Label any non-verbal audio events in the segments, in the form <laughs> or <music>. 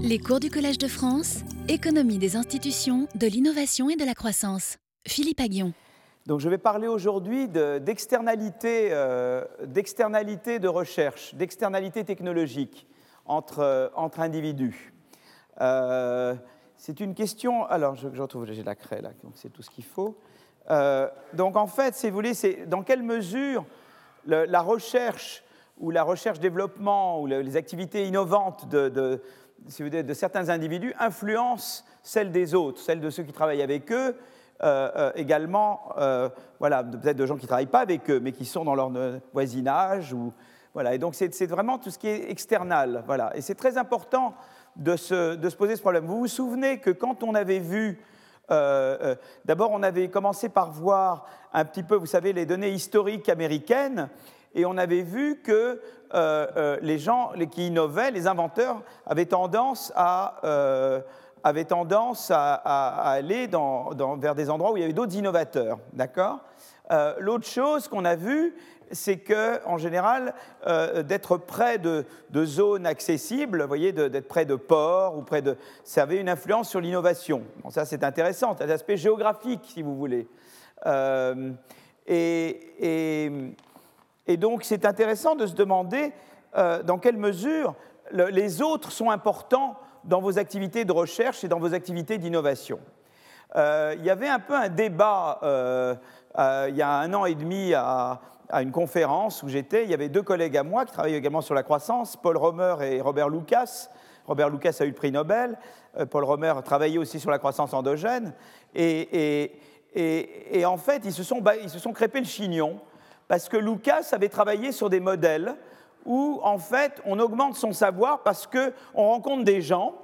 Les cours du Collège de France, économie des institutions, de l'innovation et de la croissance. Philippe Aguillon. Donc je vais parler aujourd'hui d'externalité euh, de recherche, d'externalité technologique entre, euh, entre individus. Euh, c'est une question. Alors, je, retrouve, j'ai la craie là, donc c'est tout ce qu'il faut. donc, en fait, si vous voulez, c'est dans quelle mesure la recherche ou la recherche-développement ou les activités innovantes de, de, certains individus influencent celles des autres, celles de ceux qui travaillent avec eux, euh, euh, également, euh, voilà, peut-être de gens qui ne travaillent pas avec eux, mais qui sont dans leur voisinage. Ou, voilà. Et donc, c'est vraiment tout ce qui est external. Voilà. Et c'est très important de se, de se, poser ce problème. Vous vous souvenez que quand on avait vu, d'abord, on avait commencé par voir un petit peu, vous savez, les données historiques américaines, et on avait vu que euh, euh, les gens qui innovaient, les inventeurs, avaient tendance à, euh, tendance à, aller vers des endroits où il y avait d'autres innovateurs. D'accord? L'autre chose qu'on a vue, c'est qu'en général, d'être près de, zones accessibles, voyez, d'être près de ports ou près de. ça avait une influence sur l'innovation. Ça, c'est intéressant, c'est un aspect géographique, si vous voulez. et donc c'est intéressant de se demander euh, dans quelle mesure les autres sont importants dans vos activités de recherche et dans vos activités d'innovation. Euh, il y avait un peu un débat euh, il y a un an et demi à, une conférence où j'étais. Il y avait deux collègues à moi qui travaillaient également sur la croissance, Paul Romer et Robert Lucas. Robert Lucas a eu le prix Nobel. Paul Romer travaillait aussi sur la croissance endogène. Et, et en fait, ils se, sont, ils se sont crêpés le chignon parce que Lucas avait travaillé sur des modèles où, en fait, on augmente son savoir parce qu'on rencontre des gens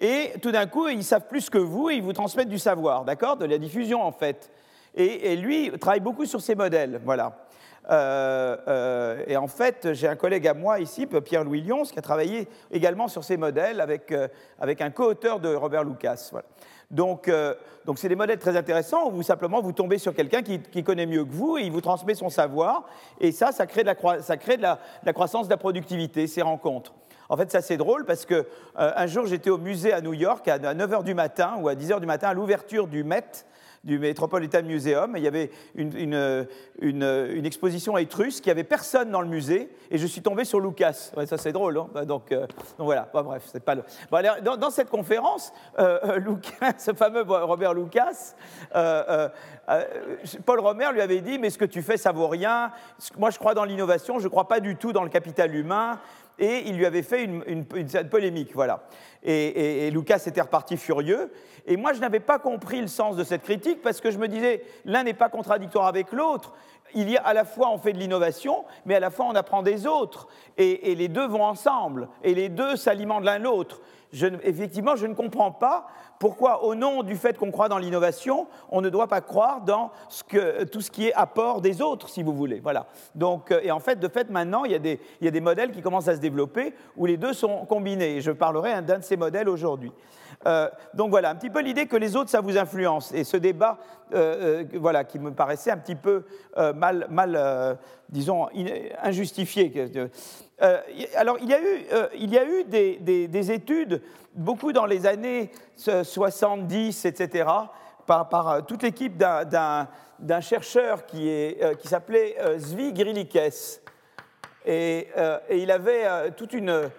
et tout d'un coup, ils savent plus que vous et ils vous transmettent du savoir, d'accord De la diffusion, en fait. Et, lui travaille beaucoup sur ces modèles, voilà. Euh, euh, et en fait, j'ai un collègue à moi ici, Pierre-Louis Lyons, qui a travaillé également sur ces modèles avec, euh, avec un co-auteur de Robert Lucas. Voilà. Donc, euh, donc c'est des modèles très intéressants où simplement vous tombez sur quelqu'un qui, connaît mieux que vous et il vous transmet son savoir. Et ça, ça crée de la, ça crée de la, croissance de la productivité, ces rencontres. En fait, ça c'est drôle parce que euh, un jour j'étais au musée à New York à 9h du matin ou à 10h du matin à l'ouverture du Met du Metropolitan Museum. il y avait une, exposition étrusque, il n'y avait personne dans le musée, et je suis tombé sur Lucas. ça, c'est drôle. Hein. Bah, donc, euh, donc, voilà, bref, c'est pas le... dans, cette conférence, euh, euh, Lucas, <laughs> ce fameux Robert Lucas, Paul Romer lui avait dit, mais ce que tu fais, ça vaut rien. Moi, je crois dans l'innovation, je ne crois pas du tout dans le capital humain et il lui avait fait une, une, polémique, voilà. Et, Lucas était reparti furieux. Et moi, je n'avais pas compris le sens de cette critique parce que je me disais, l'un n'est pas contradictoire avec l'autre. Il y a à la fois on fait de l'innovation, mais à la fois on apprend des autres. Et, les deux vont ensemble. Et les deux s'alimentent l'un l'autre. effectivement, je ne comprends pas pourquoi, au nom du fait qu'on croit dans l'innovation, on ne doit pas croire dans tout ce qui est apport des autres, si vous voulez. Voilà. Donc, euh, et en fait, de fait, maintenant, il y, a des, modèles qui commencent à se développer où les deux sont combinés. Et je parlerai d'un de ces modèles aujourd'hui. Euh, donc voilà, un petit peu l'idée que les autres, ça vous influence. Et ce débat, euh, voilà, qui me paraissait un petit peu mal, mal disons, injustifié. alors, il y a eu, il y a eu des études beaucoup dans les années 70, etc., par, euh, toute l'équipe d'un chercheur qui, euh, s'appelait euh, Zvi Grilikes. Et, il avait toute une,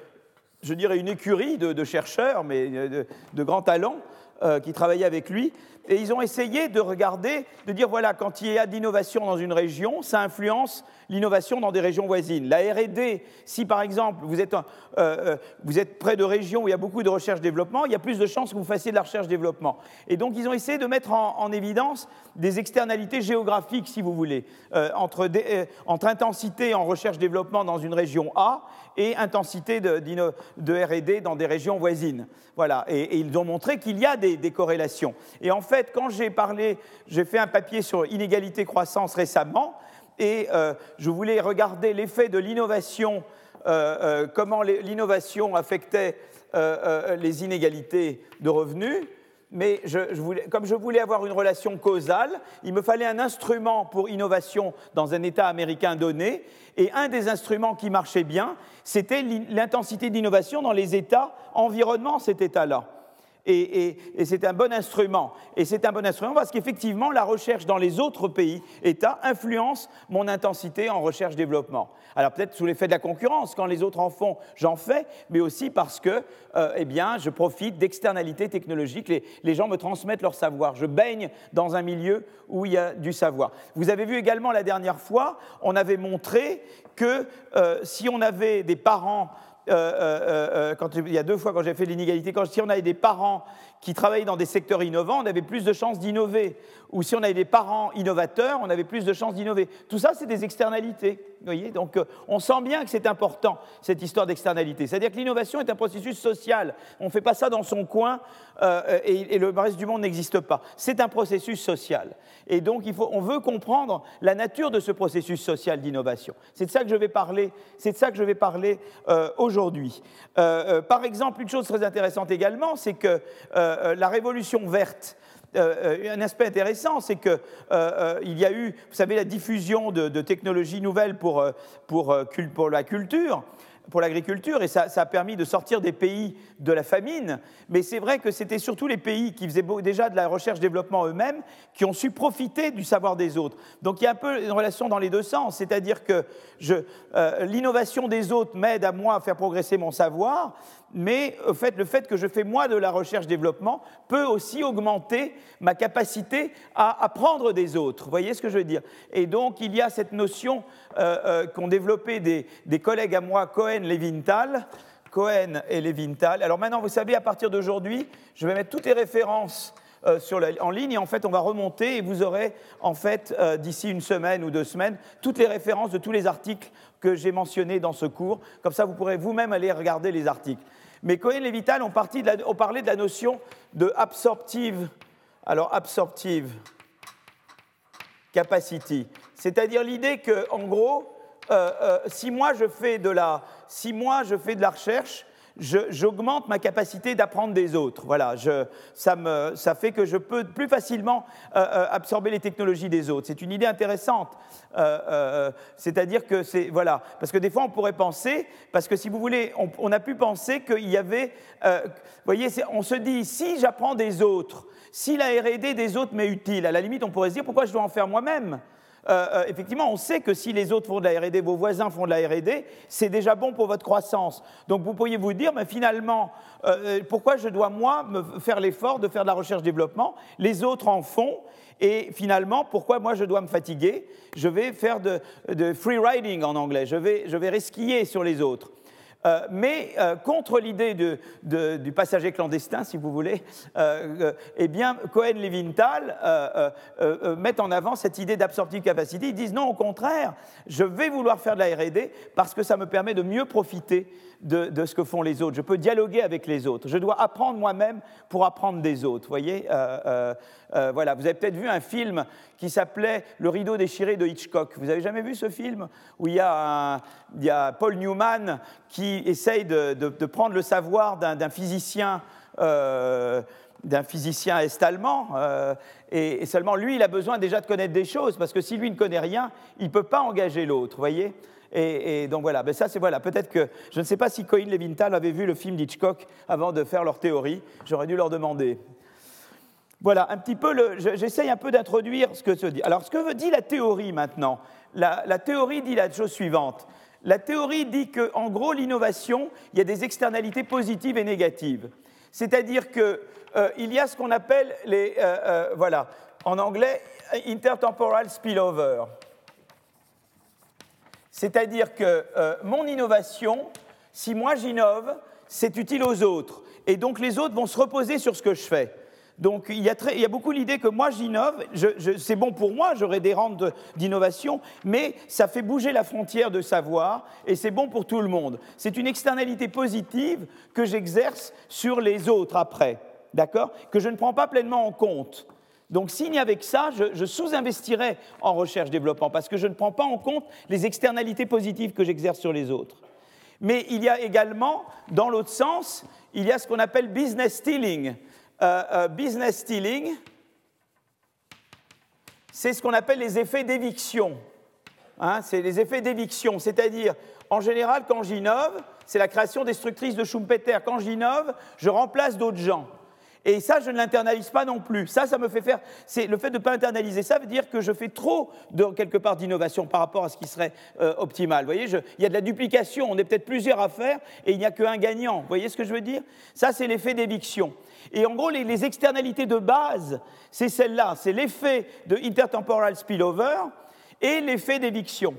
je dirais, une écurie de, chercheurs, mais de grands talents, qui travaillaient avec lui. Et ils ont essayé de regarder, de dire, voilà, quand il y a d'innovation dans une région, ça influence l'innovation dans des régions voisines. La RD, si par exemple vous êtes, euh, euh, vous êtes près de régions où il y a beaucoup de recherche-développement, il y a plus de chances que vous fassiez de la recherche-développement. Et donc ils ont essayé de mettre en, évidence des externalités géographiques, si vous voulez, euh, entre, entre, intensité en recherche-développement dans une région A et intensité de, RD dans des régions voisines. Voilà. Et, ils ont montré qu'il y a des, des corrélations. Et en fait, quand j'ai parlé, j'ai fait un papier sur inégalité-croissance récemment, et euh, je voulais regarder l'effet de l'innovation, euh, euh, comment l'innovation affectait les inégalités de revenus. Mais comme je voulais avoir une relation causale, il me fallait un instrument pour innovation dans un État américain donné, et un des instruments qui marchait bien, c'était l'intensité d'innovation dans les États environnement cet État-là et, c'est un bon instrument. Et c'est un bon instrument parce qu'effectivement, la recherche dans les autres pays, États, influence mon intensité en recherche-développement. Alors peut-être sous l'effet de la concurrence, quand les autres en font, j'en fais, mais aussi parce que euh, eh bien, je profite d'externalités technologiques. Les, gens me transmettent leur savoir. Je baigne dans un milieu où il y a du savoir. Vous avez vu également la dernière fois, on avait montré que euh, si on avait des parents euh, euh, euh, il y a deux fois quand j'ai fait l'inégalité, quand si on avait des parents qui travaillaient dans des secteurs innovants, on avait plus de chances d'innover. Ou si on avait des parents innovateurs, on avait plus de chances d'innover. Tout ça, c'est des externalités. Voyez Donc, on sent bien que c'est important, cette histoire d'externalité. C'est-à-dire que l'innovation est un processus social. On ne fait pas ça dans son coin et, et, le reste du monde n'existe pas. C'est un processus social. Et donc, il faut, on veut comprendre la nature de ce processus social d'innovation. C'est de ça que je vais parler, parler aujourd'hui aujourd'hui. Euh, euh, par exemple, une chose très intéressante également, c'est que euh, la révolution verte, un aspect intéressant, c'est qu'il y a eu, vous savez, la diffusion de, technologies nouvelles pour, la culture pour l'agriculture et ça, a permis de sortir des pays de la famine. Mais c'est vrai que c'était surtout les pays qui faisaient déjà de la recherche-développement eux-mêmes qui ont su profiter du savoir des autres. Donc il y a un peu une relation dans les deux sens, c'est-à-dire que euh, l'innovation des autres m'aide à moi à faire progresser mon savoir, mais le fait que je fais moi de la recherche-développement peut aussi augmenter ma capacité à apprendre des autres. Vous voyez ce que je veux dire? Et donc, il y a cette notion euh, euh, qu'ont développée des, collègues à moi, Cohen, Levinthal, Cohen et Levinthal. Alors maintenant, vous savez, à partir d'aujourd'hui, je vais mettre toutes les références euh, en ligne et en fait on va remonter et vous aurez en fait d'ici une semaine ou deux semaines toutes les références de tous les articles que j'ai mentionnés dans ce cours. Comme ça vous pourrez vous-même aller regarder les articles. Mais Cohen et Vital ont, parlé de la notion de absorptive, alors absorptive capacity, c'est-à-dire l'idée que, en gros, euh, euh, si moi je fais de la, si moi je fais de la recherche, j'augmente ma capacité d'apprendre des autres. Voilà, ça, me, ça, fait que je peux plus facilement euh, euh, absorber les technologies des autres. C'est une idée intéressante. Euh, c'est-à-dire que c'est voilà, parce que des fois on pourrait penser, parce que si vous voulez, on, a pu penser qu'il y avait, vous voyez, on se dit si j'apprends des autres, si la R&D des autres m'est utile, à la limite on pourrait se dire pourquoi je dois en faire moi-même? Euh, euh, effectivement, on sait que si les autres font de la RD, vos voisins font de la RD, c'est déjà bon pour votre croissance. Donc vous pourriez vous dire, mais finalement, euh, pourquoi je dois, moi, me faire l'effort de faire de la recherche-développement Les autres en font. Et finalement, pourquoi moi je dois me fatiguer? Je vais faire de, free riding en anglais, je vais, je vais resquiller sur les autres. Euh, mais euh, contre l'idée du passager clandestin, si vous voulez, euh, eh bien, Cohen-Levinthal mettent en avant cette idée d'absorptive capacity. Ils disent non, au contraire, je vais vouloir faire de la R&D parce que ça me permet de mieux profiter de, ce que font les autres. Je peux dialoguer avec les autres. Je dois apprendre moi-même pour apprendre des autres. Voyez, voilà. Vous avez peut-être vu un film qui s'appelait Le rideau déchiré de Hitchcock. Vous avez jamais vu ce film où il y a, Paul Newman qui essaye de, prendre le savoir d'un physicien. Euh, d'un physicien est-allemand, euh, et, seulement lui, il a besoin déjà de connaître des choses, parce que si lui ne connaît rien, il ne peut pas engager l'autre, voyez et, donc voilà, ben ça c'est voilà, peut-être que, je ne sais pas si Cohen Levinthal avait vu le film d'Hitchcock avant de faire leur théorie, j'aurais dû leur demander. Voilà, un petit peu, j'essaye un peu d'introduire ce que se dit. Alors, ce que dit la théorie maintenant? La, théorie dit la chose suivante. La théorie dit qu'en gros, l'innovation, il y a des externalités positives et négatives. C'est-à-dire qu'il euh, y a ce qu'on appelle les, euh, euh, voilà, en anglais, intertemporal spillover. C'est-à-dire que mon innovation, si moi j'innove, c'est utile aux autres. Et donc les autres vont se reposer sur ce que je fais. Donc il y, a beaucoup l'idée que moi j'innove, c'est bon pour moi, j'aurai des rentes d'innovation, mais ça fait bouger la frontière de savoir et c'est bon pour tout le monde. C'est une externalité positive que j'exerce sur les autres après, d'accord? Que je ne prends pas pleinement en compte. Donc s'il n'y avait que ça, je, sous-investirais en recherche-développement parce que je ne prends pas en compte les externalités positives que j'exerce sur les autres. Mais il y a également, dans l'autre sens, il y a ce qu'on appelle business stealing. business stealing, c'est ce qu'on appelle les effets d'éviction. Hein, c'est les effets d'éviction, c'est-à-dire, en général, quand j'innove, c'est la création destructrice de Schumpeter. Quand j'innove, je remplace d'autres gens. Et ça, je ne l'internalise pas non plus. Ça, ça me fait faire. C'est le fait de ne pas internaliser ça veut dire que je fais trop de quelque part d'innovation par rapport à ce qui serait euh, optimal. Vous voyez, il y a de la duplication. On est peut-être plusieurs à faire et il n'y a qu'un gagnant. Vous voyez ce que je veux dire? Ça, c'est l'effet d'éviction. Et en gros, les, externalités de base, c'est celle-là. C'est l'effet de intertemporal spillover et l'effet d'éviction.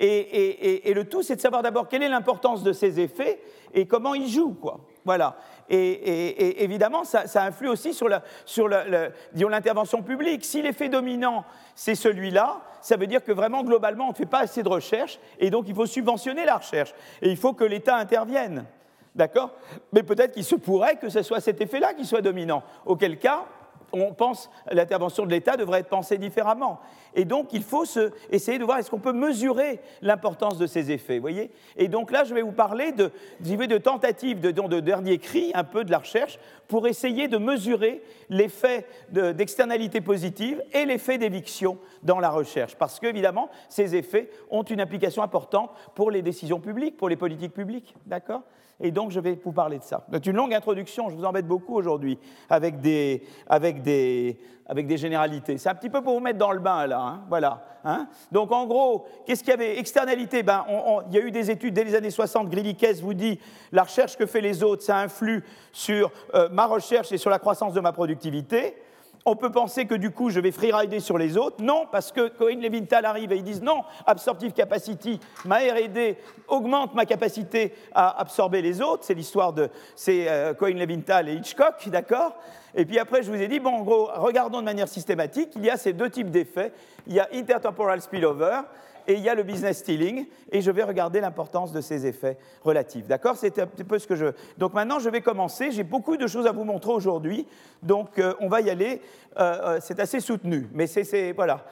Et, et, le tout, c'est de savoir d'abord quelle est l'importance de ces effets et comment ils jouent. Quoi. Voilà. Et, évidemment, ça, influe aussi sur l'intervention publique. Si l'effet dominant, c'est celui-là, ça veut dire que vraiment, globalement, on ne fait pas assez de recherche, et donc il faut subventionner la recherche. Et il faut que l'État intervienne. D'accord? Mais peut-être qu'il se pourrait que ce soit cet effet-là qui soit dominant. Auquel cas, on pense l'intervention de l'État devrait être pensée différemment. Et donc, il faut essayer de voir est-ce qu'on peut mesurer l'importance de ces effets. Voyez Et donc là, je vais vous parler de, de tentatives de, de, dernier cri, un peu de la recherche, pour essayer de mesurer l'effet d'externalité positive et l'effet d'éviction dans la recherche. Parce qu'évidemment, ces effets ont une implication importante pour les décisions publiques, pour les politiques publiques. D'accord et donc je vais vous parler de ça. C'est une longue introduction, je vous embête beaucoup aujourd'hui avec des, avec, des, avec des généralités. C'est un petit peu pour vous mettre dans le bain là, hein, voilà. Hein. donc en gros, qu'est-ce qu'il y avait? Externalité, ben, il y a eu des études dès les années 60, Grillikes vous dit la recherche que fait les autres, ça influe sur euh, ma recherche et sur la croissance de ma productivité on peut penser que du coup, je vais freerider sur les autres. Non, parce que Cohen Levinthal arrive et ils disent non, absorptive capacity, ma R&D augmente ma capacité à absorber les autres. C'est l'histoire de c'est euh, Cohen Levinthal et Hitchcock, d'accord? Et puis après, je vous ai dit bon, en gros, regardons de manière systématique. Il y a ces deux types d'effets. Il y a intertemporal spillover et il y a le business stealing, et je vais regarder l'importance de ces effets relatifs. D'accord? C'est un petit peu ce que je. Donc maintenant, je vais commencer. J'ai beaucoup de choses à vous montrer aujourd'hui, donc euh, on va y aller. Euh, euh, c'est assez soutenu, mais c'est. Voilà.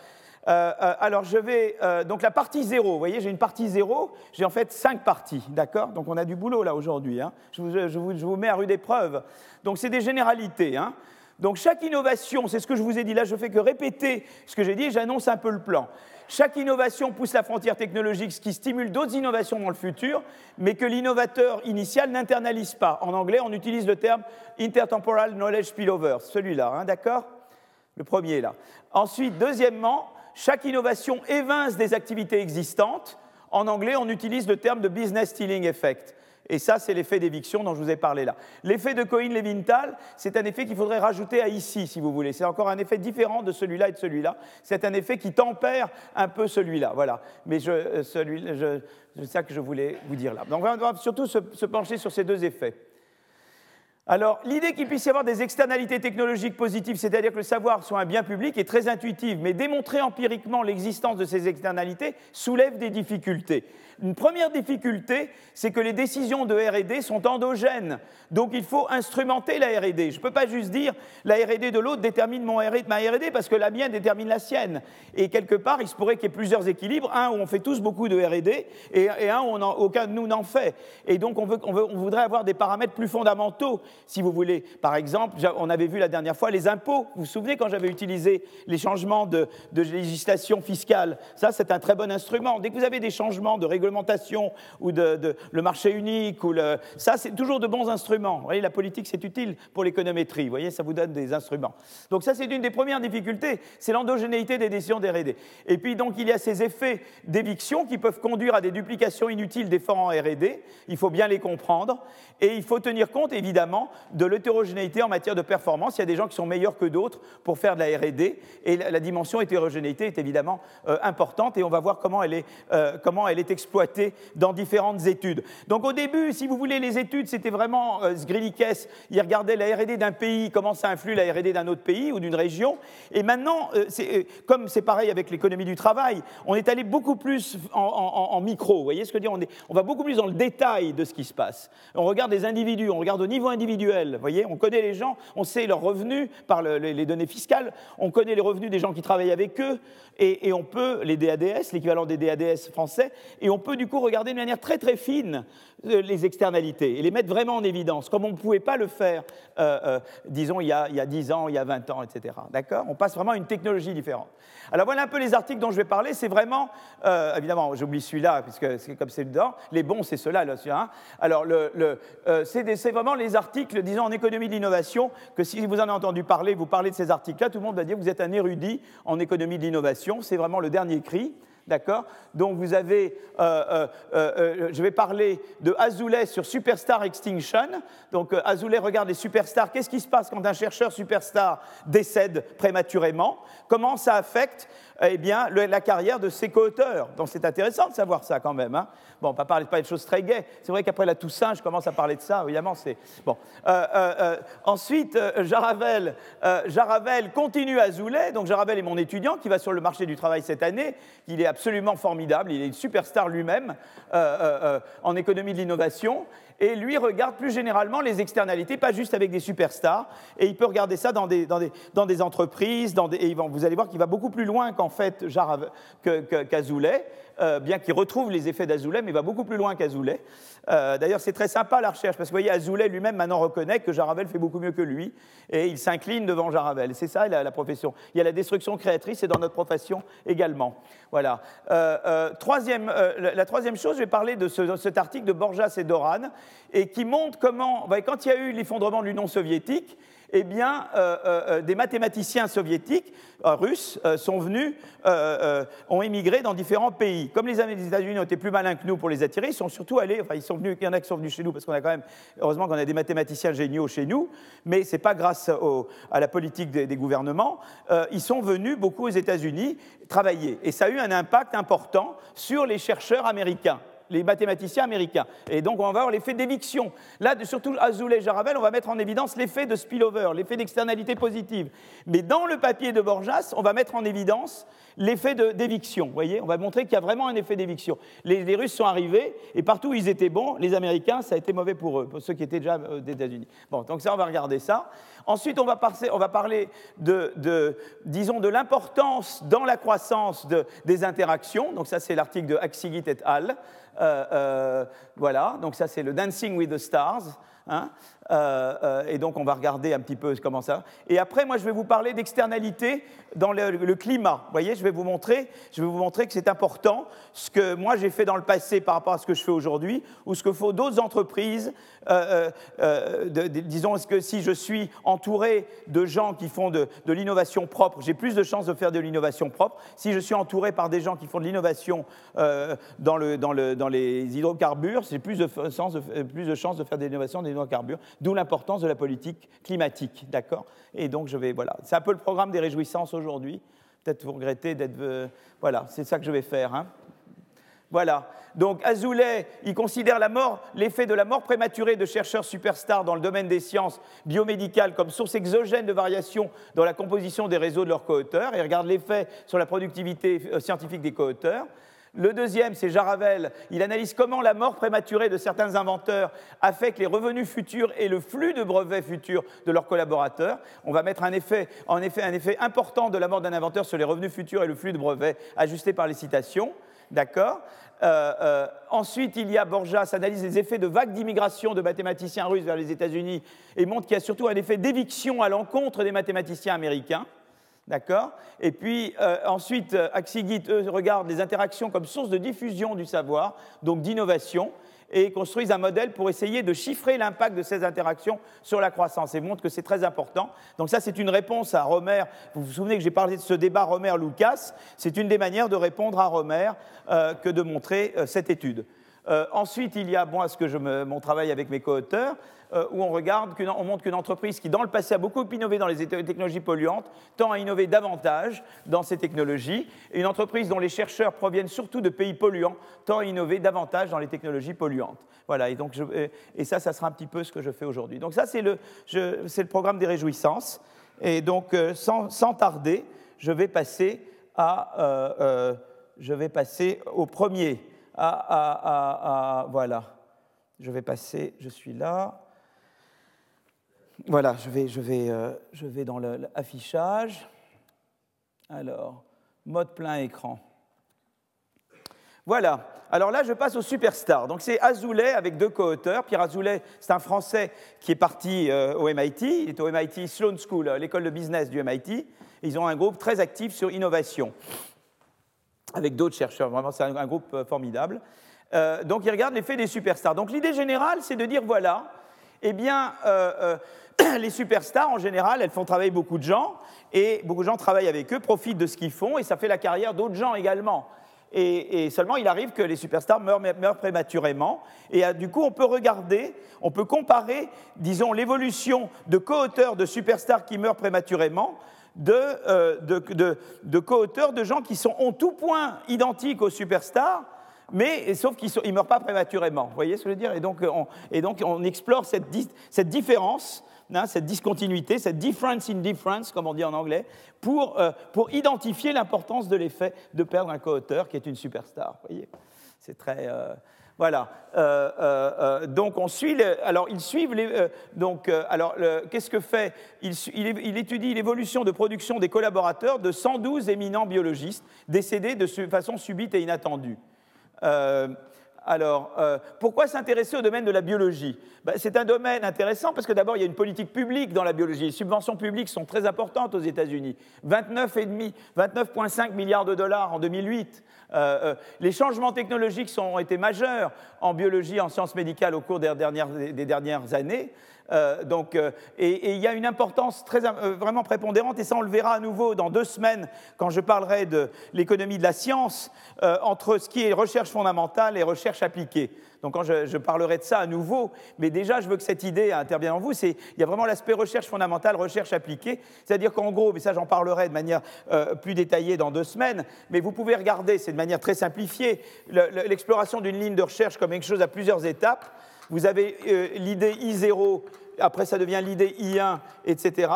alors je vais. donc la partie zéro, vous voyez, j'ai une partie zéro, j'ai en fait cinq parties, d'accord? Donc on a du boulot là aujourd'hui. Hein je, vous, je, vous, mets à rude épreuve. Donc c'est des généralités. Hein donc chaque innovation, c'est ce que je vous ai dit là, je fais que répéter ce que j'ai dit, j'annonce un peu le plan. Chaque innovation pousse la frontière technologique, ce qui stimule d'autres innovations dans le futur, mais que l'innovateur initial n'internalise pas. En anglais, on utilise le terme intertemporal knowledge spillover, celui-là, hein, d'accord? Le premier là. Ensuite, deuxièmement, chaque innovation évince des activités existantes. En anglais, on utilise le terme de business stealing effect. Et ça, c'est l'effet d'éviction dont je vous ai parlé là. L'effet de Cohen-Levinthal, c'est un effet qu'il faudrait rajouter à ici, si vous voulez. C'est encore un effet différent de celui-là et de celui-là. C'est un effet qui tempère un peu celui-là. Voilà. Mais euh, c'est ça que je voulais vous dire là. Donc on va surtout se, se pencher sur ces deux effets. Alors, l'idée qu'il puisse y avoir des externalités technologiques positives, c'est-à-dire que le savoir soit un bien public, est très intuitive, mais démontrer empiriquement l'existence de ces externalités soulève des difficultés. Une première difficulté, c'est que les décisions de RD sont endogènes. Donc il faut instrumenter la RD. Je ne peux pas juste dire la RD de l'autre détermine mon ma RD parce que la mienne détermine la sienne. Et quelque part, il se pourrait qu'il y ait plusieurs équilibres. Un où on fait tous beaucoup de RD et, un où aucun de nous n'en fait. Et donc on, on, on voudrait avoir des paramètres plus fondamentaux, si vous voulez. Par exemple, on avait vu la dernière fois les impôts. Vous vous souvenez quand j'avais utilisé les changements de, de législation fiscale? Ça, c'est un très bon instrument. Dès que vous avez des changements de régulation, ou de, le marché unique, ou le, ça, c'est toujours de bons instruments. Vous voyez, la politique, c'est utile pour l'économétrie. Vous voyez, ça vous donne des instruments. Donc ça, c'est une des premières difficultés, c'est l'endogénéité des décisions d'R&D. Et puis, donc, il y a ces effets d'éviction qui peuvent conduire à des duplications inutiles d'efforts en R&D. Il faut bien les comprendre. Et il faut tenir compte, évidemment, de l'hétérogénéité en matière de performance. Il y a des gens qui sont meilleurs que d'autres pour faire de la R&D. Et la, dimension hétérogénéité est évidemment euh, importante. Et on va voir comment elle est, euh, comment elle est dans différentes études. Donc au début, si vous voulez, les études, c'était vraiment euh, il regardait la R&D d'un pays, comment ça influe la R&D d'un autre pays ou d'une région. Et maintenant, euh, euh, comme c'est pareil avec l'économie du travail, on est allé beaucoup plus en, micro. Vous voyez ce que je veux dire? On, va beaucoup plus dans le détail de ce qui se passe. On regarde les individus, on regarde au niveau individuel. Vous voyez, on connaît les gens, on sait leurs revenus par les données fiscales, on connaît les revenus des gens qui travaillent avec eux, et, on peut, les DADS, l'équivalent des DADS français, et on peut du coup regarder de manière très très fine euh, les externalités et les mettre vraiment en évidence, comme on ne pouvait pas le faire, euh, euh, disons, il y, a, il y, a, 10 ans, il y a 20 ans, etc. D'accord? On passe vraiment à une technologie différente. Alors voilà un peu les articles dont je vais parler, c'est vraiment, évidemment, j'oublie celui-là, puisque c'est comme c'est dedans, les bons, c'est ceux-là, là, hein. Alors, c'est vraiment les articles, disons, en économie de l'innovation, que si vous en avez entendu parler, vous parlez de ces articles-là, tout le monde va dire que vous êtes un érudit en économie de l'innovation, c'est vraiment le dernier cri. D'accord? Donc vous avez, euh, euh, euh, je vais parler de Azoulay sur Superstar Extinction. Donc Azoulay regarde les superstars. Qu'est-ce qui se passe quand un chercheur superstar décède prématurément? Comment ça affecte eh bien, la carrière de ses co-auteurs Donc c'est intéressant de savoir ça quand même. Hein bon, on ne va pas de choses très gaies. C'est vrai qu'après la Toussaint, je commence à parler de ça, évidemment. C'est bon. ensuite, Jaravel, Jaravel continue Azoulay. Donc Jaravel est mon étudiant qui va sur le marché du travail cette année. Il est absolument formidable, il est une superstar lui-même euh, euh, euh, en économie de l'innovation, et lui regarde plus généralement les externalités, pas juste avec des superstars, et il peut regarder ça dans des, entreprises, et vous allez voir qu'il va beaucoup plus loin qu'en fait qu'Azoulay, bien qu'il retrouve les effets d'Azoulay, mais il va beaucoup plus loin qu'Azoulay. Euh, d'ailleurs, c'est très sympa la recherche, parce que vous voyez, Azoulay lui-même maintenant reconnaît que Jaravel fait beaucoup mieux que lui, et il s'incline devant Jaravel. C'est ça la, profession. Il y a la destruction créatrice, et dans notre profession également. Voilà. Euh, euh, troisième, la troisième chose, je vais parler de, cet article de Borjas et Doran, et qui montre comment, quand il y a eu l'effondrement de l'Union soviétique, eh bien, euh, euh, euh, des mathématiciens soviétiques, russes, sont venus, ont émigré dans différents pays. Comme les États-Unis ont été plus malins que nous pour les attirer, ils sont surtout allés, enfin, ils sont venus, il y en a qui sont venus chez nous, parce qu'on a quand même, heureusement qu'on a des mathématiciens géniaux chez nous, mais ce n'est pas grâce à la politique des, des gouvernements. ils sont venus beaucoup aux États-Unis travailler. Et ça a eu un impact important sur les chercheurs américains les mathématiciens américains. Et donc, on va voir l'effet d'éviction. Là, surtout Azoulay et Jaravel, on va mettre en évidence l'effet de spillover, l'effet d'externalité positive. Mais dans le papier de Borjas, on va mettre en évidence l'effet d'éviction. Vous voyez, on va montrer qu'il y a vraiment un effet d'éviction. Les, Russes sont arrivés, et partout où ils étaient bons, les Américains, ça a été mauvais pour eux, pour ceux qui étaient déjà euh, des États-Unis. Bon, donc ça, on va regarder ça. Ensuite, on va, on va parler de, disons, de l'importance dans la croissance des interactions. Donc ça, c'est l'article de Axigit et al. Euh, euh, voilà, donc ça c'est le Dancing with the Stars. Hein. Euh, et donc on va regarder un petit peu comment ça. Et après, moi, je vais vous parler d'externalité dans le, climat. Vous voyez, je vais vous montrer, je vais vous montrer que c'est important ce que moi j'ai fait dans le passé par rapport à ce que je fais aujourd'hui, ou ce que font d'autres entreprises. disons, est-ce que si je suis entouré de gens qui font de, de l'innovation propre, j'ai plus de chances de faire de l'innovation propre. Si je suis entouré par des gens qui font de l'innovation dans, le, dans, le, dans les hydrocarbures, j'ai plus de, de chances de faire de l'innovation D'où l'importance de la politique climatique, d'accord? Et donc, je vais, voilà. C'est un peu le programme des réjouissances aujourd'hui. Peut-être vous regrettez d'être. Euh, voilà, c'est ça que je vais faire. Hein. Voilà. Donc Azoulay, il considère la mort, l'effet de la mort prématurée de chercheurs superstars dans le domaine des sciences biomédicales comme source exogène de variation dans la composition des réseaux de leurs coauteurs. Il regarde l'effet sur la productivité euh, scientifique des coauteurs. Le deuxième, c'est Jaravel. Il analyse comment la mort prématurée de certains inventeurs affecte les revenus futurs et le flux de brevets futurs de leurs collaborateurs. On va mettre un effet, en effet un effet important de la mort d'un inventeur sur les revenus futurs et le flux de brevets ajusté par les citations. D'accord? Euh, euh, ensuite, il y a Borjas, analyse les effets de vagues d'immigration de mathématiciens russes vers les États-Unis et montre qu'il y a surtout un effet d'éviction à l'encontre des mathématiciens américains. D'accord Et puis euh, ensuite, euh, Axigit, eux, regardent les interactions comme source de diffusion du savoir, donc d'innovation, et construisent un modèle pour essayer de chiffrer l'impact de ces interactions sur la croissance et montrent que c'est très important. Donc ça, c'est une réponse à Romer. Vous vous souvenez que j'ai parlé de ce débat Romer-Lucas C'est une des manières de répondre à Romer euh, que de montrer cette étude. ensuite, il y a moi, ce que je mon travail avec mes co-auteurs, euh, où on regarde, on montre qu'une entreprise qui, dans le passé, a beaucoup innové dans les technologies polluantes, tend à innover davantage dans ces technologies. Et une entreprise dont les chercheurs proviennent surtout de pays polluants tend à innover davantage dans les technologies polluantes. Voilà, et, donc et ça, ça sera un petit peu ce que je fais aujourd'hui. Donc ça, c'est le, le, programme des réjouissances. Et donc, euh, sans, tarder, je vais passer, à, euh, je vais passer au premier. À, à, à, voilà. Je vais passer, je suis là. Voilà, je vais, euh, dans l'affichage. Alors, mode plein écran. Voilà. Alors là, je passe au superstar. Donc c'est Azoulay avec deux co-auteurs. Pierre Azoulay, c'est un Français qui est parti euh, au MIT. Il est au MIT Sloan School, euh, l'école de business du MIT. Ils ont un groupe très actif sur innovation, avec d'autres chercheurs. Vraiment, c'est un, groupe formidable. donc ils regardent l'effet des superstars. Donc l'idée générale, c'est de dire voilà, eh bien, <clears throat> les superstars, en général, elles font travailler beaucoup de gens, et beaucoup de gens travaillent avec eux, profitent de ce qu'ils font, et ça fait la carrière d'autres gens également. Et, seulement, il arrive que les superstars meurent, prématurément. Et euh, du coup, on peut regarder, on peut comparer, disons, l'évolution de co-auteurs de superstars qui meurent prématurément de, euh, de, co-auteurs de gens qui sont en tout point identiques aux superstars, mais sauf qu'ils ne meurent pas prématurément. Vous voyez ce que je veux dire? Et donc, on, explore cette différence Hein, cette discontinuité, cette difference in difference, comme on dit en anglais, pour, euh, pour identifier l'importance de l'effet de perdre un co-auteur qui est une superstar. Voyez C'est très. Euh, voilà. Euh, donc on suit. alors ils suivent donc alors qu'est-ce que fait il, il, étudie l'évolution de production des collaborateurs de 112 éminents biologistes décédés de façon subite et inattendue. Alors, euh, pourquoi s'intéresser au domaine de la biologie? Ben, C'est un domaine intéressant parce que d'abord, il y a une politique publique dans la biologie. Les subventions publiques sont très importantes aux États-Unis. 29,5 milliards de dollars en 2008. Euh, euh, les changements technologiques ont été majeurs en biologie, en sciences médicales au cours des dernières années. Euh, donc, euh, et, il y a une importance très, euh, vraiment prépondérante, et ça on le verra à nouveau dans deux semaines quand je parlerai de l'économie de la science, entre ce qui est recherche fondamentale et recherche appliquée. Donc quand je, parlerai de ça à nouveau, mais déjà je veux que cette idée intervienne en vous, c'est il y a vraiment l'aspect recherche fondamentale, recherche appliquée, c'est-à-dire qu'en gros, mais ça j'en parlerai de manière plus détaillée dans deux semaines, mais vous pouvez regarder, c'est de manière très simplifiée, l'exploration d'une ligne de recherche comme quelque chose à plusieurs étapes. Vous avez l'idée I0 après ça devient l'idée I1, etc.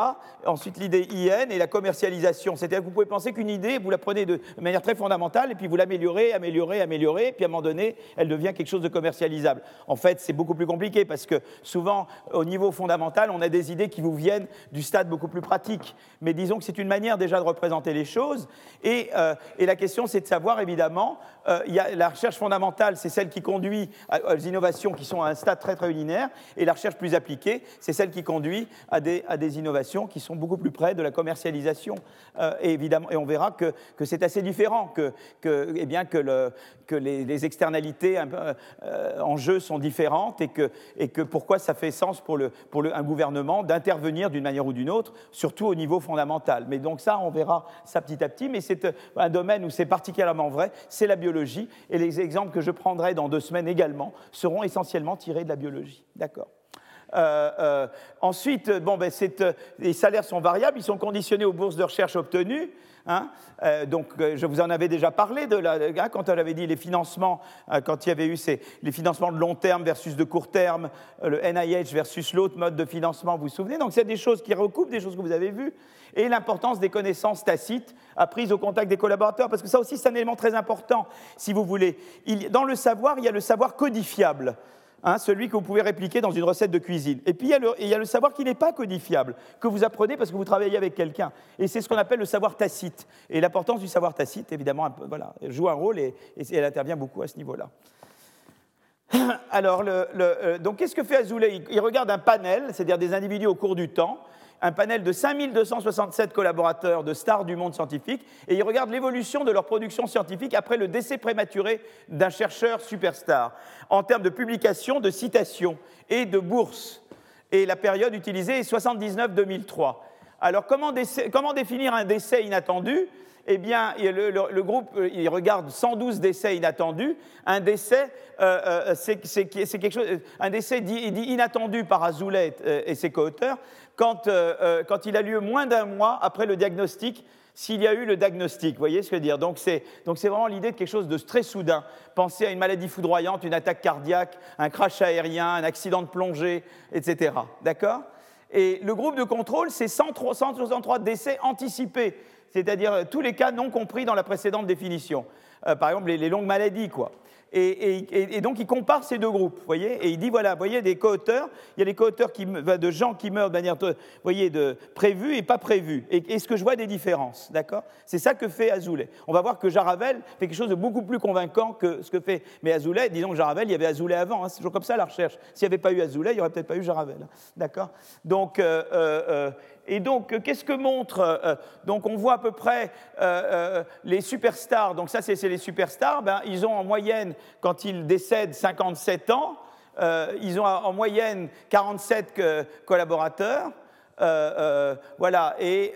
Ensuite l'idée IN et la commercialisation. C'est-à-dire que vous pouvez penser qu'une idée, vous la prenez de manière très fondamentale et puis vous l'améliorez, améliorez, améliorez, puis à un moment donné, elle devient quelque chose de commercialisable. En fait, c'est beaucoup plus compliqué parce que souvent, au niveau fondamental, on a des idées qui vous viennent du stade beaucoup plus pratique. Mais disons que c'est une manière déjà de représenter les choses. Et, euh, la question, c'est de savoir, évidemment, euh, la recherche fondamentale, c'est celle qui conduit aux innovations qui sont à un stade très très linéaire, et la recherche plus appliquée, c'est celle qui conduit à des, innovations qui sont beaucoup plus près de la commercialisation. Euh, et, évidemment, et on verra que, c'est assez différent, que, eh bien, que, les, externalités euh, en jeu sont différentes et que, pourquoi ça fait sens pour, un gouvernement d'intervenir d'une manière ou d'une autre, surtout au niveau fondamental. Mais donc ça, on verra ça petit à petit, mais c'est euh, un domaine où c'est particulièrement vrai, c'est la biologie, et les exemples que je prendrai dans deux semaines également seront essentiellement tirés de la biologie. D'accord euh, euh, ensuite, bon, ben, euh, les salaires sont variables, ils sont conditionnés aux bourses de recherche obtenues. Hein. donc, je vous en avais déjà parlé de la, hein, quand on avait dit les financements, quand il y avait eu les financements de long terme versus de court terme, le NIH versus l'autre mode de financement, vous vous souvenez? Donc, c'est des choses qui recoupent des choses que vous avez vues, et l'importance des connaissances tacites apprises au contact des collaborateurs, parce que ça aussi, c'est un élément très important, si vous voulez. Dans le savoir, il y a le savoir codifiable. Hein, celui que vous pouvez répliquer dans une recette de cuisine. Et puis il y a le, savoir qui n'est pas codifiable, que vous apprenez parce que vous travaillez avec quelqu'un. Et c'est ce qu'on appelle le savoir tacite. Et l'importance du savoir tacite, évidemment, joue un rôle et, elle intervient beaucoup à ce niveau-là. Alors, euh, donc qu'est-ce que fait Azoulay? Il regarde un panel, c'est-à-dire des individus au cours du temps, un panel de 5267 collaborateurs de stars du monde scientifique et ils regardent l'évolution de leur production scientifique après le décès prématuré d'un chercheur superstar en termes de publication, de citations et de bourses. Et la période utilisée est 79-2003. Alors comment définir un décès inattendu? Eh bien, le, groupe euh, il regarde 112 décès inattendus. Un décès, euh, euh, c'est quelque chose, un décès dit, inattendu par Azoulay et ses co-auteurs quand, quand, il a lieu moins d'un mois après le diagnostic, s'il y a eu le diagnostic. Vous voyez ce que je veux dire? Donc, c'est vraiment l'idée de quelque chose de très soudain. Pensez à une maladie foudroyante, une attaque cardiaque, un crash aérien, un accident de plongée, etc. D'accord? Et le groupe de contrôle, c'est 163 décès anticipés c'est-à-dire euh, tous les cas non compris dans la précédente définition. Euh, par exemple, les, longues maladies, quoi. Et, donc il compare ces deux groupes, voyez, et il dit voilà, voyez des co-auteurs, il y a des co-auteurs qui, de gens qui meurent de manière, voyez, de prévue et pas prévue. Et est-ce que je vois des différences, d'accord C'est ça que fait Azoulay. On va voir que Jaravel fait quelque chose de beaucoup plus convaincant que ce que fait. Mais Azoulay, disons que Jaravel, il y avait Azoulay avant, hein, c'est toujours comme ça la recherche. S'il n'y avait pas eu Azoulay, il n'y aurait peut-être pas eu Jaravel, d'accord Donc euh, et donc, euh, qu'est-ce que montre euh, euh, Donc, on voit à peu près les superstars. Donc, ça, c'est les superstars. Ben, ils ont en moyenne, quand ils décèdent, 57 ans. ils ont en moyenne 47 collaborateurs. voilà, et,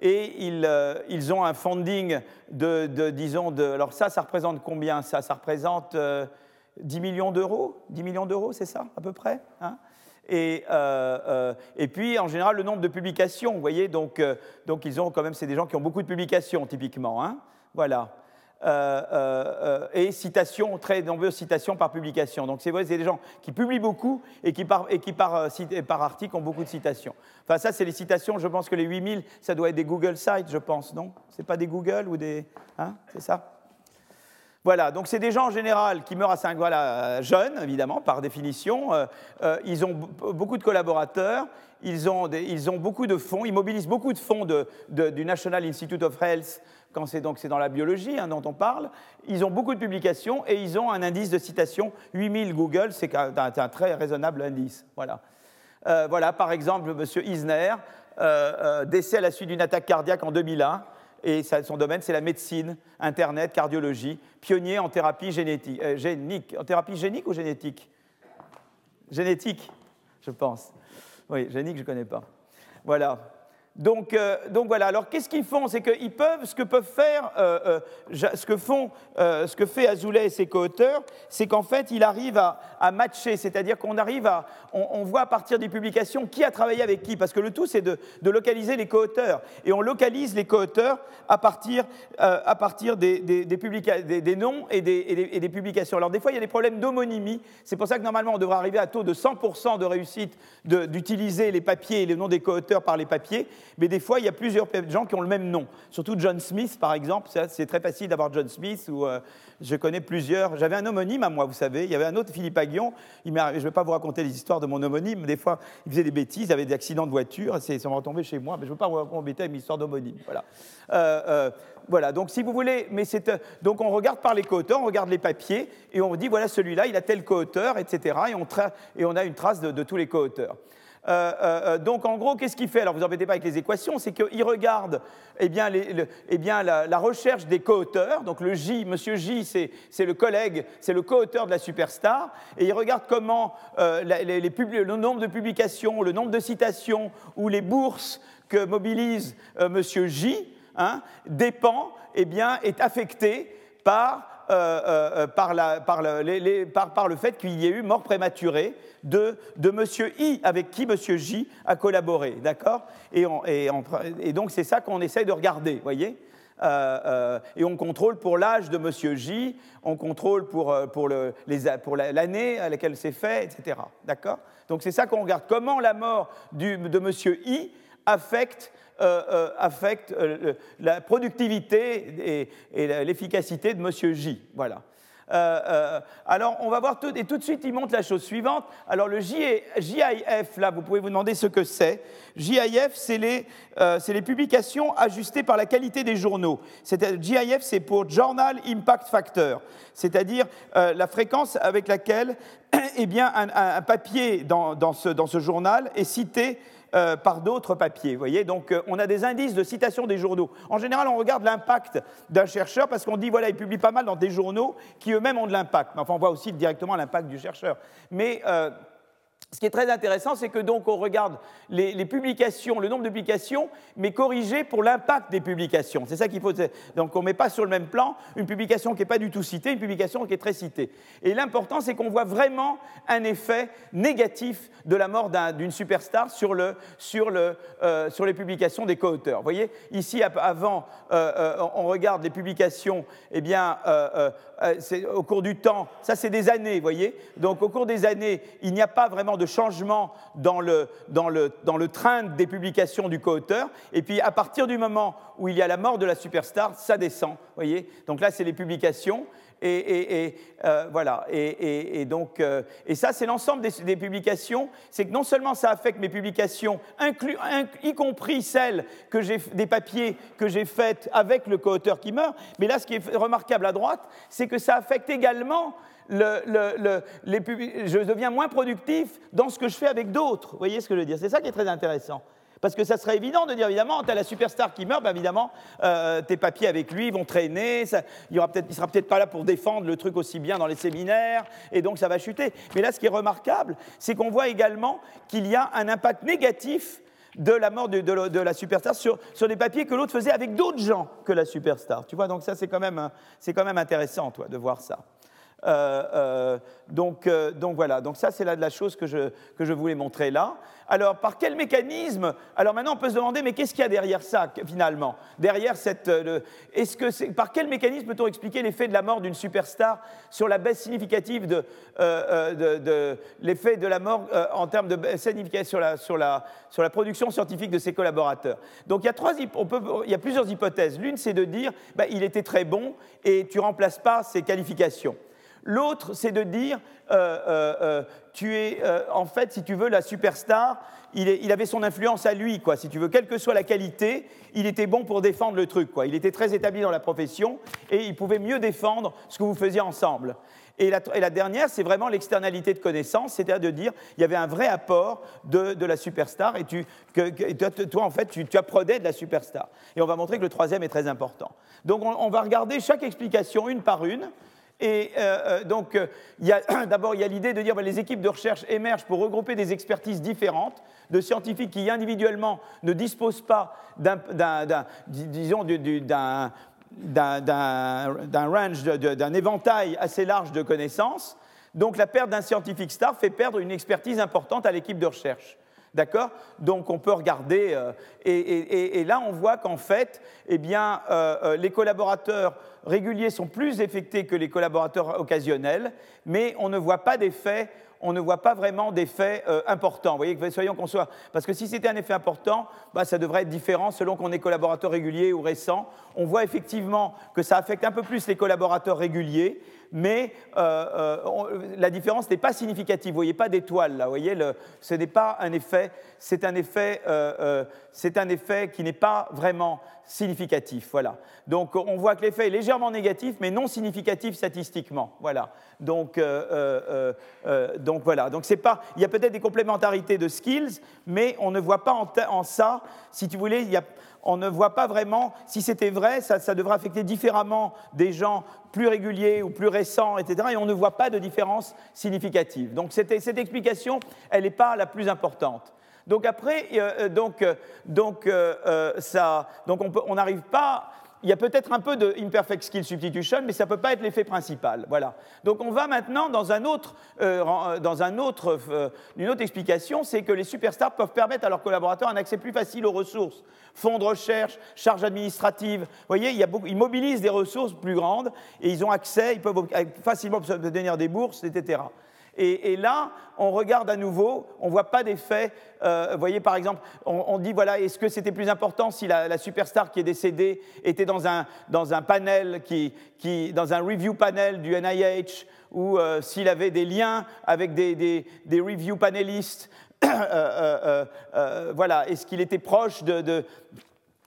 et ils, ont un funding de, disons, de, alors ça, ça représente combien Ça, ça représente 10 millions d'euros? 10 millions d'euros, c'est ça, à peu près hein? Et, euh, euh, et, puis, en général, le nombre de publications, vous voyez, donc, euh, donc ils ont quand même, c'est des gens qui ont beaucoup de publications, typiquement. Hein voilà. et citations, très nombreuses citations par publication. Donc, c'est des gens qui publient beaucoup et qui, par, et qui par, par, article, ont beaucoup de citations. Enfin, ça, c'est les citations, je pense que les 8000, ça doit être des Google Sites, je pense, non? C'est pas des Google ou des. Hein? C'est ça? Voilà, donc c'est des gens en général qui meurent à 5 voilà, jeunes, évidemment, par définition. Euh, euh, ils ont beaucoup de collaborateurs, ils ont, beaucoup de fonds, ils mobilisent beaucoup de fonds du National Institute of Health, quand c'est dans la biologie hein, dont on parle. Ils ont beaucoup de publications et ils ont un indice de citation 8000 Google, c'est un, très raisonnable indice. Voilà. Euh, voilà, par exemple, M. Isner, décès à la suite d'une attaque cardiaque en 2001 et son domaine, c'est la médecine, Internet, cardiologie, pionnier en thérapie génétique, euh, génique. En thérapie génique ou génétique? Génétique, je pense. Oui, génique, je ne connais pas. Voilà. Donc, euh, donc, voilà. Alors, qu'est-ce qu'ils font? C'est qu'ils peuvent, ce que peuvent faire, euh, euh, ce que font, ce que fait Azoulay et ses co-auteurs, c'est qu'en fait, il arrive à, matcher, c'est-à-dire qu'on arrive à, on, voit à partir des publications qui a travaillé avec qui, parce que le tout, c'est de, localiser les co-auteurs, et on localise les co-auteurs à partir, à partir des, des, des, noms et, des, publications. Alors, des fois, il y a des problèmes d'homonymie. C'est pour ça que normalement, on devrait arriver à taux de 100% de réussite d'utiliser les papiers et les noms des co-auteurs par les papiers mais des fois, il y a plusieurs gens qui ont le même nom. Surtout John Smith, par exemple, c'est très facile d'avoir John Smith, ou euh, je connais plusieurs. J'avais un homonyme à moi, vous savez. Il y avait un autre, Philippe Aguillon. je ne vais pas vous raconter les histoires de mon homonyme. Des fois, il faisait des bêtises, il avait des accidents de voiture, ça m'est retombé chez moi, mais je ne veux pas vous avec une histoire d'homonyme. Voilà. Euh, euh, voilà, donc si vous voulez, mais c'est donc on regarde par les co-auteurs, on regarde les papiers et on dit voilà celui-là, il a tel co-auteur, etc. Et on, et on a une trace de, de tous les co-auteurs. Euh, euh, euh, donc en gros, qu'est-ce qu'il fait? Alors vous embêtez pas avec les équations, c'est qu'il regarde eh bien, eh la, recherche des co-auteurs. Donc le J, Monsieur J, c'est le collègue, c'est le co-auteur de la superstar, et il regarde comment le nombre de publications, le nombre de citations ou les bourses que mobilise Monsieur J hein, dépend, eh bien, est affecté par euh, euh, par, le fait qu'il y ait eu mort prématurée de, de M. I, avec qui M. J a collaboré, d'accord? Et, donc c'est ça qu'on essaye de regarder, voyez? Euh, et on contrôle pour l'âge de M. J, on contrôle pour, pour l'année à laquelle c'est fait, etc. D'accord? Donc c'est ça qu'on regarde. Comment la mort de M. I affecte euh, euh, affecte euh, la productivité et, l'efficacité de M. J. Voilà. alors, on va voir tout, et tout de suite, il montre la chose suivante. Alors, le JIF, là, vous pouvez vous demander ce que c'est. JIF, c'est les, les, publications ajustées par la qualité des journaux. JIF, c'est pour Journal Impact Factor, c'est-à-dire la fréquence avec laquelle <coughs> eh bien, un, papier dans, dans, ce, dans, ce, journal est cité euh, par d'autres papiers. voyez Donc euh, on a des indices de citation des journaux. En général, on regarde l'impact d'un chercheur parce qu'on dit, voilà, il publie pas mal dans des journaux qui eux-mêmes ont de l'impact. Enfin, on voit aussi directement l'impact du chercheur. Mais euh, ce qui est très intéressant, c'est que donc on regarde les, publications, le nombre de publications, mais corrigé pour l'impact des publications. C'est ça qu'il faut. Donc on ne met pas sur le même plan une publication qui n'est pas du tout citée, une publication qui est très citée. Et l'important, c'est qu'on voit vraiment un effet négatif de la mort d'une superstar sur, le, sur, le, euh, sur, les publications des co-auteurs. Vous voyez, ici, avant, euh, euh, on regarde les publications, eh bien, au cours du temps, ça c'est des années, vous voyez. Donc au cours des années, il n'y a pas vraiment de changement dans le, dans le, dans le train des publications du co-auteur. Et puis, à partir du moment où il y a la mort de la superstar, ça descend. Voyez Donc là, c'est les publications. Et, voilà. Et, donc, et ça, c'est l'ensemble des, publications. C'est que non seulement ça affecte mes publications, y compris celles que j'ai, des papiers que j'ai faites avec le co-auteur qui meurt, mais là, ce qui est remarquable à droite, c'est que ça affecte également le, les je deviens moins productif dans ce que je fais avec d'autres. Vous voyez ce que je veux dire? C'est ça qui est très intéressant. Parce que ça serait évident de dire, évidemment, tu as la superstar qui meurt, ben évidemment, euh, tes papiers avec lui vont traîner, ça, il ne sera peut-être pas là pour défendre le truc aussi bien dans les séminaires, et donc ça va chuter. Mais là, ce qui est remarquable, c'est qu'on voit également qu'il y a un impact négatif de la mort de, de, la superstar sur, sur, des papiers que l'autre faisait avec d'autres gens que la superstar. Tu vois, donc ça, c'est quand, même, quand même intéressant, toi, de voir ça. Euh, euh, donc, euh, donc, voilà, donc ça c'est là la chose que je, voulais montrer là. Alors par quel mécanisme Alors maintenant on peut se demander mais qu'est-ce qu'il y a derrière ça finalement? Derrière cette, par quel mécanisme peut-on expliquer l'effet de la mort d'une superstar sur la baisse significative de, l'effet de la mort en termes de baisse significative sur la, production scientifique de ses collaborateurs? Donc il y a plusieurs hypothèses. L'une c'est de dire bah, il était très bon et tu remplaces pas ses qualifications. L'autre, c'est de dire, euh, euh, euh, tu es, en fait, si tu veux, la superstar, il, avait son influence à lui, quoi. Si tu veux, quelle que soit la qualité, il était bon pour défendre le truc, quoi. Il était très établi dans la profession et il pouvait mieux défendre ce que vous faisiez ensemble. Et la, dernière, c'est vraiment l'externalité de connaissance, c'est-à-dire de dire il y avait un vrai apport de, la superstar et tu, toi, en fait, tu, apprenais de la superstar. Et on va montrer que le troisième est très important. Donc, on va regarder chaque explication une par une. Et euh, euh, donc, euh, <clears throat> d'abord, il y a l'idée de dire que ben, les équipes de recherche émergent pour regrouper des expertises différentes de scientifiques qui individuellement ne disposent pas d'un, disons, d'un, range, d'un éventail assez large de connaissances. Donc, la perte d'un scientifique star fait perdre une expertise importante à l'équipe de recherche. D'accord? Donc on peut regarder, et, là on voit qu'en fait, eh bien, les collaborateurs réguliers sont plus effectés que les collaborateurs occasionnels, mais on ne voit pas d'effet on ne voit pas vraiment d'effet euh, important. Vous voyez, soyons qu'on soit. Parce que si c'était un effet important, bah, ça devrait être différent selon qu'on est collaborateur régulier ou récent. On voit effectivement que ça affecte un peu plus les collaborateurs réguliers, mais euh, euh, la différence n'est pas significative. Vous voyez pas d'étoile là. Vous voyez, ce n'est pas un effet. C'est un effet. c'est un effet qui n'est pas vraiment significatif. Voilà. Donc on voit que l'effet est légèrement négatif, mais non significatif statistiquement. Voilà. Donc, euh, euh, euh, donc voilà. Donc c'est pas. Il y a peut-être des complémentarités de skills, mais on ne voit pas en, ça. Si tu voulais, il y a, on ne voit pas vraiment. Si c'était vrai, ça, devrait affecter différemment des gens plus réguliers ou plus récents, etc. Et on ne voit pas de différence significative. Donc cette, explication, elle n'est pas la plus importante. Donc après, ça, on n'arrive pas il y a peut-être un peu de imperfect skill substitution, mais ça ne peut pas être l'effet principal. Voilà. Donc on va maintenant dans, un autre, euh, euh, dans un autre, euh, une autre explication, c'est que les superstars peuvent permettre à leurs collaborateurs un accès plus facile aux ressources, fonds de recherche, charges administratives. Vous voyez, y a beaucoup, ils mobilisent des ressources plus grandes et ils ont accès, ils peuvent facilement obtenir des bourses, etc. Et, là, on regarde à nouveau, on ne voit pas d'effet. Euh, vous voyez, par exemple, on, dit, voilà, est-ce que c'était plus important si la, superstar qui est décédée était dans un, dans un panel, qui, qui, dans un review panel du NIH, ou euh, s'il avait des liens avec des, des, review panélistes <coughs> euh, voilà, est-ce qu'il était proche de,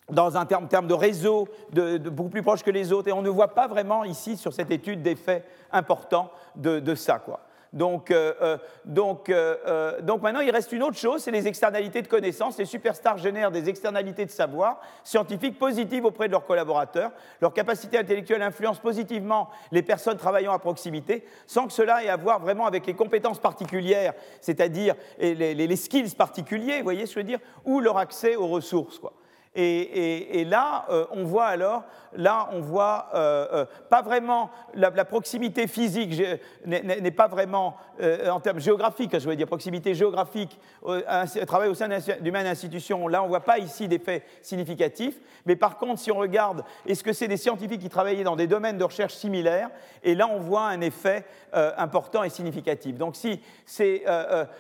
dans un terme, terme de réseau, de, beaucoup plus proche que les autres, et on ne voit pas vraiment ici sur cette étude d'effet important de, de ça. Quoi. Donc, euh, euh, donc, euh, donc, maintenant, il reste une autre chose, c'est les externalités de connaissances. Les superstars génèrent des externalités de savoir scientifiques positives auprès de leurs collaborateurs. Leur capacité intellectuelle influence positivement les personnes travaillant à proximité, sans que cela ait à voir vraiment avec les compétences particulières, c'est-à-dire les, les, skills particuliers, vous voyez ce que je veux dire, ou leur accès aux ressources. Quoi. Et, là, euh, on voit alors, là, on voit euh, euh, pas vraiment la, proximité physique n'est pas vraiment en termes géographiques, je veux dire proximité géographique, un, travail au sein d'une même institution. Là, on voit pas ici d'effet significatif. Mais par contre, si on regarde, est-ce que c'est des scientifiques qui travaillaient dans des domaines de recherche similaires? Et là, on voit un effet important et significatif. Donc, si c'est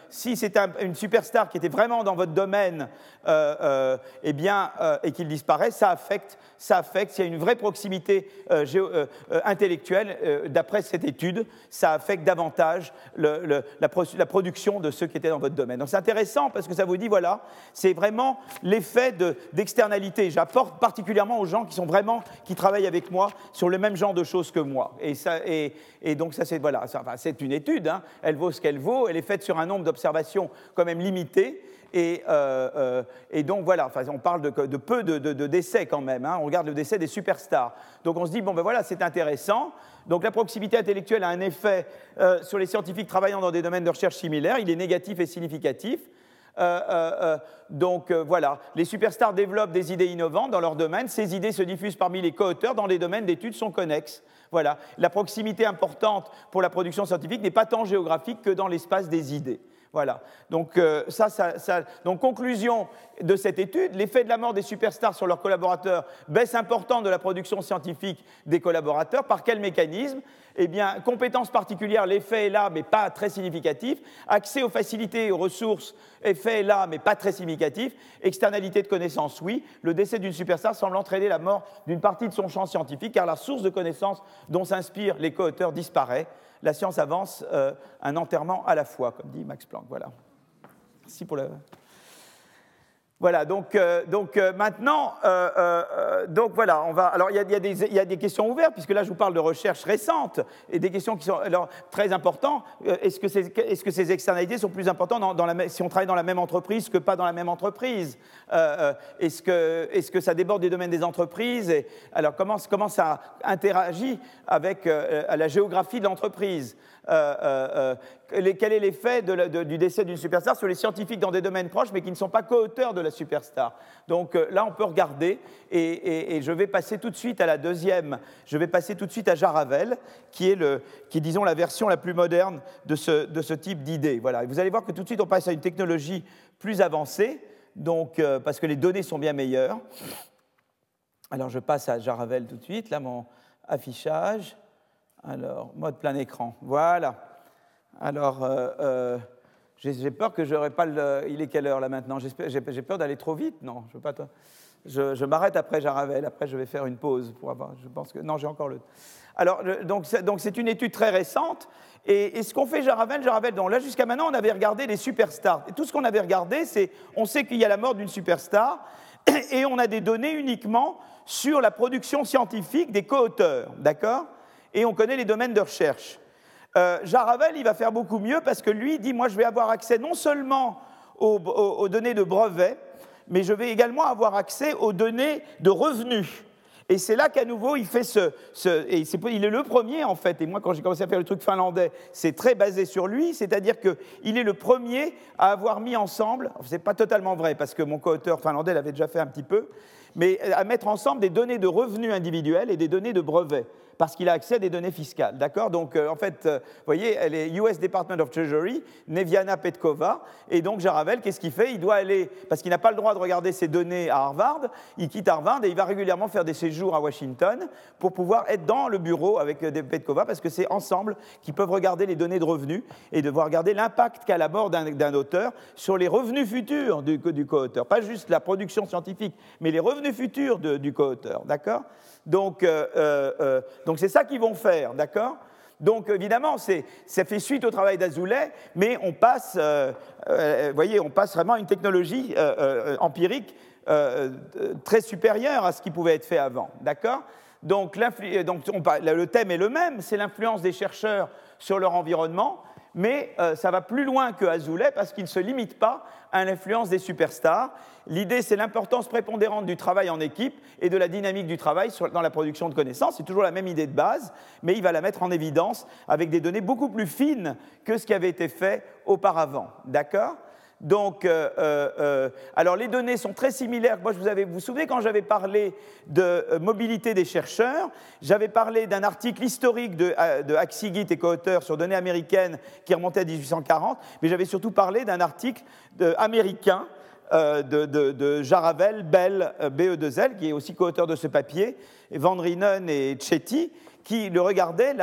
si une superstar qui était vraiment dans votre domaine, eh bien bien, et qu'il disparaît, ça affecte, ça affecte, s'il y a une vraie proximité intellectuelle, d'après cette étude, ça affecte davantage la, production de ceux qui étaient dans votre domaine. Donc c'est intéressant parce que ça vous dit, voilà, c'est vraiment l'effet d'externalité. J'apporte particulièrement aux gens qui sont vraiment, qui travaillent avec moi sur le même genre de choses que moi. Et, ça, et, donc ça, c'est voilà, c'est une étude, hein. elle vaut ce qu'elle vaut, elle est faite sur un nombre d'observations quand même limité. Et, euh, euh, et, donc voilà, enfin, on parle de, peu de, de, décès quand même. Hein. On regarde le décès des superstars. Donc on se dit, bon ben voilà, c'est intéressant. Donc la proximité intellectuelle a un effet euh, sur les scientifiques travaillant dans des domaines de recherche similaires. Il est négatif et significatif. donc voilà, les superstars développent des idées innovantes dans leur domaine. Ces idées se diffusent parmi les co-auteurs dans les domaines d'études sont connexes. Voilà, la proximité importante pour la production scientifique n'est pas tant géographique que dans l'espace des idées. Voilà. Donc, euh, donc, conclusion de cette étude, l'effet de la mort des superstars sur leurs collaborateurs, baisse importante de la production scientifique des collaborateurs. Par quel mécanisme? Eh bien, compétences particulières, l'effet est là, mais pas très significatif. Accès aux facilités et aux ressources, effet est là, mais pas très significatif. Externalité de connaissances, oui. Le décès d'une superstar semble entraîner la mort d'une partie de son champ scientifique, car la source de connaissances dont s'inspirent les co-auteurs disparaît la science avance euh, un enterrement à la fois, comme dit Max Planck. Voilà. Merci pour le. Voilà, donc, euh, donc euh, maintenant, euh, il y, a des questions ouvertes, puisque là je vous parle de recherches récentes et des questions qui sont très importantes. Est-ce que, ces, est que, ces externalités sont plus importantes si on travaille dans la même entreprise que pas dans la même entreprise? Est-ce que, est que, ça déborde des domaines des entreprises? Alors comment ça interagit avec la géographie de l'entreprise? Euh, euh, euh, quel est l'effet du décès d'une superstar sur les scientifiques dans des domaines proches, mais qui ne sont pas co-auteurs de la superstar. Donc là, on peut regarder, et, je vais passer tout de suite à la deuxième, je vais passer tout de suite à Jaravel, qui est, disons, la version la plus moderne de ce, de ce type d'idée. Voilà. vous allez voir que tout de suite, on passe à une technologie plus avancée, donc, parce que les données sont bien meilleures. Alors, je passe à Jaravel tout de suite, là, mon affichage. Alors, mode plein écran. Voilà. Alors, euh, euh, j'ai peur que j'aurais pas le. Il est quelle heure là maintenant? J'ai peur d'aller trop vite. Non, je veux pas. Je, m'arrête après Jaravel. Après, je vais faire une pause pour avoir. Je pense que non, j'ai encore le. Alors, donc c'est une étude très récente. Et, ce qu'on fait Jaravel, Jaravel, donc là jusqu'à maintenant, on avait regardé les superstars. Et tout ce qu'on avait regardé, c'est, on sait qu'il y a la mort d'une superstar, et on a des données uniquement sur la production scientifique des co-auteurs, d'accord? Et on connaît les domaines de recherche. Euh, Jaravel, il va faire beaucoup mieux parce que lui dit, moi je vais avoir accès non seulement aux, données de brevets, mais je vais également avoir accès aux données de revenus. Et c'est là qu'à nouveau, il fait ce. et il est le premier, en fait. Et moi, quand j'ai commencé à faire le truc finlandais, c'est très basé sur lui. C'est-à-dire qu'il est le premier à avoir mis ensemble. C'est pas totalement vrai, parce que mon co-auteur finlandais l'avait déjà fait un petit peu. Mais à mettre ensemble des données de revenus individuels et des données de brevets parce qu'il a accès à des données fiscales. D'accord? Donc, euh, en fait, euh, vous voyez, elle est US Department of Treasury, Neviana Petkova, et donc Jaravel, qu'est-ce qu'il fait? Il doit aller, parce qu'il n'a pas le droit de regarder ses données à Harvard, il quitte Harvard et il va régulièrement faire des séjours à Washington pour pouvoir être dans le bureau avec euh, Petkova, parce que c'est ensemble qu'ils peuvent regarder les données de revenus et devoir regarder l'impact qu'a la mort d'un auteur sur les revenus futurs du, du co-auteur. Pas juste la production scientifique, mais les revenus futurs du co-auteur. D'accord? Donc, euh, euh, euh, donc c'est ça qu'ils vont faire, d'accord? Donc évidemment, ça fait suite au travail d'Azoulay, mais on passe, voyez, on passe vraiment à une technologie empirique très supérieure à ce qui pouvait être fait avant, d'accord? Donc, donc le thème est le même, c'est l'influence des chercheurs sur leur environnement, mais ça va plus loin que Azoulay parce qu'il ne se limite pas à l'influence des superstars. L'idée, c'est l'importance prépondérante du travail en équipe et de la dynamique du travail dans la production de connaissances. C'est toujours la même idée de base, mais il va la mettre en évidence avec des données beaucoup plus fines que ce qui avait été fait auparavant. D'accord? Donc, euh, euh, euh, alors les données sont très similaires. Moi, je vous, vous vous souvenez quand j'avais parlé de mobilité des chercheurs, j'avais parlé d'un article historique de, de Axigit et co-auteur sur données américaines qui remontait à 1840, mais j'avais surtout parlé d'un article américain de, Jaravel, Bell, BE2L, qui est aussi co-auteur de ce papier, Van Rienen et Chetty, qui le regardaient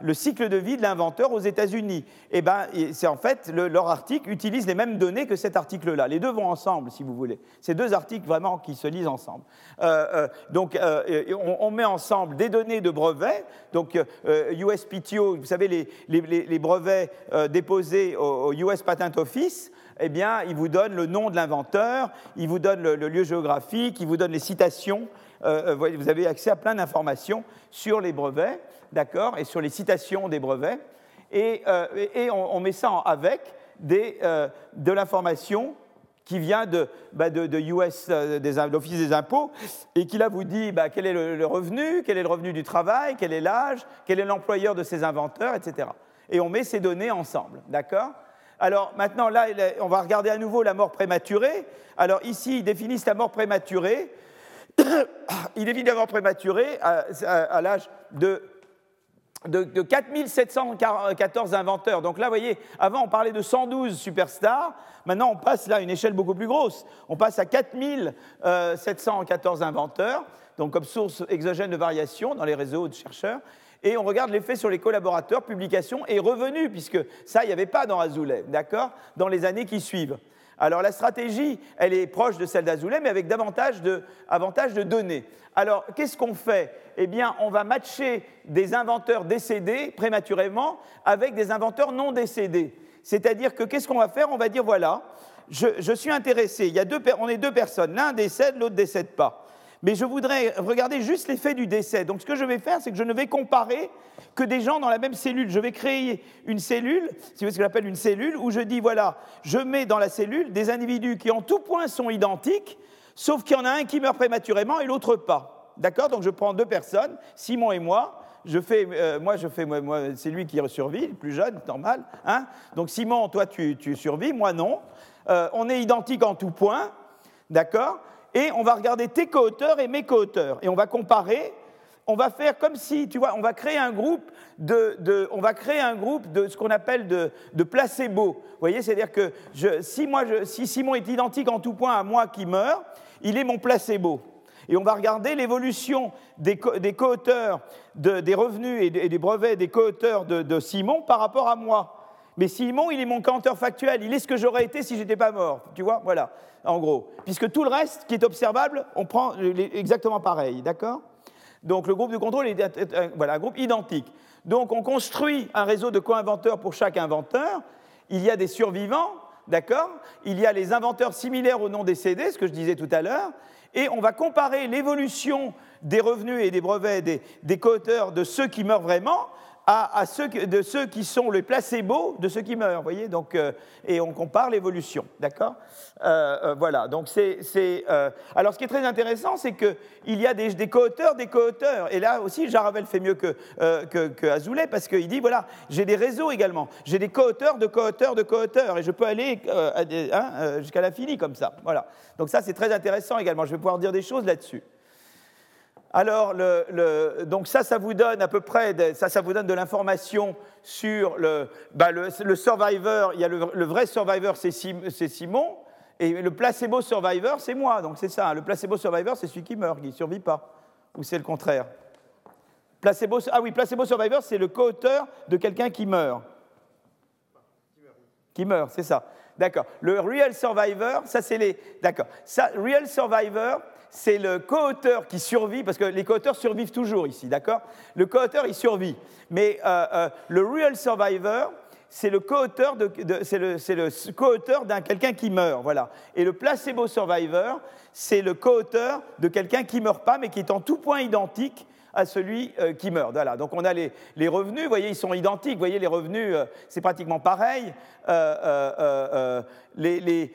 le cycle de vie de l'inventeur aux États-Unis. Et eh ben, c'est en fait leur article utilise les mêmes données que cet article-là. Les deux vont ensemble, si vous voulez. C'est deux articles vraiment qui se lisent ensemble. Euh, euh, donc, euh, on, met ensemble des données de brevets. Donc, USPTO, vous savez, les, les, brevets déposés au, US Patent Office eh bien, il vous donne le nom de l'inventeur, il vous donne le, lieu géographique, il vous donne les citations. Vous avez accès à plein d'informations sur les brevets, d'accord, et sur les citations des brevets. Et, on, met ça avec de l'information qui vient de, bah, de, euh, l'Office des impôts, et qui là vous dit bah, quel est le, revenu, quel est le revenu du travail, quel est l'âge, quel est l'employeur de ces inventeurs, etc. Et on met ces données ensemble, d'accord alors maintenant, là, on va regarder à nouveau la mort prématurée. Alors ici, ils définissent la mort prématurée. <coughs> Il définit la mort prématurée à l'âge de de, 4714 inventeurs. Donc là, vous voyez, avant on parlait de 112 superstars, maintenant on passe là à une échelle beaucoup plus grosse. On passe à 4714 inventeurs, donc comme source exogène de variation dans les réseaux de chercheurs. Et on regarde l'effet sur les collaborateurs, publications et revenus, puisque ça, il n'y avait pas dans Azoulay, d'accord? Dans les années qui suivent. Alors la stratégie, elle est proche de celle d'Azoulay, mais avec davantage de, données. Alors qu'est-ce qu'on fait? Eh bien, on va matcher des inventeurs décédés prématurément avec des inventeurs non décédés. C'est-à-dire que qu'est-ce qu'on va faire? On va dire voilà, je, suis intéressé, il y a deux, on est deux personnes, l'un décède, l'autre décède pas mais je voudrais regarder juste l'effet du décès. Donc ce que je vais faire, c'est que je ne vais comparer que des gens dans la même cellule. Je vais créer une cellule, si vous ce que j'appelle une cellule, où je dis, voilà, je mets dans la cellule des individus qui en tout point sont identiques, sauf qu'il y en a un qui meurt prématurément et l'autre pas. D'accord? Donc je prends deux personnes, Simon et moi, je fais, euh, moi, je fais, moi, c'est lui qui survit, le plus jeune, normal. Hein? Donc Simon, toi, tu, tu survis, moi non. Euh, on est identiques en tout point, d'accord? Et on va regarder tes co-auteurs et mes co-auteurs, et on va comparer. On va faire comme si, tu vois, on va créer un groupe de, on va créer un groupe de ce qu'on appelle de, placebo. Vous voyez, c'est-à-dire que si, Simon est identique en tout point à moi qui meurs, il est mon placebo. Et on va regarder l'évolution des, co-auteurs des revenus et des, brevets des co-auteurs de, de Simon par rapport à moi. Mais Simon, il est mon canteur factuel, il est ce que j'aurais été si j'étais pas mort. Tu vois, voilà, en gros. Puisque tout le reste qui est observable, on prend exactement pareil, d'accord? Donc le groupe de contrôle est voilà, un groupe identique. Donc on construit un réseau de co-inventeurs pour chaque inventeur. Il y a des survivants, d'accord? Il y a les inventeurs similaires aux non décédés, ce que je disais tout à l'heure. Et on va comparer l'évolution des revenus et des brevets des, des co-auteurs de ceux qui meurent vraiment à, ceux, de ceux qui sont les placebos de ceux qui meurent, voyez donc, euh, Et on compare l'évolution, d'accord? Euh, euh, Voilà, donc c'est... alors ce qui est très intéressant, c'est qu'il y a des, des co-auteurs, des co-auteurs. Et là aussi, Jaravel fait mieux que, Azoulay, parce qu'il dit, voilà, j'ai des réseaux également. J'ai des co-auteurs de co-auteurs de co-auteurs, et je peux aller hein, jusqu'à l'infini comme ça. Voilà. Donc ça, c'est très intéressant également. Je vais pouvoir dire des choses là-dessus. Alors, donc ça, ça vous donne à peu près, de, ça, ça vous donne de l'information sur le, bah, le, survivor. Il y a le, vrai survivor, c'est Simon, et le placebo survivor, c'est moi. Donc c'est ça. Hein. Le placebo survivor, c'est celui qui meurt, qui ne survit pas. Ou c'est le contraire placebo, Ah oui, placebo survivor, c'est le co-auteur de quelqu'un qui meurt. Qui meurt, c'est ça. D'accord. Le real survivor, ça c'est les. D'accord. Ça, real survivor, c'est le co-auteur qui survit, parce que les co-auteurs survivent toujours ici, d'accord? Le co-auteur, il survit. Mais euh, euh, le real survivor, c'est le co-auteur de, c'est le, le d'un quelqu'un qui meurt, voilà. Et le placebo survivor, c'est le co-auteur de quelqu'un qui meurt pas, mais qui est en tout point identique à celui euh, qui meurt. Voilà. Donc on a les, les, revenus, vous voyez, ils sont identiques, vous voyez, les revenus, c'est pratiquement pareil. Les, les,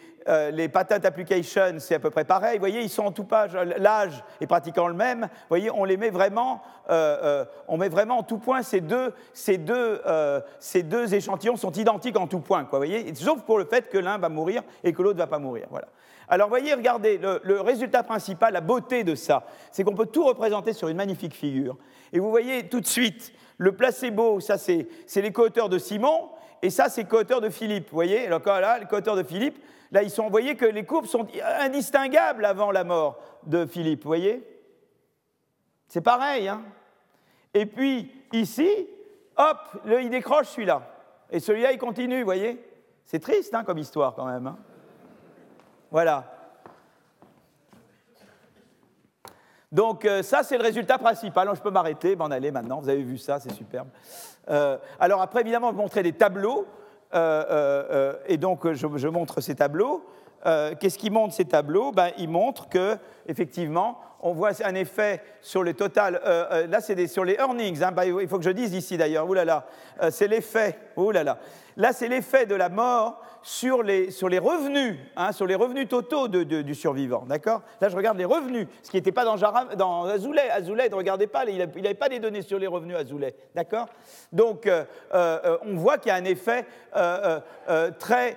les, patent applications, c'est à peu près pareil. Vous voyez, ils sont en tout page, l'âge est pratiquement le même. Vous voyez, on les met vraiment, on met vraiment en tout point ces deux, ces deux, ces deux échantillons sont identiques en tout point, vous voyez, sauf pour le fait que l'un va mourir et que l'autre ne va pas mourir. Voilà. Alors voyez, regardez, le, résultat principal, la beauté de ça, c'est qu'on peut tout représenter sur une magnifique figure. Et vous voyez tout de suite, le placebo, ça c'est les co-auteurs de Simon, et ça c'est co-auteurs de Philippe. Vous voyez, alors là, les co-auteurs de Philippe, là ils sont, vous voyez que les courbes sont indistinguables avant la mort de Philippe, vous voyez C'est pareil, hein Et puis ici, hop, il décroche celui-là. Et celui-là, il continue, vous voyez C'est triste hein, comme histoire quand même. Hein. voilà. Donc euh, ça, c'est le résultat principal. je peux m'arrêter, m'en aller maintenant. Vous avez vu ça, c'est superbe. Euh, alors après, évidemment, je montrer des tableaux. Euh, et donc, je, montre ces tableaux. Qu'est-ce qui montre ces tableaux? Ben, Ils montrent que, effectivement, on voit un effet sur le total. là, c'est sur les earnings. Hein. Ben, il faut que je dise ici d'ailleurs. Ouh là là, c'est l'effet. Ouh là là. Là, c'est l'effet de la mort sur les, sur les revenus, hein, sur les revenus totaux du survivant. D'accord? Là, je regarde les revenus, ce qui n'était pas dans, Azoulay. Azoulay, ne regardez pas, il n'avait pas des données sur les revenus Azoulay. D'accord? Donc, euh, euh, on voit qu'il y a un effet euh, très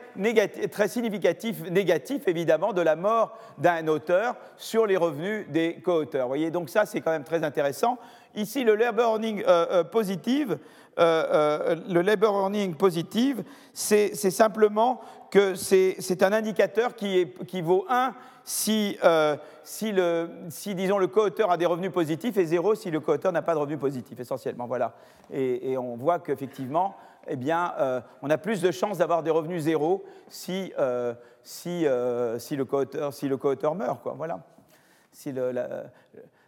significatif, négatif, évidemment, de la mort d'un auteur sur les revenus des co-auteurs. Vous voyez Donc, ça, c'est quand même très intéressant. Ici, le labor earning positive, le labor earning positive, c'est simplement que c'est un indicateur qui, vaut 1 si, euh, si, le, si, disons, le co-auteur a des revenus positifs et 0 si le co-auteur n'a pas de revenus positifs, essentiellement. Voilà. Et, on voit qu'effectivement, eh bien, euh, on a plus de chances d'avoir des revenus zéro si, euh, si, si le co-auteur si meurt. Quoi. Voilà.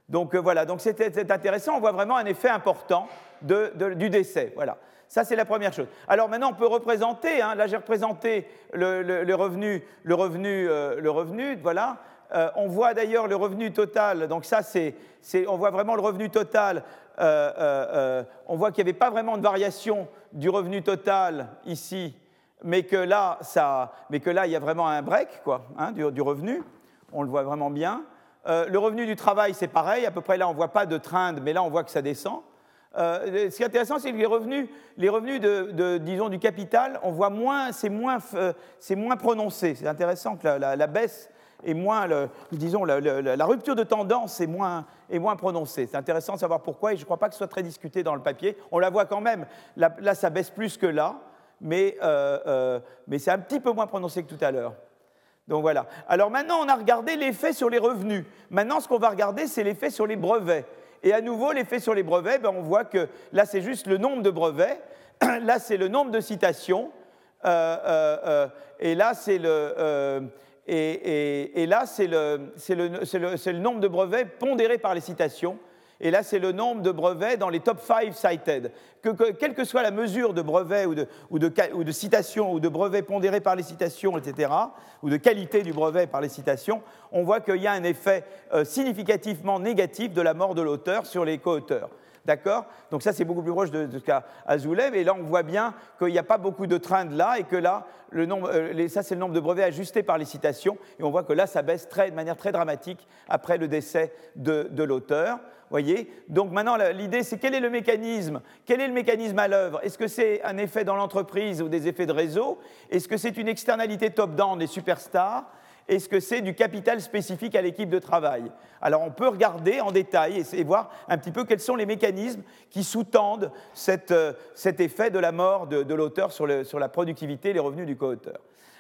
Donc voilà, donc c'est intéressant, on voit vraiment un effet important de, du décès. Voilà. Ça, c'est la première chose. Alors maintenant, on peut représenter, hein, là j'ai représenté le, revenu, le revenu, euh, le revenu, voilà. Euh, on voit d'ailleurs le revenu total, donc ça, c'est, on voit vraiment le revenu total. Euh, on voit qu'il n'y avait pas vraiment de variation du revenu total ici, mais que là, ça, mais que là il y a vraiment un break quoi, hein, du, du, revenu. On le voit vraiment bien. le revenu du travail, c'est pareil, à peu près là, on ne voit pas de trend, mais là, on voit que ça descend. Euh, ce qui est intéressant, c'est que les revenus, les revenus de, disons, du capital, on voit moins, c'est moins, euh, moins, prononcé. C'est intéressant que la, baisse est moins, disons, la, rupture de tendance est moins, est moins prononcée. C'est intéressant de savoir pourquoi, et je ne crois pas que ce soit très discuté dans le papier. On la voit quand même. Là, ça baisse plus que là, mais, euh, mais c'est un petit peu moins prononcé que tout à l'heure. Donc voilà. Alors maintenant, on a regardé l'effet sur les revenus. Maintenant, ce qu'on va regarder, c'est l'effet sur les brevets. Et à nouveau, l'effet sur les brevets, ben, on voit que là, c'est juste le nombre de brevets, <clears throat> là, c'est le nombre de citations, euh, euh, euh, et là, c'est le, le, le, nombre de brevets pondérés par les citations. Et là, c'est le nombre de brevets dans les top 5 cited. Que, quelle que soit la mesure de brevet ou de, de, ou de citation ou de brevet pondéré par les citations, etc., ou de qualité du brevet par les citations, on voit qu'il y a un effet euh, significativement négatif de la mort de l'auteur sur les co-auteurs. D'accord? Donc ça, c'est beaucoup plus proche de, ce qu'a Azoulay, et là, on voit bien qu'il n'y a pas beaucoup de trend là, et que là, le nombre, euh, ça, c'est le nombre de brevets ajustés par les citations, et on voit que là, ça baisse très, de manière très dramatique après le décès de, de l'auteur. Voyez. Donc maintenant, l'idée, c'est quel est le mécanisme? Quel est le mécanisme à l'œuvre? Est-ce que c'est un effet dans l'entreprise ou des effets de réseau? Est-ce que c'est une externalité top-down des superstars? Est-ce que c'est du capital spécifique à l'équipe de travail? Alors on peut regarder en détail et, voir un petit peu quels sont les mécanismes qui sous-tendent euh, cet effet de la mort de, l'auteur sur, la productivité et les revenus du co-auteur.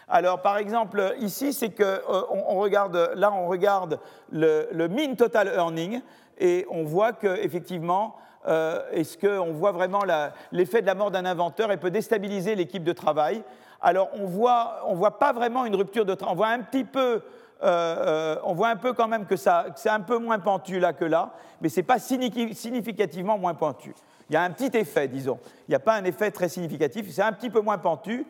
Alors, par exemple, ici, c'est que euh, regarde, là, on regarde le, le, mean total earning et on voit qu'effectivement, euh, est-ce qu'on voit vraiment l'effet de la mort d'un inventeur et peut déstabiliser l'équipe de travail? Alors on voit, on voit pas vraiment une rupture de train, on voit un petit peu, euh, euh, on voit un peu quand même que, c'est un peu moins pentu là que là, mais ce n'est pas significativement moins pentu. Il y a un petit effet, disons. Il n'y a pas un effet très significatif, c'est un petit peu moins pentu.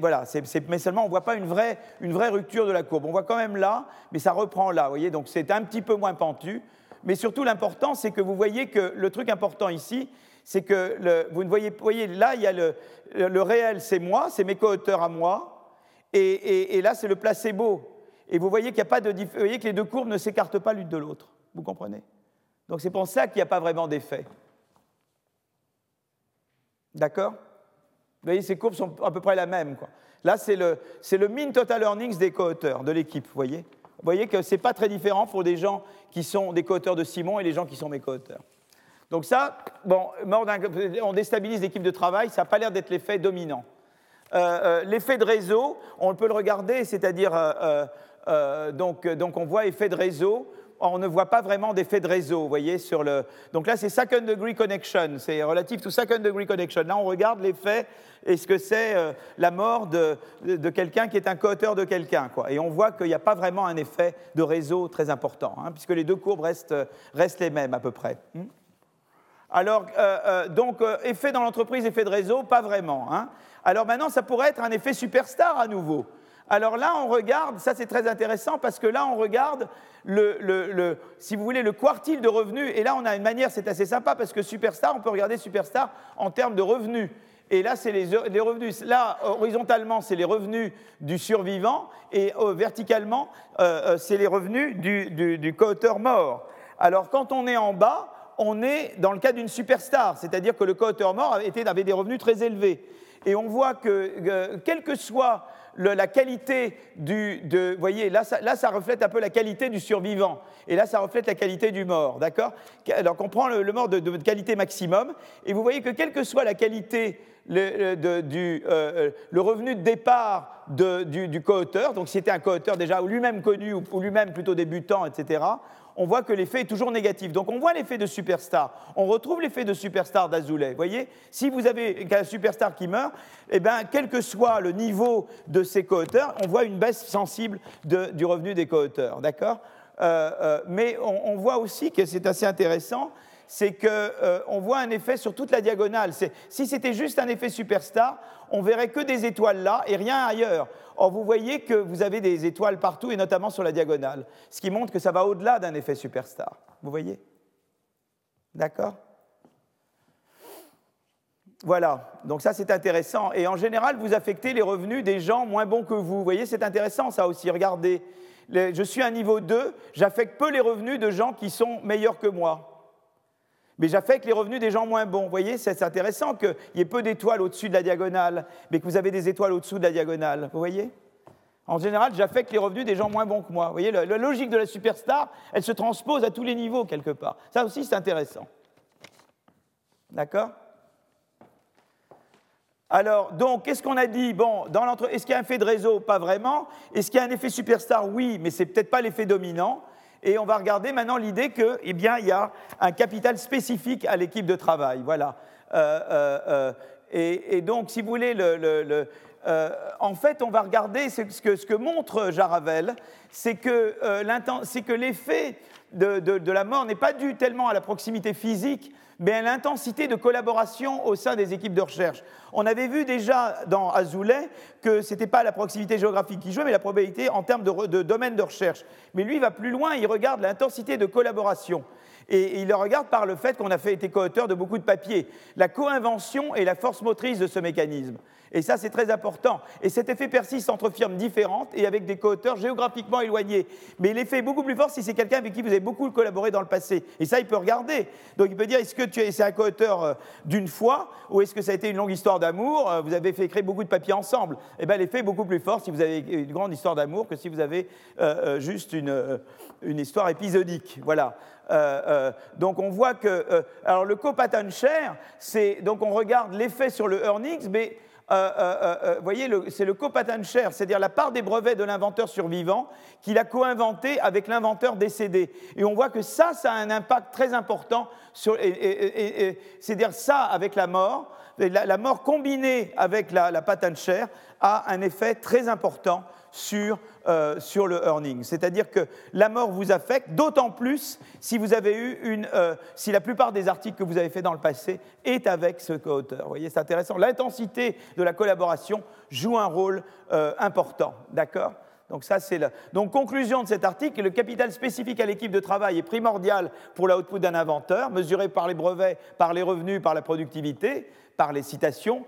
voilà, mais seulement on ne voit pas une vraie, une vraie rupture de la courbe. On voit quand même là, mais ça reprend là, vous voyez, donc c'est un petit peu moins pentu. Mais surtout, l'important, c'est que vous voyez que le truc important ici, c'est que vous voyez, voyez, là, il y a le, le réel, c'est moi, c'est mes co-auteurs à moi, et, là, c'est le placebo. Et vous voyez qu'il a pas de, vous voyez que les deux courbes ne s'écartent pas l'une de l'autre. Vous comprenez? Donc c'est pour ça qu'il n'y a pas vraiment d'effet. D'accord? Vous voyez, ces courbes sont à peu près la même. Quoi. Là, c'est le, le mean total earnings des co-auteurs, de l'équipe, vous voyez? Vous voyez que ce n'est pas très différent pour des gens qui sont des co-auteurs de Simon et les gens qui sont mes co-auteurs. Donc ça, bon, on déstabilise l'équipe de travail, ça n'a pas l'air d'être l'effet dominant. Euh, euh, l'effet de réseau, on peut le regarder, c'est-à-dire, euh, donc, donc, on voit effet de réseau, on ne voit pas vraiment d'effet de réseau, voyez, sur le... Donc là, c'est second degree connection, c'est relatif to second degree connection. Là, on regarde l'effet et ce que c'est euh, la mort de, quelqu'un qui est un co-auteur de quelqu'un, quoi. Et on voit qu'il n'y a pas vraiment un effet de réseau très important, hein, puisque les deux courbes restent, restent, les mêmes à peu près. Hmm. Alors, euh, euh, donc, effet dans l'entreprise, effet de réseau, pas vraiment. Hein. Alors maintenant, ça pourrait être un effet superstar à nouveau. Alors là, on regarde, ça c'est très intéressant parce que là, on regarde le, si vous voulez, le quartile de revenus. Et là, on a une manière, c'est assez sympa parce que Superstar, on peut regarder Superstar en termes de revenus. Et là, c'est les, revenus. Là, horizontalement, c'est les revenus du survivant, et euh, verticalement, euh, euh, c'est les revenus du, du, co-auteur mort. Alors, quand on est en bas, on est dans le cas d'une superstar, c'est-à-dire que le co-auteur mort avait, avait, des revenus très élevés. Et on voit que, quel que soit la qualité du. vous voyez, là ça, reflète un peu la qualité du survivant. Et là, ça reflète la qualité du mort. D'accord? Alors on prend le, mort de, qualité maximum. Et vous voyez que quelle que soit la qualité le, du, euh, le revenu de départ du, du co-auteur, donc si c'était un co-auteur déjà ou lui-même connu ou lui-même plutôt débutant, etc., on voit que l'effet est toujours négatif. Donc on voit l'effet de superstar. On retrouve l'effet de superstar d'Azoulay. Voyez? Si vous avez un superstar qui meurt, eh bien, quel que soit le niveau de ses co-auteurs, on voit une baisse sensible du revenu des co-auteurs. D'accord? Euh, euh, Mais on, voit aussi que c'est assez intéressant, c'est qu'on euh, voit un effet sur toute la diagonale. Si c'était juste un effet superstar, on verrait que des étoiles là et rien ailleurs. Or, vous voyez que vous avez des étoiles partout, et notamment sur la diagonale, ce qui montre que ça va au-delà d'un effet superstar. Vous voyez? D'accord? Voilà, donc ça c'est intéressant. Et en général, vous affectez les revenus des gens moins bons que vous. Vous voyez, c'est intéressant ça aussi. Regardez, je suis à niveau 2, j'affecte peu les revenus de gens qui sont meilleurs que moi mais j'affecte les revenus des gens moins bons. Vous voyez, c'est intéressant qu'il y ait peu d'étoiles au-dessus de la diagonale, mais que vous avez des étoiles au-dessous de la diagonale. Vous voyez? En général, j'affecte les revenus des gens moins bons que moi. Vous voyez, la, logique de la superstar, elle se transpose à tous les niveaux quelque part. Ça aussi, c'est intéressant. D'accord? Alors, donc, qu'est-ce qu'on a dit? Bon, dans est-ce qu'il y a un effet de réseau? Pas vraiment. Est-ce qu'il y a un effet superstar? Oui, mais c'est peut-être pas l'effet dominant. Et on va regarder maintenant l'idée qu'il eh il y a un capital spécifique à l'équipe de travail. Voilà. Euh, euh, euh, et, donc, si vous voulez, le, en fait, on va regarder ce que, que montre Jaravel, c'est que, que l'effet de, la mort n'est pas dû tellement à la proximité physique, mais à l'intensité de collaboration au sein des équipes de recherche. On avait vu déjà dans Azoulay que ce n'était pas la proximité géographique qui jouait, mais la probabilité en termes de, de domaine de recherche. Mais lui, va plus loin, il regarde l'intensité de collaboration. Et il le regarde par le fait qu'on a fait, été co-auteur de beaucoup de papiers. La co-invention est la force motrice de ce mécanisme. Et ça, c'est très important. Et cet effet persiste entre firmes différentes et avec des co-auteurs géographiquement éloignés. Mais l'effet est beaucoup plus fort si c'est quelqu'un avec qui vous avez beaucoup collaboré dans le passé. Et ça, il peut regarder. Donc, il peut dire est-ce que tu es, c'est un co-auteur euh, d'une fois ou est-ce que ça a été une longue histoire d'amour euh, Vous avez fait écrire beaucoup de papiers ensemble? Eh bien, l'effet est beaucoup plus fort si vous avez une grande histoire d'amour que si vous avez euh, juste une, une histoire épisodique. Voilà. Donc on voit que alors le co-pattern share, c'est donc on regarde l'effet sur le earnings, mais euh, euh, euh, vous voyez, c'est le co-patent share, c'est-à-dire la part des brevets de l'inventeur survivant qu'il a co-inventé avec l'inventeur décédé. Et on voit que ça, ça a un impact très important sur, c'est-à-dire ça avec la mort, la, mort combinée avec la, la patent share a un effet très important sur, euh, sur le earning. C'est-à-dire que la mort vous affecte, d'autant plus si vous avez eu une, euh, si la plupart des articles que vous avez fait dans le passé est avec ce co-auteur. Vous voyez, c'est intéressant. L'intensité de la collaboration joue un rôle euh, important. D'accord? Donc ça, c'est Donc conclusion de cet article, le capital spécifique à l'équipe de travail est primordial pour l'output d'un inventeur, mesuré par les brevets, par les revenus, par la productivité, par les citations.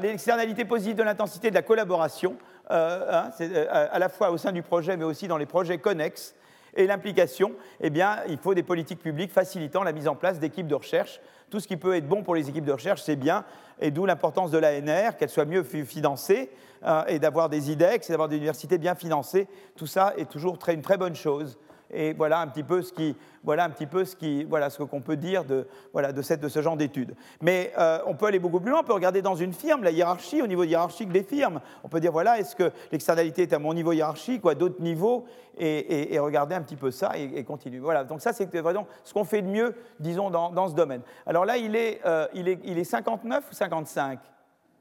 L'externalité positive de l'intensité de la collaboration hein, euh, à la fois au sein du projet, mais aussi dans les projets connexes. Et l'implication, eh bien, il faut des politiques publiques facilitant la mise en place d'équipes de recherche. Tout ce qui peut être bon pour les équipes de recherche, c'est bien, et d'où l'importance de l'ANR, qu'elle soit mieux financée, euh, et d'avoir des IDEX, et d'avoir des universités bien financées. Tout ça est toujours une très bonne chose Et voilà un petit peu ce qui, voilà un petit peu ce qui, voilà ce qu'on peut dire de, voilà, de, cette, de ce genre d'études. Mais euh, on peut aller beaucoup plus loin. On peut regarder dans une firme la hiérarchie au niveau hiérarchique des firmes. On peut dire voilà, est-ce que l'externalité est à mon niveau hiérarchique ou à d'autres niveaux, et, regarder un petit peu ça et, continuer. Voilà. Donc ça, c'est vraiment ce qu'on fait de mieux, disons, dans, dans, ce domaine. Alors là, il est, euh, il est, il est 59 ou 55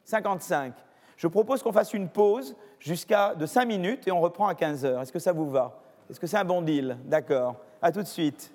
55. Je propose qu'on fasse une pause jusqu'à de 5 minutes et on reprend à 15 heures. Est-ce que ça vous va? Est-ce que c'est un bon deal? D'accord. À tout de suite.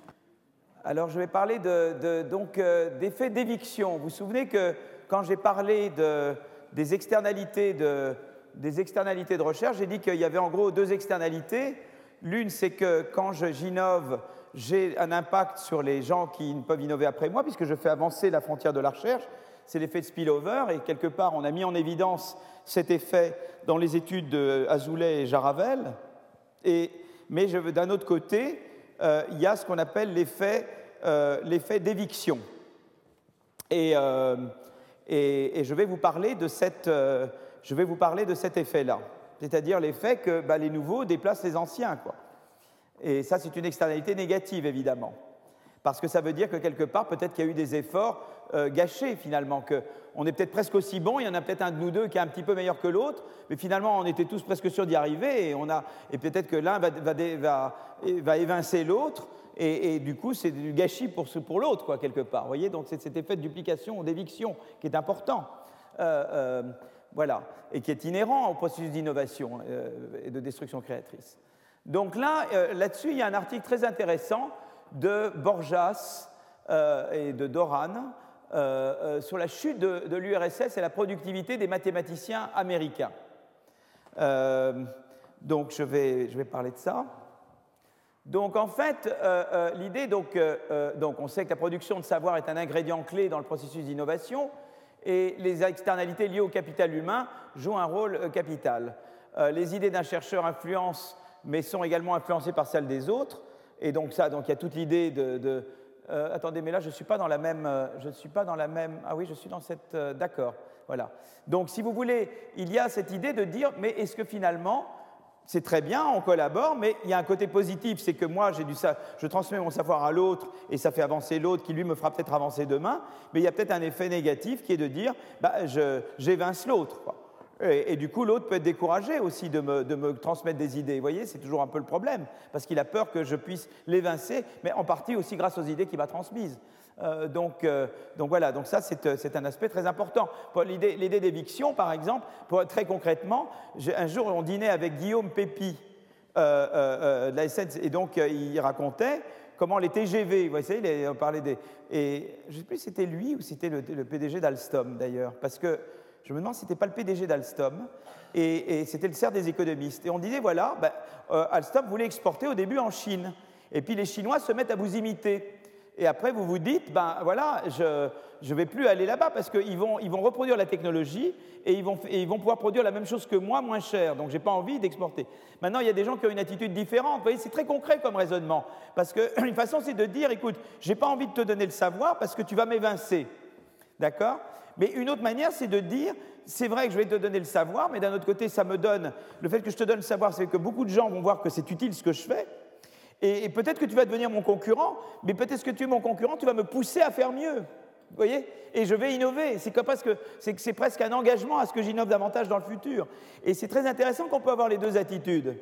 Alors, je vais parler de, donc euh, d'effets d'éviction. Vous vous souvenez que quand j'ai parlé de, des, externalités de, des externalités de recherche, j'ai dit qu'il y avait en gros deux externalités. L'une, c'est que quand j'innove, j'ai un impact sur les gens qui peuvent innover après moi, puisque je fais avancer la frontière de la recherche c'est l'effet de spillover, et quelque part, on a mis en évidence cet effet dans les études de Azoulay et Jaravel. Et, mais d'un autre côté, euh, il y a ce qu'on appelle l'effet euh, d'éviction. Euh, et, et, je vais vous parler de, cette, je vais vous parler de cet effet-là, c'est-à-dire l'effet que bah, les nouveaux déplacent les anciens. Quoi. Et ça, c'est une externalité négative, évidemment. Parce que ça veut dire que quelque part, peut-être qu'il y a eu des efforts euh, gâchés finalement, qu'on est peut-être presque aussi bon, il y en a peut-être un de nous deux qui est un petit peu meilleur que l'autre, mais finalement on était tous presque sûrs d'y arriver et, et peut-être que l'un va, va, évincer l'autre. Et, du coup, c'est du gâchis pour, pour l'autre, quoi, quelque part. voyez, donc c'est cet effet de duplication ou d'éviction qui est important. Euh, euh, voilà, et qui est inhérent au processus d'innovation et de destruction créatrice. Donc là, là-dessus, il y a un article très intéressant de Borjas euh, et de Doran euh, euh, sur la chute de, l'URSS et la productivité des mathématiciens américains. donc je vais, je vais, parler de ça. Donc en fait, l'idée, donc, donc on sait que la production de savoir est un ingrédient clé dans le processus d'innovation et les externalités liées au capital humain jouent un rôle capital. les idées d'un chercheur influencent, mais sont également influencées par celles des autres. Et donc ça, donc il y a toute l'idée de, euh, attendez, mais là je ne suis pas dans la même, euh, je suis pas dans la même. Ah oui, je suis dans cette. Euh, d'accord, voilà. Donc si vous voulez, il y a cette idée de dire, mais est-ce que finalement c'est très bien, on collabore, mais il y a un côté positif, c'est que moi, j'ai du je transmets mon savoir à l'autre et ça fait avancer l'autre qui lui me fera peut-être avancer demain, mais il y a peut-être un effet négatif qui est de dire, bah, j'évince l'autre. Et, du coup, l'autre peut être découragé aussi de me, transmettre des idées. Vous voyez, c'est toujours un peu le problème, parce qu'il a peur que je puisse l'évincer, mais en partie aussi grâce aux idées qu'il m'a transmises. Euh, donc, euh, donc, voilà, donc ça c'est euh, un aspect très important. L'idée d'éviction, par exemple, très concrètement, un jour on dînait avec Guillaume Pépi de la SN, et donc il racontait comment les TGV, vous voyez, on parlait des... Et je ne sais plus si c'était lui ou si c'était le, PDG d'Alstom d'ailleurs, parce que je me demande si ce n'était pas le PDG d'Alstom, et, c'était le CERF des économistes. Et on disait, voilà, ben, euh, Alstom voulait exporter au début en Chine, et puis les Chinois se mettent à vous imiter. Et après, vous vous dites, ben voilà, je ne vais plus aller là-bas parce qu'ils vont, ils vont reproduire la technologie et ils, vont, et ils vont pouvoir produire la même chose que moi, moins cher. Donc, je n'ai pas envie d'exporter. Maintenant, il y a des gens qui ont une attitude différente. Vous voyez, c'est très concret comme raisonnement. Parce qu'une <clears throat> façon, c'est de dire, écoute, je n'ai pas envie de te donner le savoir parce que tu vas m'évincer. D'accord? Mais une autre manière, c'est de dire, c'est vrai que je vais te donner le savoir, mais d'un autre côté, ça me donne, le fait que je te donne le savoir, c'est que beaucoup de gens vont voir que c'est utile ce que je fais. Et, peut-être que tu vas devenir mon concurrent, mais peut-être que tu es mon concurrent, tu vas me pousser à faire mieux. Vous voyez? Et je vais innover. C'est presque un engagement à ce que j'innove davantage dans le futur. Et c'est très intéressant qu'on peut avoir les deux attitudes.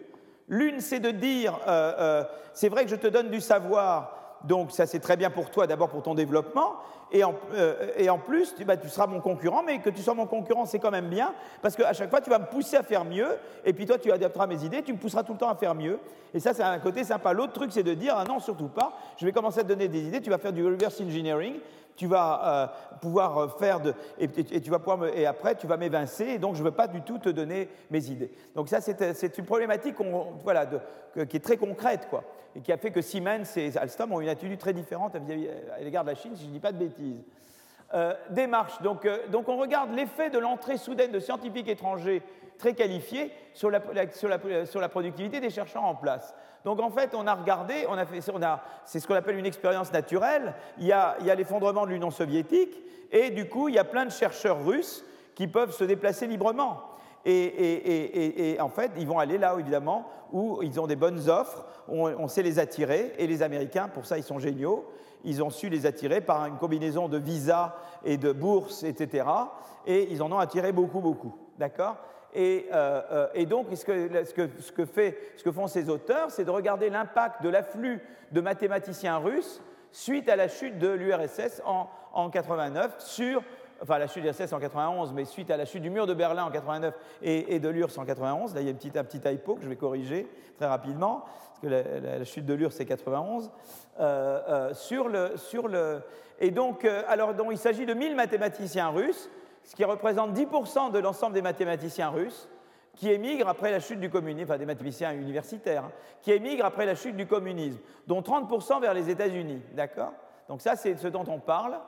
L'une, c'est de dire, euh, euh, c'est vrai que je te donne du savoir, donc ça c'est très bien pour toi, d'abord pour ton développement, et en, euh, plus, bah, tu, seras mon concurrent, mais que tu sois mon concurrent, c'est quand même bien, parce qu'à chaque fois, tu vas me pousser à faire mieux, et puis toi, tu adapteras mes idées, tu me pousseras tout le temps à faire mieux. Et ça, c'est un côté sympa. L'autre truc, c'est de dire, ah non, surtout pas, je vais commencer à te donner des idées, tu vas faire du reverse engineering, tu vas euh, pouvoir euh, faire de, et, tu vas pouvoir et après tu vas m'évincer et donc je ne veux pas du tout te donner mes idées. Donc ça c'est une problématique voilà, qui est très concrète quoi et qui a fait que Siemens et Alstom ont une attitude très différente à, l'égard de la Chine si je ne dis pas de bêtises. Euh, démarche. Donc, donc, on regarde l'effet de l'entrée soudaine de scientifiques étrangers très qualifiés sur la, sur, la, sur la, productivité des chercheurs en place. Donc en fait, on a regardé, on a fait, c'est ce qu'on appelle une expérience naturelle. Il y a, l'effondrement de l'Union soviétique et du coup, il y a plein de chercheurs russes qui peuvent se déplacer librement. Et, en fait, ils vont aller là, évidemment, où ils ont des bonnes offres, on, sait les attirer, et les Américains, pour ça, ils sont géniaux. Ils ont su les attirer par une combinaison de visas et de bourses, etc. Et ils en ont attiré beaucoup, beaucoup. D'accord? Et, euh, euh, donc, ce que, ce, que, fait, ce que font ces auteurs, c'est de regarder l'impact de l'afflux de mathématiciens russes suite à la chute de l'URSS en, en 89 sur enfin la chute de l'URSS en 91, mais suite à la chute du mur de Berlin en 89 et, de l'URSS en 91, là il y a une petite, un petit typo que je vais corriger très rapidement, parce que la, chute de l'URSS c'est 91, euh, euh, sur, le, sur le... Et donc, euh, alors donc, il s'agit de 1000 mathématiciens russes, ce qui représente 10% de l'ensemble des mathématiciens russes, qui émigrent après la chute du communisme, enfin des mathématiciens universitaires, hein, qui émigrent après la chute du communisme, dont 30% vers les États-Unis. D'accord? Donc ça, c'est ce dont on parle.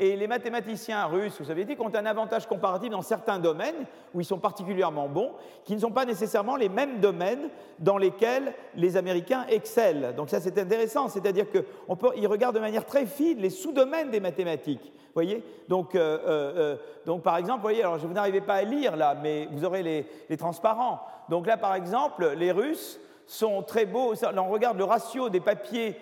Et les mathématiciens russes ou soviétiques ont un avantage comparatif dans certains domaines où ils sont particulièrement bons, qui ne sont pas nécessairement les mêmes domaines dans lesquels les Américains excellent. Donc ça c'est intéressant, c'est-à-dire qu'ils regardent de manière très fine les sous-domaines des mathématiques. Voyez? Donc, euh, euh, euh, donc par exemple, voyez, alors vous n'arrivez pas à lire là, mais vous aurez les, les transparents. Donc là par exemple, les Russes sont très beaux. on regarde le ratio des papiers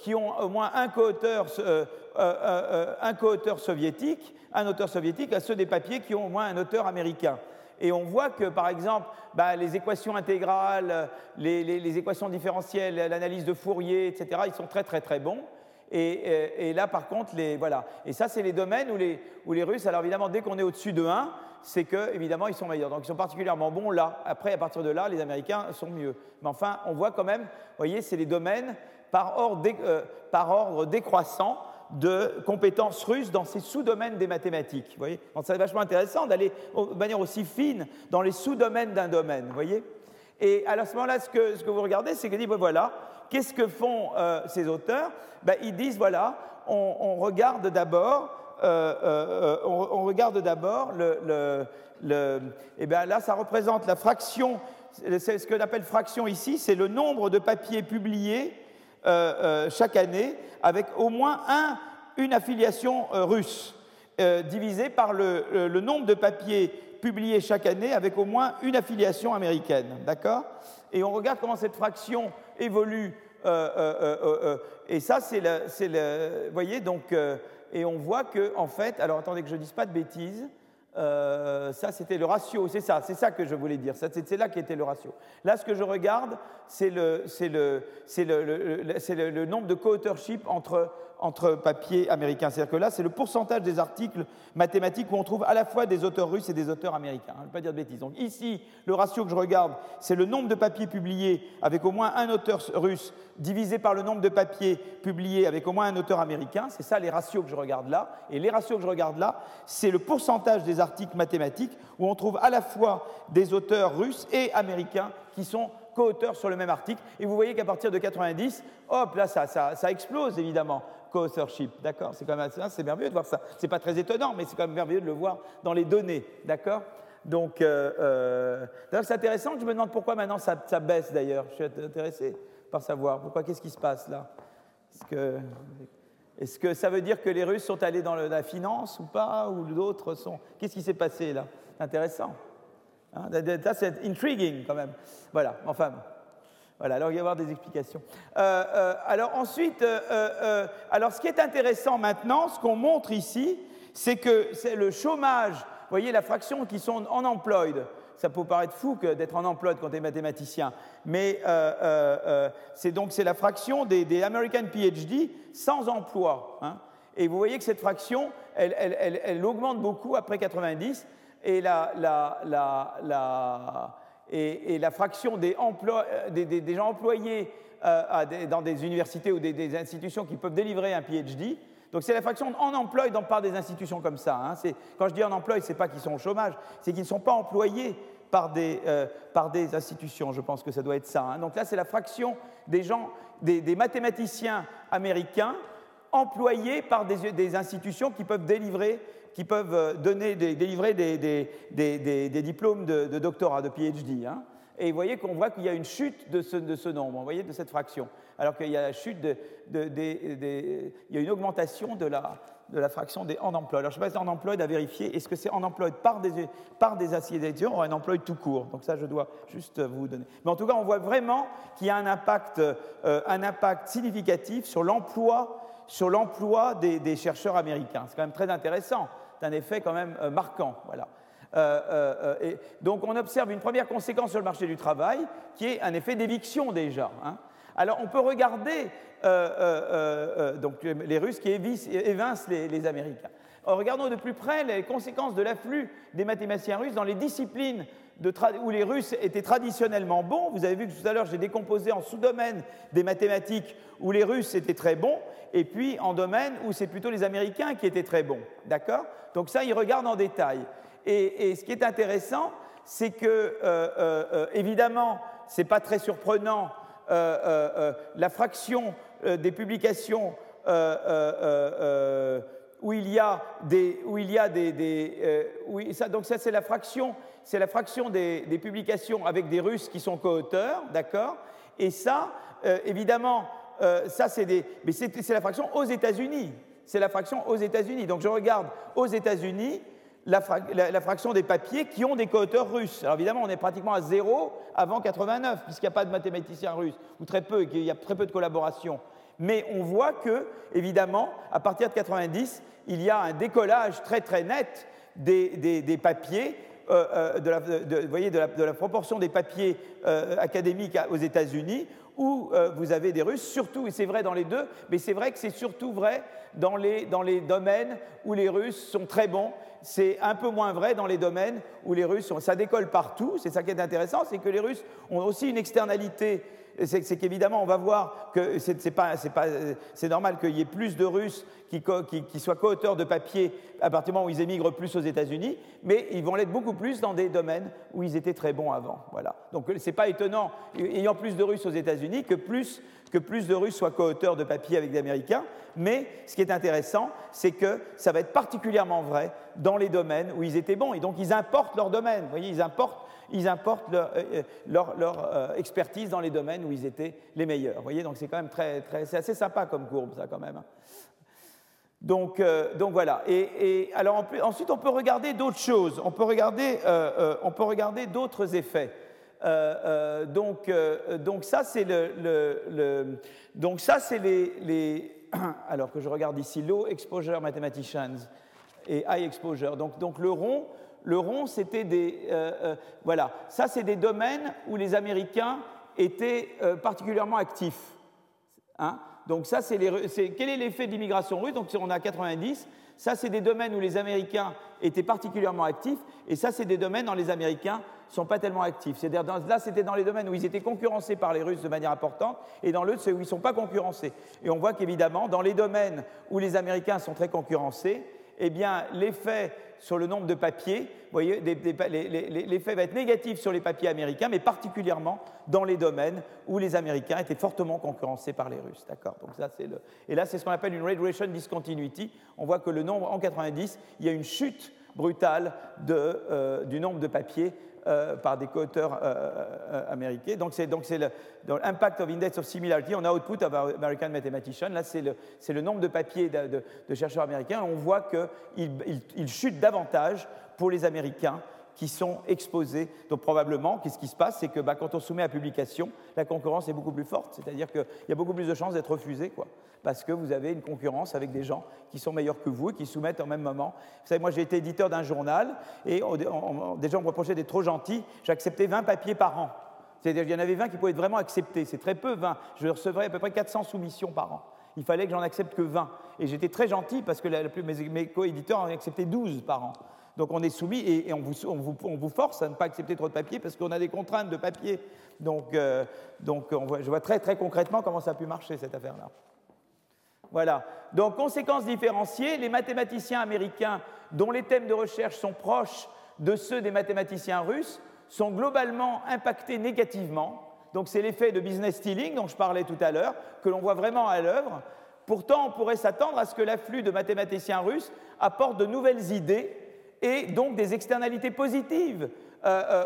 qui ont au moins un co-auteur euh, euh, euh, co-auteur soviétique, un auteur soviétique, à ceux des papiers qui ont au moins un auteur américain. Et on voit que, par exemple, bah, les équations intégrales, les, équations différentielles, l'analyse de Fourier, etc., ils sont très très très bons. Et, là, par contre, voilà. Et ça, c'est les domaines où les, où les Russes, alors évidemment, dès qu'on est au-dessus de 1, c'est que, évidemment, ils sont meilleurs. Donc, ils sont particulièrement bons là. Après, à partir de là, les Américains sont mieux. Mais enfin, on voit quand même, vous voyez, c'est les domaines par ordre, par ordre décroissant de compétences russes dans ces sous-domaines des mathématiques. Vous voyez c'est vachement intéressant d'aller de manière aussi fine dans les sous-domaines d'un domaine. Vous voyez Et à ce moment-là, ce que, que, vous regardez, c'est que dit, ben voilà, qu'est-ce que font euh, ces auteurs? Ben, Ils disent, voilà, on, regarde d'abord, euh, euh, on, regarde d'abord le, le, et bien là, ça représente la fraction, c'est ce qu'on appelle fraction ici, c'est le nombre de papiers publiés chaque année avec au moins un, une affiliation euh, russe, euh, divisé par le, nombre de papiers publiés chaque année avec au moins une affiliation américaine. D'accord? Et on regarde comment cette fraction évolue. Euh, et ça, c'est le, Vous voyez, donc. et on voit que, en fait. Alors attendez que je ne dise pas de bêtises. Ça, c'était le ratio, c'est ça, c'est ça que je voulais dire. C'est là qui était le ratio. Là, ce que je regarde, c'est le, le, le, le, nombre de co-authorship entre entre papiers américains. C'est-à-dire que là, c'est le pourcentage des articles mathématiques où on trouve à la fois des auteurs russes et des auteurs américains. Je ne vais pas dire de bêtises. Donc ici, le ratio que je regarde, c'est le nombre de papiers publiés avec au moins un auteur russe divisé par le nombre de papiers publiés avec au moins un auteur américain. C'est ça les ratios que je regarde là. Et les ratios que je regarde là, c'est le pourcentage des articles mathématiques où on trouve à la fois des auteurs russes et américains qui sont co-auteurs sur le même article. Et vous voyez qu'à partir de 90, hop, là, ça, ça, ça explose évidemment co-authorship. D'accord? C'est quand même c'est merveilleux de voir ça. C'est pas très étonnant, mais c'est quand même merveilleux de le voir dans les données. D'accord? Donc, euh, euh c'est intéressant. Je me demande pourquoi maintenant ça, baisse d'ailleurs. Je suis intéressé par savoir pourquoi. Qu'est-ce qui se passe là? Est-ce que, est que, ça veut dire que les Russes sont allés dans la finance ou pas? Ou d'autres sont. Qu'est-ce qui s'est passé là? Intéressant. Hein c'est intriguing quand même. Voilà, enfin. Voilà, alors il va y avoir des explications. Euh, euh, alors ensuite, euh, alors ce qui est intéressant maintenant, ce qu'on montre ici, c'est que c'est le chômage, vous voyez la fraction qui sont en employed. Ça peut paraître fou d'être en employed quand tu es mathématicien, mais c'est donc la fraction des, American PhD sans emploi. Hein. Et vous voyez que cette fraction, elle, elle, elle, augmente beaucoup après 90, et la, la, la et, la fraction des, euh, gens employés euh, dans des universités ou des, institutions qui peuvent délivrer un PhD. Donc c'est la fraction en emploi dans par des institutions comme ça. Hein. Quand je dis en emploi, ce n'est pas qu'ils sont au chômage, c'est qu'ils ne sont pas employés par des, euh, par des, institutions. Je pense que ça doit être ça. Hein. Donc là, c'est la fraction des gens, des, mathématiciens américains employés par des, institutions qui peuvent délivrer qui peuvent euh, donner, délivrer des, diplômes de, doctorat, de PhD. Hein. Et vous voyez qu'on voit qu'il y a une chute de ce, de ce, nombre, vous voyez, de cette fraction. Alors qu'il y a la chute de, il y a une augmentation de la, de la fraction des en emploi. Alors je ne sais pas si en emploi à vérifier. Est-ce que c'est en emploi par des, par des ou un emploi tout court? Donc ça, je dois juste vous donner. Mais en tout cas, on voit vraiment qu'il y a un impact, euh, un impact significatif sur l'emploi sur l'emploi des, chercheurs américains. C'est quand même très intéressant. C'est un effet quand même euh, marquant. Euh, et donc on observe une première conséquence sur le marché du travail qui est un effet d'éviction déjà. Hein. Alors on peut regarder euh, euh, euh, les Russes qui évincent les, Américains. regardons de plus près les conséquences de l'afflux des mathématiciens russes dans les disciplines où les Russes étaient traditionnellement bons. Vous avez vu que tout à l'heure j'ai décomposé en sous-domaines des mathématiques où les Russes étaient très bons, et puis en domaines où c'est plutôt les Américains qui étaient très bons. D'accord? Donc ça, ils regardent en détail. Et, ce qui est intéressant, c'est que, évidemment, ce n'est pas très surprenant euh, euh, euh, la fraction des publications où il y a des, où il y a des, donc ça c'est la fraction, c'est la fraction des, publications avec des Russes qui sont co-auteurs, d'accord? Et ça, évidemment, ça c'est des, mais c'est la fraction aux États-Unis. C'est la fraction aux États-Unis. Donc je regarde aux États-Unis, la, fraction des papiers qui ont des co-auteurs russes. Alors évidemment, on est pratiquement à zéro avant 89, puisqu'il n'y a pas de mathématiciens russes, ou très peu, qu'il y a très peu de collaboration. Mais on voit que, évidemment, à partir de 90, il y a un décollage très très net des, papiers, euh, euh, de, la, voyez, de, la, proportion des papiers euh, académiques aux États-Unis, où vous avez des Russes, surtout, et c'est vrai dans les deux, mais c'est vrai que c'est surtout vrai dans les, dans les domaines où les Russes sont très bons c'est un peu moins vrai dans les domaines où les Russes, ça décolle partout, c'est ça qui est intéressant, c'est que les Russes ont aussi une externalité c'est qu'évidemment, on va voir que c'est normal qu'il y ait plus de Russes qui, soient co-auteurs de papier à partir du moment où ils émigrent plus aux États-Unis, mais ils vont l'être beaucoup plus dans des domaines où ils étaient très bons avant. Voilà. Donc ce n'est pas étonnant, ayant plus de Russes aux États-Unis, que plus, que plus de Russes soient co-auteurs de papier avec des Américains. Mais ce qui est intéressant, c'est que ça va être particulièrement vrai dans les domaines où ils étaient bons. Et donc ils importent leur domaine. Vous voyez, ils importent ils importent leur, euh, euh, euh, expertise dans les domaines où ils étaient les meilleurs. Vous voyez, donc c'est quand même très, très c'est assez sympa comme courbe, ça quand même. Hein. Donc, donc voilà. Et, alors ensuite, on peut regarder d'autres choses. On peut regarder, on peut regarder d'autres effets. Donc, donc ça, c'est le, donc ça, c'est les, les, <clears throat> alors que je regarde ici, low exposure mathematicians et high exposure. Donc, donc le rond, le rond, c'était des... Euh, euh, voilà, ça c'est des domaines où les Américains étaient euh, particulièrement actifs. Hein donc ça, c'est quel est l'effet de l'immigration russe? Donc on a 90. Ça, c'est des domaines où les Américains étaient particulièrement actifs, et ça, c'est des domaines où les Américains ne sont pas tellement actifs. C'est-à-dire, là, c'était dans les domaines où ils étaient concurrencés par les Russes de manière importante, et dans l'autre, c'est où ils ne sont pas concurrencés. Et on voit qu'évidemment, dans les domaines où les Américains sont très concurrencés, eh bien, l'effet sur le nombre de papiers, voyez, l'effet va être négatif sur les papiers américains, mais particulièrement dans les domaines où les Américains étaient fortement concurrencés par les Russes. D'accord? C'est. Et là, c'est ce qu'on appelle une radiation discontinuity. On voit que le nombre, en 90, il y a une chute brutale euh, du nombre de papiers euh, par des co-auteurs euh, euh, américains. Donc c'est l'impact of index of similarity on output of American mathematician. Là, c'est le, le, nombre de papiers de, chercheurs américains. On voit qu'ils il, chutent davantage pour les Américains qui sont exposés. Donc probablement, qu'est-ce qui se passe? C'est que bah, quand on soumet à publication, la concurrence est beaucoup plus forte. C'est-à-dire qu'il y a beaucoup plus de chances d'être refusé, quoi, parce que vous avez une concurrence avec des gens qui sont meilleurs que vous et qui soumettent en même moment. Vous savez, moi j'ai été éditeur d'un journal et des gens me reprochaient d'être trop gentil. J'acceptais 20 papiers par an. C'est-à-dire qu'il y en avait 20 qui pouvaient être vraiment acceptés. C'est très peu, 20. Je recevrais à peu près 400 soumissions par an. Il fallait que j'en accepte que 20. Et j'étais très gentil parce que mes, mes co-éditeurs en acceptaient 12 par an. Donc on est soumis et, on, vous, force à ne pas accepter trop de papier parce qu'on a des contraintes de papier. Donc, euh, je vois très très concrètement comment ça a pu marcher cette affaire-là. Voilà. Donc conséquences différenciées, les mathématiciens américains dont les thèmes de recherche sont proches de ceux des mathématiciens russes sont globalement impactés négativement. Donc c'est l'effet de business stealing dont je parlais tout à l'heure, que l'on voit vraiment à l'œuvre. Pourtant, on pourrait s'attendre à ce que l'afflux de mathématiciens russes apporte de nouvelles idées et donc des externalités positives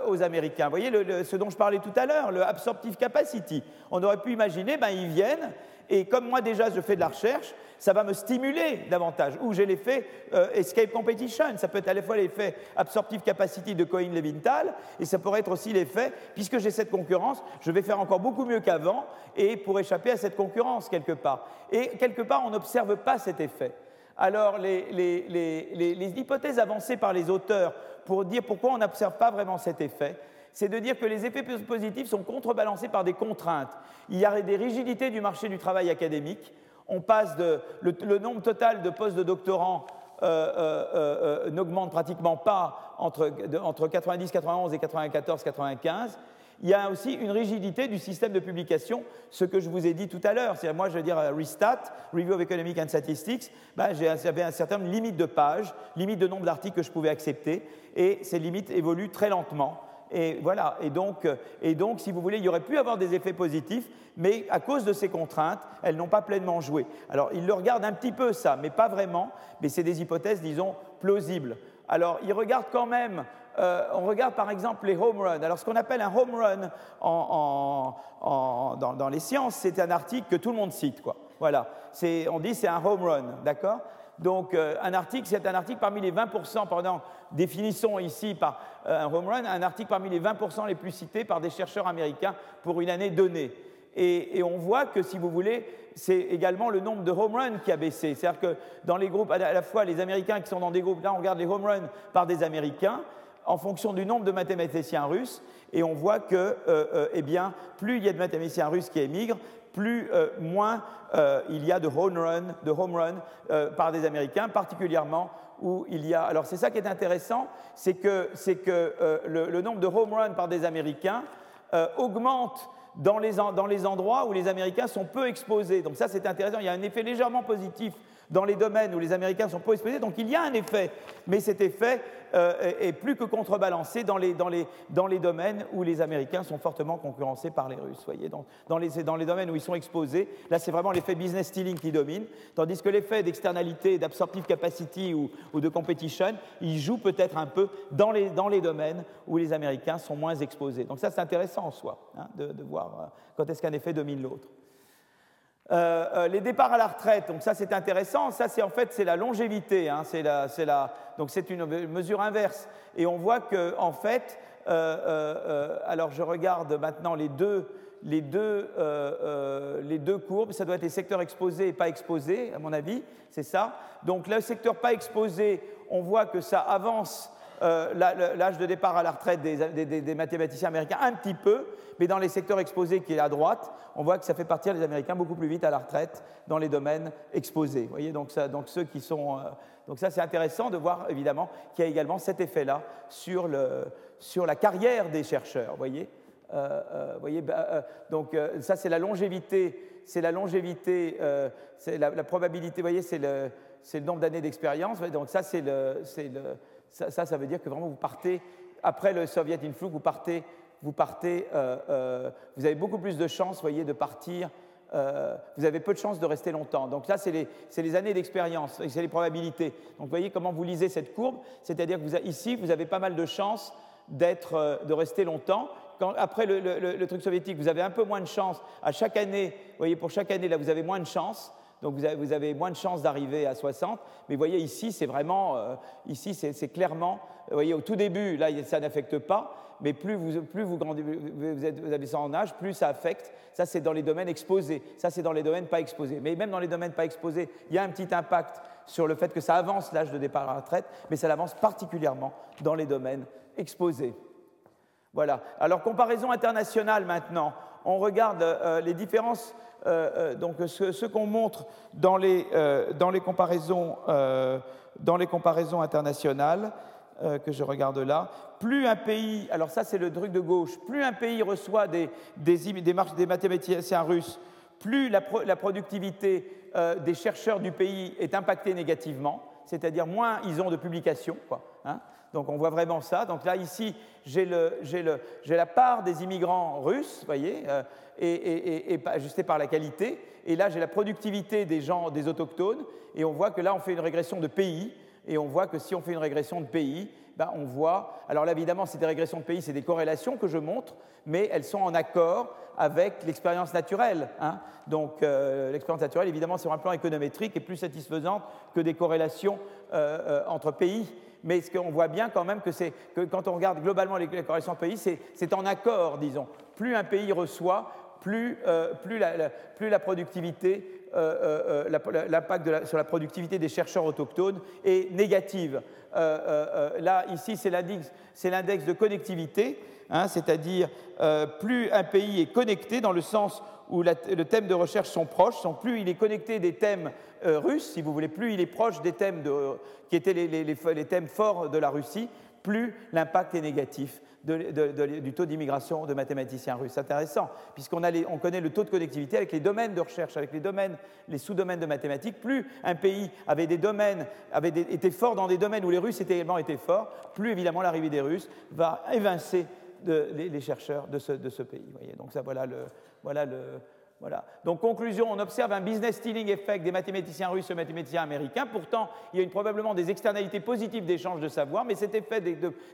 aux Américains. Vous voyez ce dont je parlais tout à l'heure, le absorptive capacity. On aurait pu imaginer, ben, ils viennent, et comme moi déjà je fais de la recherche, ça va me stimuler davantage. Ou j'ai l'effet euh, escape competition, ça peut être à la fois l'effet absorptive capacity de Cohen-Levinthal, et ça pourrait être aussi l'effet, puisque j'ai cette concurrence, je vais faire encore beaucoup mieux qu'avant, et pour échapper à cette concurrence quelque part. Et quelque part, on n'observe pas cet effet. Alors, les, hypothèses avancées par les auteurs pour dire pourquoi on n'observe pas vraiment cet effet, c'est de dire que les effets positifs sont contrebalancés par des contraintes. Il y a des rigidités du marché du travail académique. On passe. Le, nombre total de postes de doctorants euh, euh, euh, n'augmente pratiquement pas entre, entre 90, 91 et 94, 95 il y a aussi une rigidité du système de publication, ce que je vous ai dit tout à l'heure. C'est-à-dire, moi, je veux dire, Restat, Review of Economic and Statistics, ben, j'avais un certain limite de pages, limite de nombre d'articles que je pouvais accepter, et ces limites évoluent très lentement. Et voilà, et donc, et donc, si vous voulez, il y aurait pu avoir des effets positifs, mais à cause de ces contraintes, elles n'ont pas pleinement joué. Alors, ils le regardent un petit peu ça, mais pas vraiment, mais c'est des hypothèses, disons, plausibles. Alors, ils regardent quand même, euh, on regarde par exemple les home runs. Alors, ce qu'on appelle un home run dans, les sciences, c'est un article que tout le monde cite, quoi. Voilà, on dit c'est un home run, d'accord? Donc, euh, un article, c'est un article parmi les 20%, pardon, définissons ici par euh, un home run, un article parmi les 20% les plus cités par des chercheurs américains pour une année donnée. Et, on voit que, si vous voulez, c'est également le nombre de home runs qui a baissé. C'est-à-dire que dans les groupes, à la fois les Américains qui sont dans des groupes, là on regarde les home runs par des Américains, en fonction du nombre de mathématiciens russes, et on voit que, euh, eh bien, plus il y a de mathématiciens russes qui émigrent, plus euh, moins euh, il y a de home run, de home run euh, par des Américains, particulièrement où il y a. Alors c'est ça qui est intéressant, c'est que, que le, le, nombre de home run par des Américains augmente dans les, dans les endroits où les Américains sont peu exposés. Donc ça c'est intéressant, il y a un effet légèrement positif dans les domaines où les Américains sont peu exposés. Donc il y a un effet, mais cet effet euh, est, plus que contrebalancé dans les, domaines où les Américains sont fortement concurrencés par les Russes. Voyez dans, les, domaines où ils sont exposés, là c'est vraiment l'effet business stealing qui domine, tandis que l'effet d'externalité, d'absorptive capacity ou, de competition, il joue peut-être un peu dans les, domaines où les Américains sont moins exposés. Donc ça c'est intéressant en soi, hein, de, de, voir euh, quand est-ce qu'un effet domine l'autre. Euh, euh, les départs à la retraite, donc ça c'est intéressant, ça c'est en fait c'est la longévité, hein, c'est la, donc c'est une mesure inverse. Et on voit que en fait, euh, alors je regarde maintenant les deux, les deux, les deux courbes, ça doit être les secteurs exposés et pas exposés, à mon avis, c'est ça. Donc le secteur pas exposé, on voit que ça avance l'âge de départ à la retraite des, mathématiciens américains un petit peu, mais dans les secteurs exposés qui est à droite, on voit que ça fait partir les Américains beaucoup plus vite à la retraite dans les domaines exposés. Voyez, donc, ça, donc ceux qui sont. Euh, donc ça, c'est intéressant de voir évidemment qu'il y a également cet effet-là sur, le, sur la carrière des chercheurs. Voyez, euh, euh, voyez bah, donc ça, c'est la longévité, c'est la longévité, c'est la, probabilité. Voyez, c'est le, c'est le nombre d'années d'expérience. Donc ça, c'est le, le ça, ça, ça veut dire que vraiment vous partez après le Soviet Influx, vous partez vous partez, euh, euh, vous avez beaucoup plus de chances, voyez, de partir. Euh, vous avez peu de chances de rester longtemps. Donc là, c'est les, les, années d'expérience, c'est les probabilités. Donc vous voyez comment vous lisez cette courbe, c'est-à-dire que vous, ici, vous avez pas mal de chances de rester longtemps. Après le, le, truc soviétique, vous avez un peu moins de chances. À chaque année, voyez, pour chaque année, là, vous avez moins de chances. Donc vous avez, vous moins de chances d'arriver à 60. Mais vous voyez, ici, c'est vraiment, ici, c'est clairement, vous voyez, au tout début, là, ça n'affecte pas mais plus vous, plus vous, vous, êtes, avez ça en âge, plus ça affecte. Ça, c'est dans les domaines exposés. Ça, c'est dans les domaines pas exposés. Mais même dans les domaines pas exposés, il y a un petit impact sur le fait que ça avance l'âge de départ à la retraite, mais ça l'avance particulièrement dans les domaines exposés. Voilà. Alors, comparaison internationale maintenant. On regarde euh, les différences, euh, euh, donc ce, qu'on montre dans les, dans les, comparaisons, dans les comparaisons internationales. Que je regarde là, plus un pays, alors ça c'est le truc de gauche, plus un pays reçoit des, des, des mathématiciens russes, plus la, productivité des chercheurs du pays est impactée négativement, c'est-à-dire moins ils ont de publications. Quoi, hein. Donc on voit vraiment ça. Donc là, ici, j'ai la part des immigrants russes, vous voyez, euh, et, et, ajustée par la qualité. Et là, j'ai la productivité des gens, des autochtones. Et on voit que là, on fait une régression de pays. Et on voit que si on fait une régression de pays, ben, on voit, alors là évidemment c'est des régressions de pays, c'est des corrélations que je montre, mais elles sont en accord avec l'expérience naturelle. Hein. Donc euh, l'expérience naturelle évidemment sur un plan économétrique est plus satisfaisante que des corrélations euh, entre pays. Mais ce qu'on voit bien quand même que c'est que quand on regarde globalement les, corrélations de pays, c'est en accord, disons. Plus un pays reçoit, plus, plus, la, productivité euh, euh, euh, l'impact sur la productivité des chercheurs autochtones est négative. là, ici, c'est l'index de connectivité, hein, c'est-à-dire plus un pays est connecté dans le sens où le thème de recherche sont proches, plus il est connecté des thèmes russes, si vous voulez, plus il est proche des thèmes qui étaient les thèmes forts de la Russie, plus l'impact est négatif du taux d'immigration de mathématiciens russes. Intéressant, puisqu'on on connaît le taux de connectivité avec les domaines de recherche, avec les domaines, les sous-domaines de mathématiques. Plus un pays avait des domaines, avait était fort dans des domaines où les Russes étaient également été forts, plus évidemment l'arrivée des Russes va évincer les, chercheurs de ce, de pays. Donc ça, voilà le, voilà. Donc, conclusion, on observe un business stealing effect des mathématiciens russes aux mathématiciens américains. Pourtant, il y a probablement des externalités positives d'échange de savoir, mais cet effet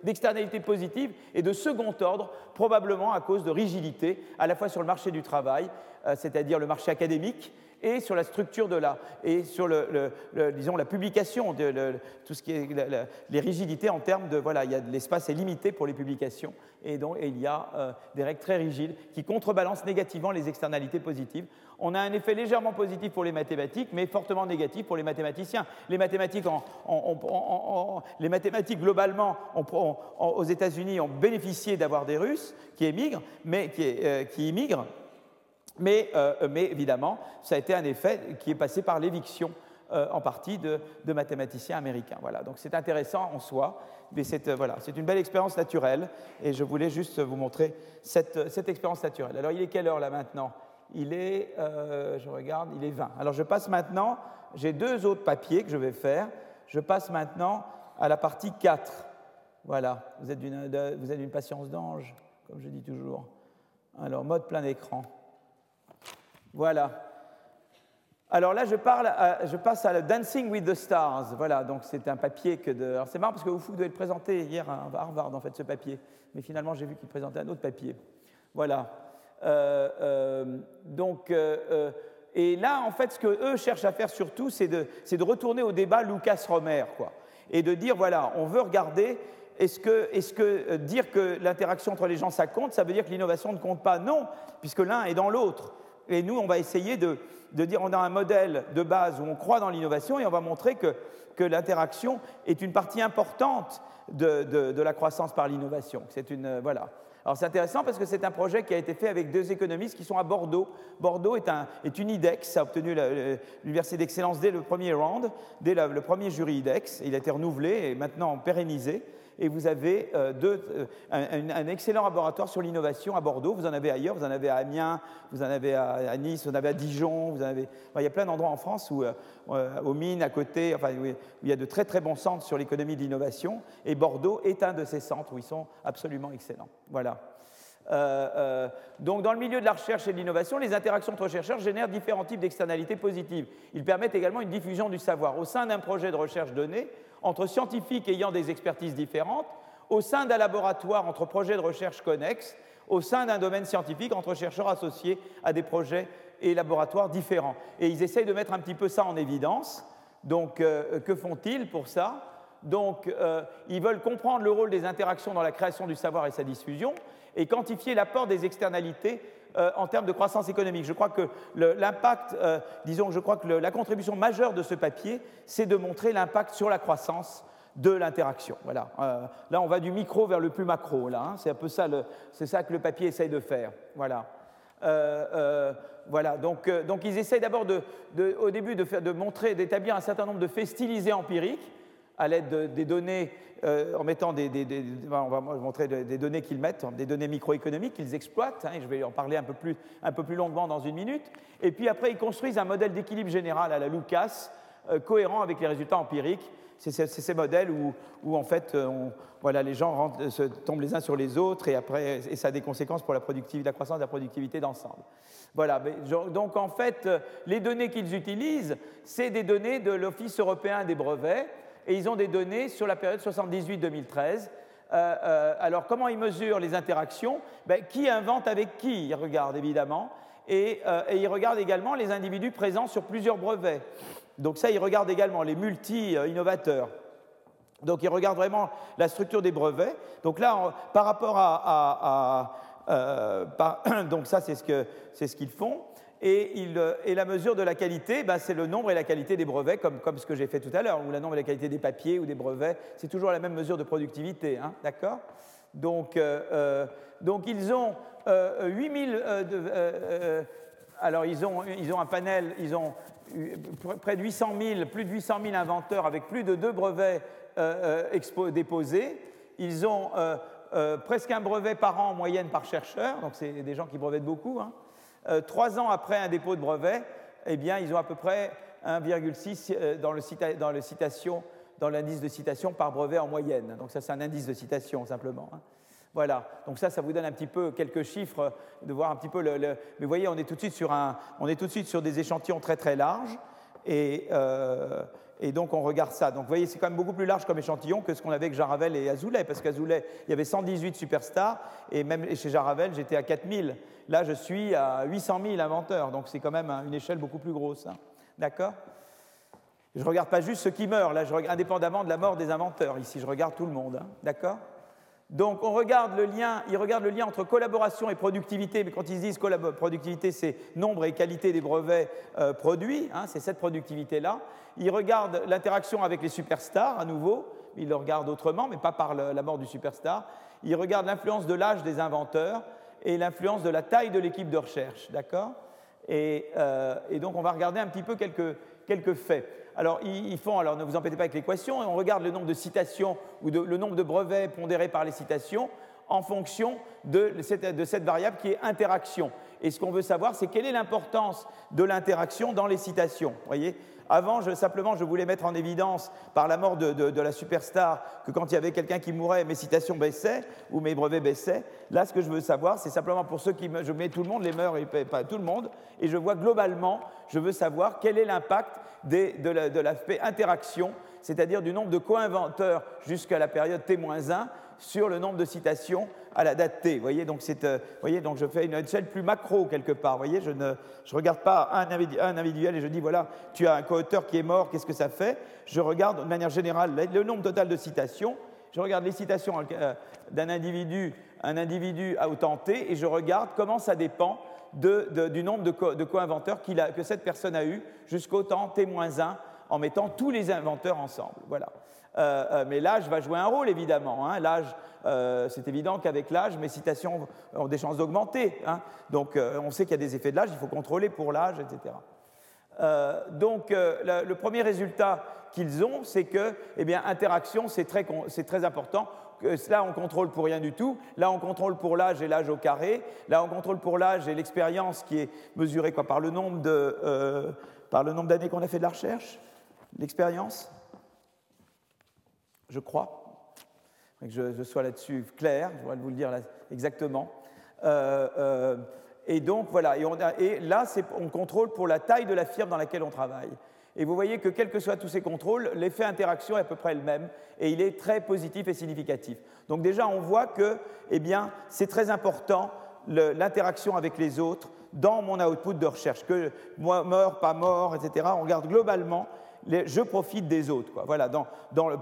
d'externalités positives est de second ordre, probablement à cause de rigidité, à la fois sur le marché du travail, euh, c'est-à-dire le marché académique, et sur la structure de la, et sur la publication, de tout ce qui est les rigidités en termes de, voilà, l'espace est limité pour les publications, et donc il y a euh, des règles très rigides qui contrebalancent négativement les externalités positives. On a un effet légèrement positif pour les mathématiques, mais fortement négatif pour les mathématiciens. Les mathématiques, en, les mathématiques globalement, aux États-Unis, ont bénéficié d'avoir des Russes qui émigrent, mais qui, euh, qui immigrent, euh, mais, évidemment, ça a été un effet qui est passé par l'éviction euh, en partie de, mathématiciens américains. Voilà, donc c'est intéressant en soi, mais c'est euh, voilà, une belle expérience naturelle, et je voulais juste vous montrer cette, cette expérience naturelle. Alors il est quelle heure là maintenant? Il est, je regarde, il est 20. Alors je passe maintenant, j'ai deux autres papiers que je vais faire, je passe maintenant à la partie 4. Voilà, vous êtes d'une patience d'ange, comme je dis toujours. Alors, mode plein écran. Voilà. Alors là, je, passe à Dancing with the Stars. Voilà, donc c'est un papier que de. Alors c'est marrant parce que vous devez le présenter hier à Harvard, en fait, ce papier. Mais finalement, j'ai vu qu'il présentait un autre papier. Voilà. Euh, euh, donc, euh, et là, en fait, ce que eux cherchent à faire surtout, c'est de, de, retourner au débat Lucas-Romer, quoi. Et de dire, voilà, on veut regarder est-ce que, est que, dire que l'interaction entre les gens, ça compte, ça veut dire que l'innovation ne compte pas Non, puisque l'un est dans l'autre. Et nous, on va essayer de, dire, on a un modèle de base où on croit dans l'innovation et on va montrer que, l'interaction est une partie importante de, la croissance par l'innovation. C'est une, voilà. Alors c'est intéressant parce que c'est un projet qui a été fait avec deux économistes qui sont à Bordeaux. Bordeaux est une IDEX, a obtenu l'université d'excellence dès le premier round, dès le premier jury IDEX. Il a été renouvelé et maintenant pérennisé et vous avez euh, euh, un, excellent laboratoire sur l'innovation à Bordeaux. Vous en avez ailleurs, vous en avez à Amiens, vous en avez à, Nice, vous en avez à Dijon. Il y a plein d'endroits en France où, euh, aux mines à côté, enfin, où il y a de très très bons centres sur l'économie de l'innovation. Et Bordeaux est un de ces centres où ils sont absolument excellents. Voilà. donc, dans le milieu de la recherche et de l'innovation, les interactions entre chercheurs génèrent différents types d'externalités positives. Ils permettent également une diffusion du savoir. Au sein d'un projet de recherche donné, entre scientifiques ayant des expertises différentes, au sein d'un laboratoire entre projets de recherche connexes, au sein d'un domaine scientifique entre chercheurs associés à des projets et laboratoires différents. Et ils essayent de mettre un petit peu ça en évidence. Donc, euh, que font-ils pour ça? Donc, euh, ils veulent comprendre le rôle des interactions dans la création du savoir et sa diffusion, et quantifier l'apport des externalités euh, en termes de croissance économique. Je crois que l'impact, euh, disons, je crois que la contribution majeure de ce papier, c'est de montrer l'impact sur la croissance de l'interaction. Voilà. Euh, là, on va du micro vers le plus macro. Là, hein. c'est un peu ça, c'est ça que le papier essaye de faire. Voilà. voilà. Donc, donc, ils essayent d'abord de, au début de, faire, de montrer, d'établir un certain nombre de faits stylisés empiriques à l'aide des données, euh, en mettant des, on va montrer des données qu'ils mettent, des données microéconomiques qu'ils exploitent, hein, et je vais en parler un peu, plus, un peu plus longuement dans une minute. Et puis après, ils construisent un modèle d'équilibre général à la Lucas, euh, cohérent avec les résultats empiriques. C'est ces modèles où, où en fait, euh, voilà, les gens se tombent les uns sur les autres et après, et ça a des conséquences pour la, productivité, la croissance de la productivité d'ensemble. Voilà, donc en fait, les données qu'ils utilisent, c'est des données de l'Office européen des brevets et ils ont des données sur la période 78-2013. alors, comment ils mesurent les interactions? Ben, Qui invente avec qui Ils regardent évidemment. Et, et, ils regardent également les individus présents sur plusieurs brevets. Donc, ça, ils regardent également les multi-innovateurs. Donc, ils regardent vraiment la structure des brevets. Donc, là, par rapport à. <coughs> donc, ça, c'est ce qu'ils font. Euh, et, la mesure de la qualité, bah, c'est le nombre et la qualité des brevets, comme, ce que j'ai fait tout à l'heure, ou le nombre et la qualité des papiers ou des brevets. C'est toujours la même mesure de productivité, hein, d'accord? Donc, euh, euh, donc, ils ont 8000. alors, ils ont, ils ont un panel, ils ont près de 800 000, plus de 800 000 inventeurs avec plus de deux brevets déposés. Ils ont presque un brevet par an en moyenne par chercheur, donc c'est des gens qui brevettent beaucoup. Hein. Euh, trois ans après un dépôt de brevet, eh bien, ils ont à peu près 1,6 euh, dans citation, dans l'indice de citation par brevet en moyenne. Donc ça, c'est un indice de citation simplement. Hein. Voilà. Donc ça, ça vous donne un petit peu quelques chiffres, de voir un petit peu le. Mais vous voyez, on est tout de suite sur un, on est tout de suite sur des échantillons très très larges et euh, et donc on regarde ça. Donc vous voyez, c'est quand même beaucoup plus large comme échantillon que ce qu'on avait avec Jaravel et Azoulay, parce qu'Azoulay, il y avait 118 superstars, et même chez Jaravel, j'étais à 4000. Là, je suis à 800 000 inventeurs, donc c'est quand même une échelle beaucoup plus grosse. Hein. D'accord? Je ne regarde pas juste ceux qui meurent, là, je regarde, indépendamment de la mort des inventeurs. Ici, je regarde tout le monde. Hein. D'accord? Donc on regarde le lien, ils regardent le lien entre collaboration et productivité, mais quand ils disent productivité, c'est nombre et qualité des brevets euh, produits, hein, c'est cette productivité-là. Ils regardent l'interaction avec les superstars, à nouveau, ils le regardent autrement, mais pas par la mort du superstar. Ils regardent l'influence de l'âge des inventeurs et l'influence de la taille de l'équipe de recherche, d'accord? Et, euh, et, donc on va regarder un petit peu quelques faits. Alors, ils alors ne vous embêtez pas avec l'équation, on regarde le nombre de citations ou le nombre de brevets pondérés par les citations en fonction de cette, variable qui est interaction. Et ce qu'on veut savoir, c'est quelle est l'importance de l'interaction dans les citations. Voyez? Avant, je, simplement, je voulais mettre en évidence, par la mort de, la superstar, que quand il y avait quelqu'un qui mourait, mes citations baissaient ou mes brevets baissaient. Là, ce que je veux savoir, c'est simplement pour ceux qui... Je mets tout le monde, les meurs et pas tout le monde, et je vois globalement, je veux savoir quel est l'impact de l'aspect interaction, c'est-à-dire du nombre de co-inventeurs jusqu'à la période T-1 sur le nombre de citations à la date T. Voyez, donc, euh, voyez, donc je fais une échelle plus macro quelque part. Voyez, je ne je regarde pas un, individuel et je dis voilà, tu as un co-auteur qui est mort, qu'est-ce que ça fait? Je regarde de manière générale le nombre total de citations. Je regarde les citations euh, d'un individu, un individu à autant T, et je regarde comment ça dépend du nombre de, co-inventeurs que cette personne a eu jusqu'au temps T-1 en mettant tous les inventeurs ensemble. Voilà. Euh, euh, mais l'âge va jouer un rôle, évidemment. Hein. L'âge, euh, c'est évident qu'avec l'âge, mes citations ont des chances d'augmenter. Hein. Donc, on sait qu'il y a des effets de l'âge, il faut contrôler pour l'âge, etc. donc, le, premier résultat qu'ils ont, c'est que, eh bien, interaction, c'est très, très, important. Là, on contrôle pour rien du tout. Là, on contrôle pour l'âge et l'âge au carré. Là, on contrôle pour l'âge et l'expérience qui est mesurée quoi, par le nombre d'années qu'on a fait de la recherche, l'expérience je crois. Que je, sois là-dessus clair, je vais vous le dire exactement. Euh, euh, et donc voilà, et, là on contrôle pour la taille de la firme dans laquelle on travaille. Et vous voyez que quels que soient tous ces contrôles, l'effet interaction est à peu près le même et il est très positif et significatif. Donc déjà on voit que eh c'est très important l'interaction avec les autres dans mon output de recherche, que moi, mort, pas mort, etc. On regarde globalement je profite des autres. Voilà,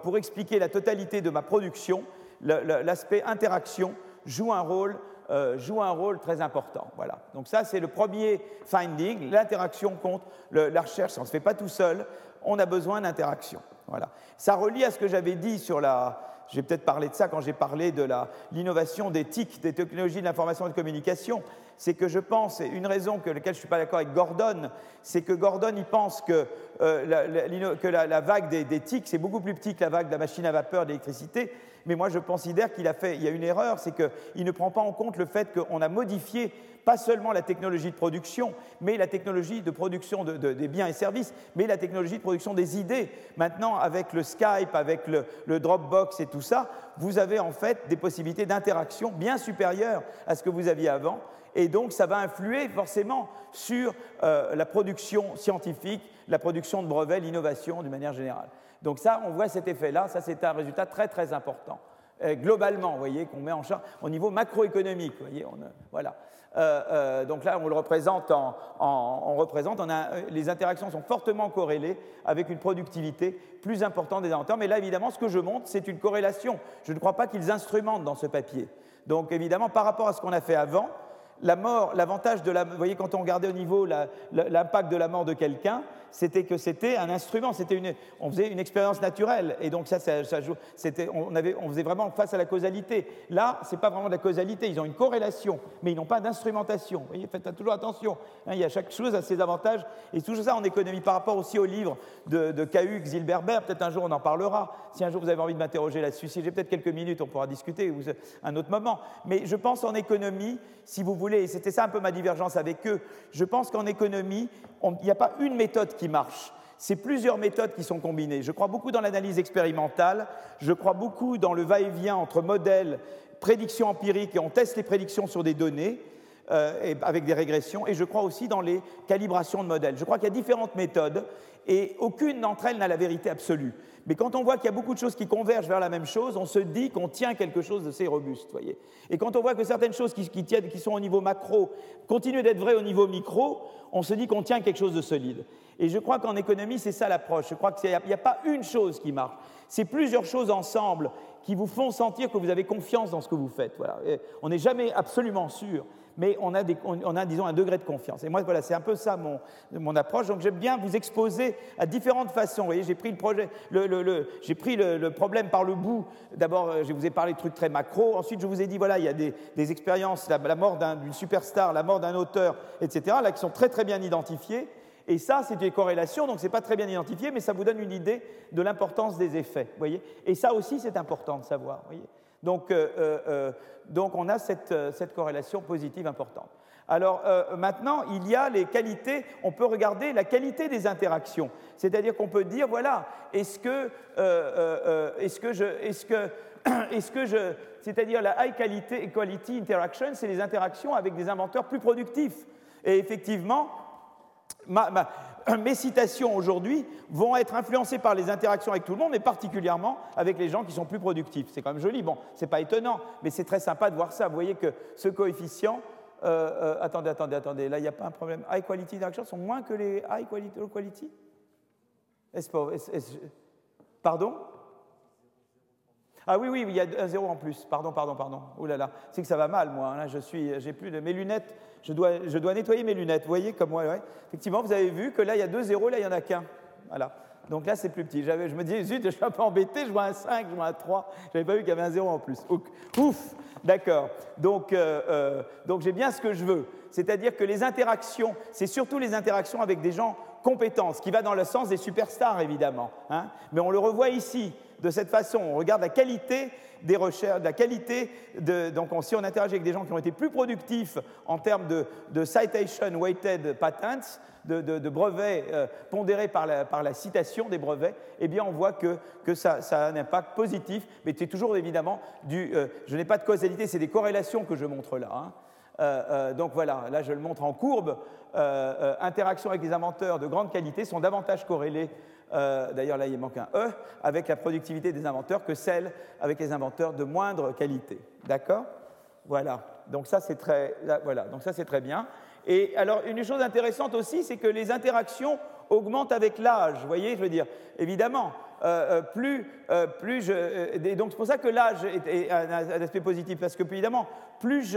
pour expliquer la totalité de ma production, l'aspect interaction joue un rôle, euh, joue un rôle très important. Voilà. Donc ça, c'est le premier finding. L'interaction contre la recherche, ça ne se fait pas tout seul. On a besoin d'interaction. Voilà. Ça relie à ce que j'avais dit sur la, j'ai peut-être parlé de ça quand j'ai parlé de l'innovation des TIC, des technologies de l'information et de communication. C'est que je pense, et une raison pour laquelle je ne suis pas d'accord avec Gordon, c'est que Gordon, il pense que, euh, la, vague des, des TIC, c'est beaucoup plus petit que la vague de la machine à vapeur d'électricité. Mais moi, je considère qu'il a fait, il y a une erreur, c'est qu'il ne prend pas en compte le fait qu'on a modifié pas seulement la technologie de production, mais la technologie de production des biens et services, mais la technologie de production des idées. Maintenant, avec le Skype, avec le, Dropbox et tout ça, vous avez en fait des possibilités d'interaction bien supérieures à ce que vous aviez avant. et donc ça va influer forcément sur euh, la production scientifique, la production de brevets, l'innovation d'une manière générale. Donc ça, on voit cet effet-là, ça c'est un résultat très très important. Euh, globalement, vous voyez, qu'on met en charge au niveau macroéconomique, vous voyez, on, voilà. Euh, euh, donc là, on le représente en, on représente, les interactions sont fortement corrélées avec une productivité plus importante des inventeurs. Mais là, évidemment, ce que je montre, c'est une corrélation. Je ne crois pas qu'ils instrumentent dans ce papier. Donc, évidemment, par rapport à ce qu'on a fait avant, la mort, l'avantage de la, vous voyez, quand on regardait au niveau l'impact de la mort de quelqu'un, c'était que c'était un instrument, c'était une, on faisait une expérience naturelle, et donc ça, ça, c'était, on, avait, on faisait vraiment face à la causalité. Là, c'est pas vraiment de la causalité, ils ont une corrélation, mais ils n'ont pas d'instrumentation. Vous voyez, faites toujours attention. Hein, il y a chaque chose à ses avantages, et tout ça en économie par rapport aussi au livre de, de Cahuc, Zilberberg. Peut-être un jour on en parlera. Si un jour vous avez envie de m'interroger là-dessus, si j'ai peut-être quelques minutes, on pourra discuter ou un autre moment. Mais je pense en économie, si vous voulez, et c'était ça un peu ma divergence avec eux. Je pense qu'en économie, il n'y a pas une méthode qui marche. C'est plusieurs méthodes qui sont combinées. Je crois beaucoup dans l'analyse expérimentale, je crois beaucoup dans le va-et-vient entre modèles, prédictions empiriques, et on teste les prédictions sur des données, euh, avec des régressions, et je crois aussi dans les calibrations de modèles. Je crois qu'il y a différentes méthodes, et aucune d'entre elles n'a la vérité absolue. Mais quand on voit qu'il y a beaucoup de choses qui convergent vers la même chose, on se dit qu'on tient quelque chose de assez robuste. Voyez. Et quand on voit que certaines choses qui, tiennent, qui sont au niveau macro continuent d'être vraies au niveau micro, on se dit qu'on tient quelque chose de solide. Et je crois qu'en économie, c'est ça l'approche. Je crois qu'il n'y a, a, pas une chose qui marche. C'est plusieurs choses ensemble qui vous font sentir que vous avez confiance dans ce que vous faites. Voilà. on n'est jamais absolument sûr, mais on a, on a, disons, un degré de confiance. Et moi, voilà, c'est un peu ça mon, mon approche. Donc, j'aime bien vous exposer à différentes façons. Vous voyez, j'ai pris le projet, le, le, j'ai pris le, problème par le bout. D'abord, euh, je vous ai parlé de trucs très macro. Ensuite, je vous ai dit, voilà, il y a des, des expériences, la, la mort d'une superstar, la mort d'un auteur, etc., là, qui sont très, très bien identifiées. Et ça, c'est des corrélations, donc ce n'est pas très bien identifié, mais ça vous donne une idée de l'importance des effets. Voyez et ça aussi, c'est important de savoir. Voyez donc, euh, euh, euh, donc, on a cette, cette, corrélation positive importante. Alors maintenant, il y a les qualités, on peut regarder la qualité des interactions. C'est-à-dire qu'on peut dire, voilà, est-ce que, est-ce que je... Est-ce que, <coughs> est-ce que je, c'est-à-dire la high quality, quality interaction, c'est les interactions avec des inventeurs plus productifs. Et effectivement, mes citations aujourd'hui vont être influencées par les interactions avec tout le monde, mais particulièrement avec les gens qui sont plus productifs. C'est quand même joli. Bon, c'est pas étonnant, mais c'est très sympa de voir ça. Vous voyez que ce coefficient, euh, euh, attendez, attendez, attendez, là il n'y a pas un problème. High quality interaction sont moins que les high quality, low quality? Pardon? Ah oui, oui, il y a un zéro en plus. Pardon, pardon, pardon. Ouh là là, c'est que ça va mal, moi. Là, je suis, j'ai plus de mes lunettes. Je dois, je dois nettoyer mes lunettes. Vous voyez comme moi. Effectivement, vous avez vu que là, il y a deux zéros, là, il y en a qu'un. Voilà. Donc là, c'est plus petit. je me dis, zut, je suis un peu embêté, je vois un 5, je vois un 3. Je n'avais pas vu qu'il y avait un zéro en plus. Ouf, d'accord. Donc, euh, euh, donc j'ai bien ce que je veux. C'est-à-dire que les interactions, c'est surtout les interactions avec des gens compétents, ce qui va dans le sens des superstars, évidemment. Hein. Mais on le revoit ici de cette façon. On regarde la qualité des recherches, la qualité. Donc, si on interagit avec des gens qui ont été plus productifs en termes de, citation weighted patents, de, brevets euh, pondérés par la, citation des brevets, eh bien, on voit que, ça, a un impact positif, mais c'est toujours évidemment du. Euh, je n'ai pas de causalité, c'est des corrélations que je montre là. Hein. Euh, donc voilà, là je le montre en courbe. interactions avec des inventeurs de grande qualité sont davantage corrélées euh, d'ailleurs là il manque un E, avec la productivité des inventeurs que celle avec les inventeurs de moindre qualité. D'accord? Voilà. Donc ça c'est très, voilà. Très bien. Et alors une chose intéressante aussi, c'est que les interactions augmentent avec l'âge. Vous voyez, je veux dire, évidemment, euh, euh, plus, plus je, et donc c'est pour ça que l'âge est, un, aspect positif, parce que évidemment, plus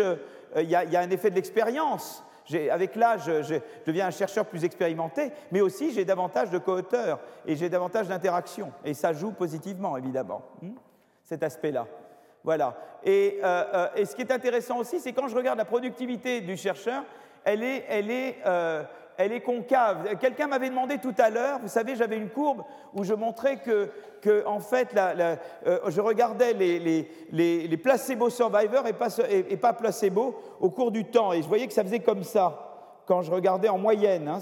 il y, a un effet de l'expérience avec l'âge, je, deviens un chercheur plus expérimenté, mais aussi j'ai davantage de co-auteurs et j'ai davantage d'interactions. Et ça joue positivement, évidemment, hmm, cet aspect-là. Voilà. Euh, euh, et, ce qui est intéressant aussi, c'est quand je regarde la productivité du chercheur, elle est, euh, elle est concave. Quelqu'un m'avait demandé tout à l'heure, vous savez, j'avais une courbe où je montrais que, que en fait, la, je regardais les, les, les, placebo survivors et pas, et, pas placebo au cours du temps, et je voyais que ça faisait comme ça quand je regardais en moyenne. Hein,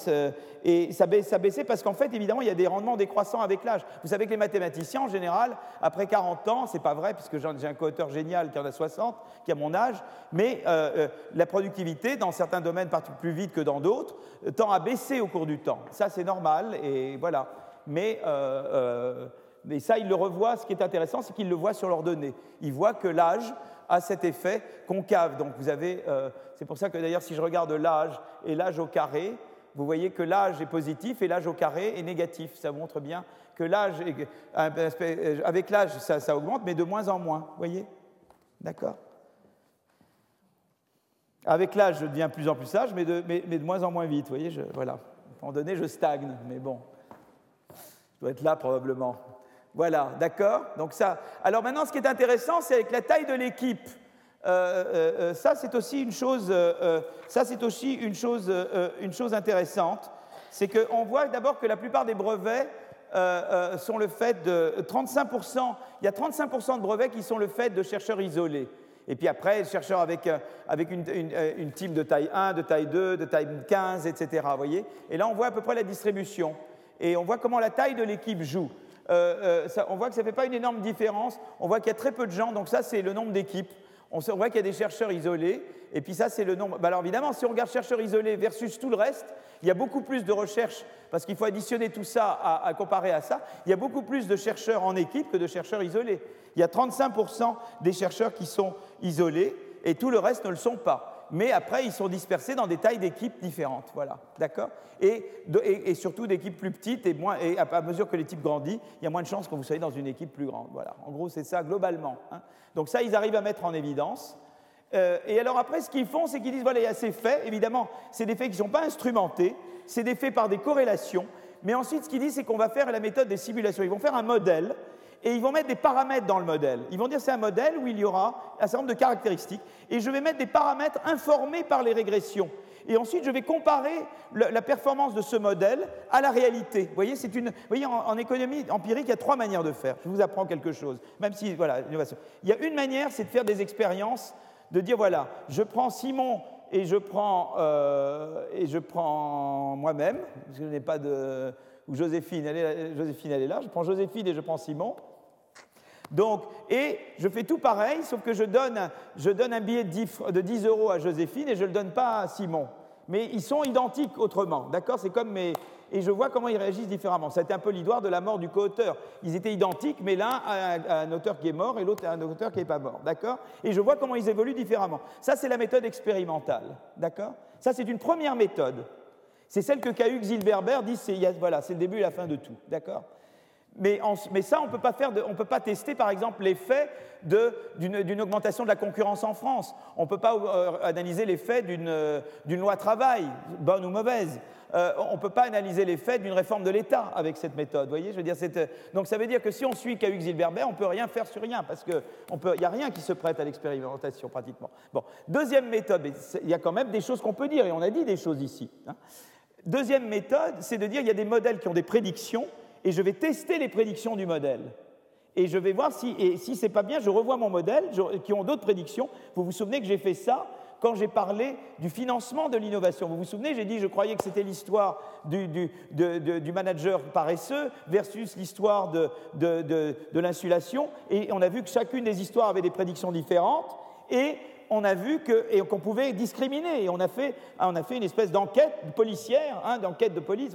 et ça, baissait parce qu'en fait, évidemment, il y a des rendements décroissants avec l'âge. Vous savez que les mathématiciens, en général, après 40 ans, c'est pas vrai, puisque j'ai un co-auteur génial qui en a 60, qui a mon âge, mais euh, euh, la productivité, dans certains domaines, part plus vite que dans d'autres, tend à baisser au cours du temps. Ça, c'est normal, et voilà. Mais, euh, ça, il le revoit. Ce qui est intéressant, c'est qu'il le voit sur leurs données. Il voit que l'âge a cet effet concave. Donc vous avez, c'est pour ça que d'ailleurs, si je regarde l'âge et l'âge au carré, vous voyez que l'âge est positif et l'âge au carré est négatif. Ça montre bien que l'âge, avec l'âge, ça, augmente, mais de moins en moins. Vous voyez? D'accord? Avec l'âge, je deviens plus en plus sage, mais de, moins en moins vite. Voyez? Voilà. À un moment donné, je stagne, mais bon. Je dois être là probablement. Voilà, d'accord Donc ça. Alors maintenant, ce qui est intéressant, c'est avec la taille de l'équipe. Euh, euh, euh, ça, c'est aussi une chose, ça, c'est aussi une chose, une chose intéressante. C'est qu'on voit d'abord que la plupart des brevets sont le fait de 35%, il y a 35% de brevets qui sont le fait de chercheurs isolés. Et puis après, chercheurs avec, avec une, une, team de taille 1, de taille 2, de taille 15, etc. Voyez Et là, on voit à peu près la distribution. Et on voit comment la taille de l'équipe joue. On voit que ça ne fait pas une énorme différence. On voit qu'il y a très peu de gens. Donc ça, c'est le nombre d'équipes on voit qu'il y a des chercheurs isolés, et puis ça, c'est le nombre. Bah, alors évidemment, si on regarde chercheurs isolés versus tout le reste, il y a beaucoup plus de recherches, parce qu'il faut additionner tout ça à, comparer à ça, il y a beaucoup plus de chercheurs en équipe que de chercheurs isolés. Il y a 35% des chercheurs qui sont isolés, et tout le reste ne le sont pas mais après, ils sont dispersés dans des tailles d'équipes différentes. Voilà, d'accord? Et, surtout d'équipes plus petites, et à, mesure que l'équipe grandit, il y a moins de chances que vous soyez dans une équipe plus grande. Voilà, en gros, c'est ça globalement. Hein. Donc ça, ils arrivent à mettre en évidence. Euh, et alors après, ce qu'ils font, c'est qu'ils disent, voilà, il y a ces faits, évidemment, c'est des faits qui ne sont pas instrumentés, c'est des faits par des corrélations, mais ensuite, ce qu'ils disent, c'est qu'on va faire la méthode des simulations. Ils vont faire un modèle, et ils vont mettre des paramètres dans le modèle. Ils vont dire c'est un modèle où il y aura un certain nombre de caractéristiques, et je vais mettre des paramètres informés par les régressions. Et ensuite, je vais comparer la performance de ce modèle à la réalité. Vous voyez, c'est une, voyez en, économie empirique, il y a trois manières de faire. Je vous apprends quelque chose, même si, voilà. Il y a une manière, c'est de faire des expériences, de dire, voilà, je prends Simon et je prends, euh, prends moi-même, parce que je n'ai pas de... Ou Joséphine Joséphine, elle est là. Je prends Joséphine et je prends Simon. Donc, et je fais tout pareil, sauf que je donne, je donne un billet de 10, euros à Joséphine et je ne le donne pas à Simon. Mais ils sont identiques autrement, d'accord? C'est comme mes... Et je vois comment ils réagissent différemment. C'était un peu l'histoire de la mort du co-auteur. Ils étaient identiques, mais l'un a un, auteur qui est mort et l'autre a un auteur qui n'est pas mort, d'accord? Et je vois comment ils évoluent différemment. Ça, c'est la méthode expérimentale, d'accord? Ça, c'est une première méthode. C'est celle que Cahu Zilberber dit, c'est voilà, le début et la fin de tout, d'accord? Mais, ça, on ne peut pas tester, par exemple, l'effet d'une augmentation de la concurrence en France. On ne peut pas euh, analyser l'effet d'une loi travail, bonne ou mauvaise. Euh, on ne peut pas analyser l'effet d'une réforme de l'État avec cette méthode. Voyez, je veux dire, donc ça veut dire que si on suit Cahu Zilberber, on ne peut rien faire sur rien, parce qu'il n'y a rien qui se prête à l'expérimentation pratiquement. Bon, deuxième méthode, il y a quand même des choses qu'on peut dire, et on a dit des choses ici. Hein. Deuxième méthode, c'est de dire qu'il y a des modèles qui ont des prédictions et je vais tester les prédictions du modèle. Et je vais voir si, et si c'est pas bien, je revois mon modèle, qui ont d'autres prédictions. Vous vous souvenez que j'ai fait ça quand j'ai parlé du financement de l'innovation. Vous vous souvenez, j'ai dit, je croyais que c'était l'histoire du, du, du, manager paresseux versus l'histoire de, de l'insulation. Et on a vu que chacune des histoires avait des prédictions différentes. Et on a vu qu'on pouvait discriminer. Et on a fait, une espèce d'enquête policière, hein, d'enquête de police,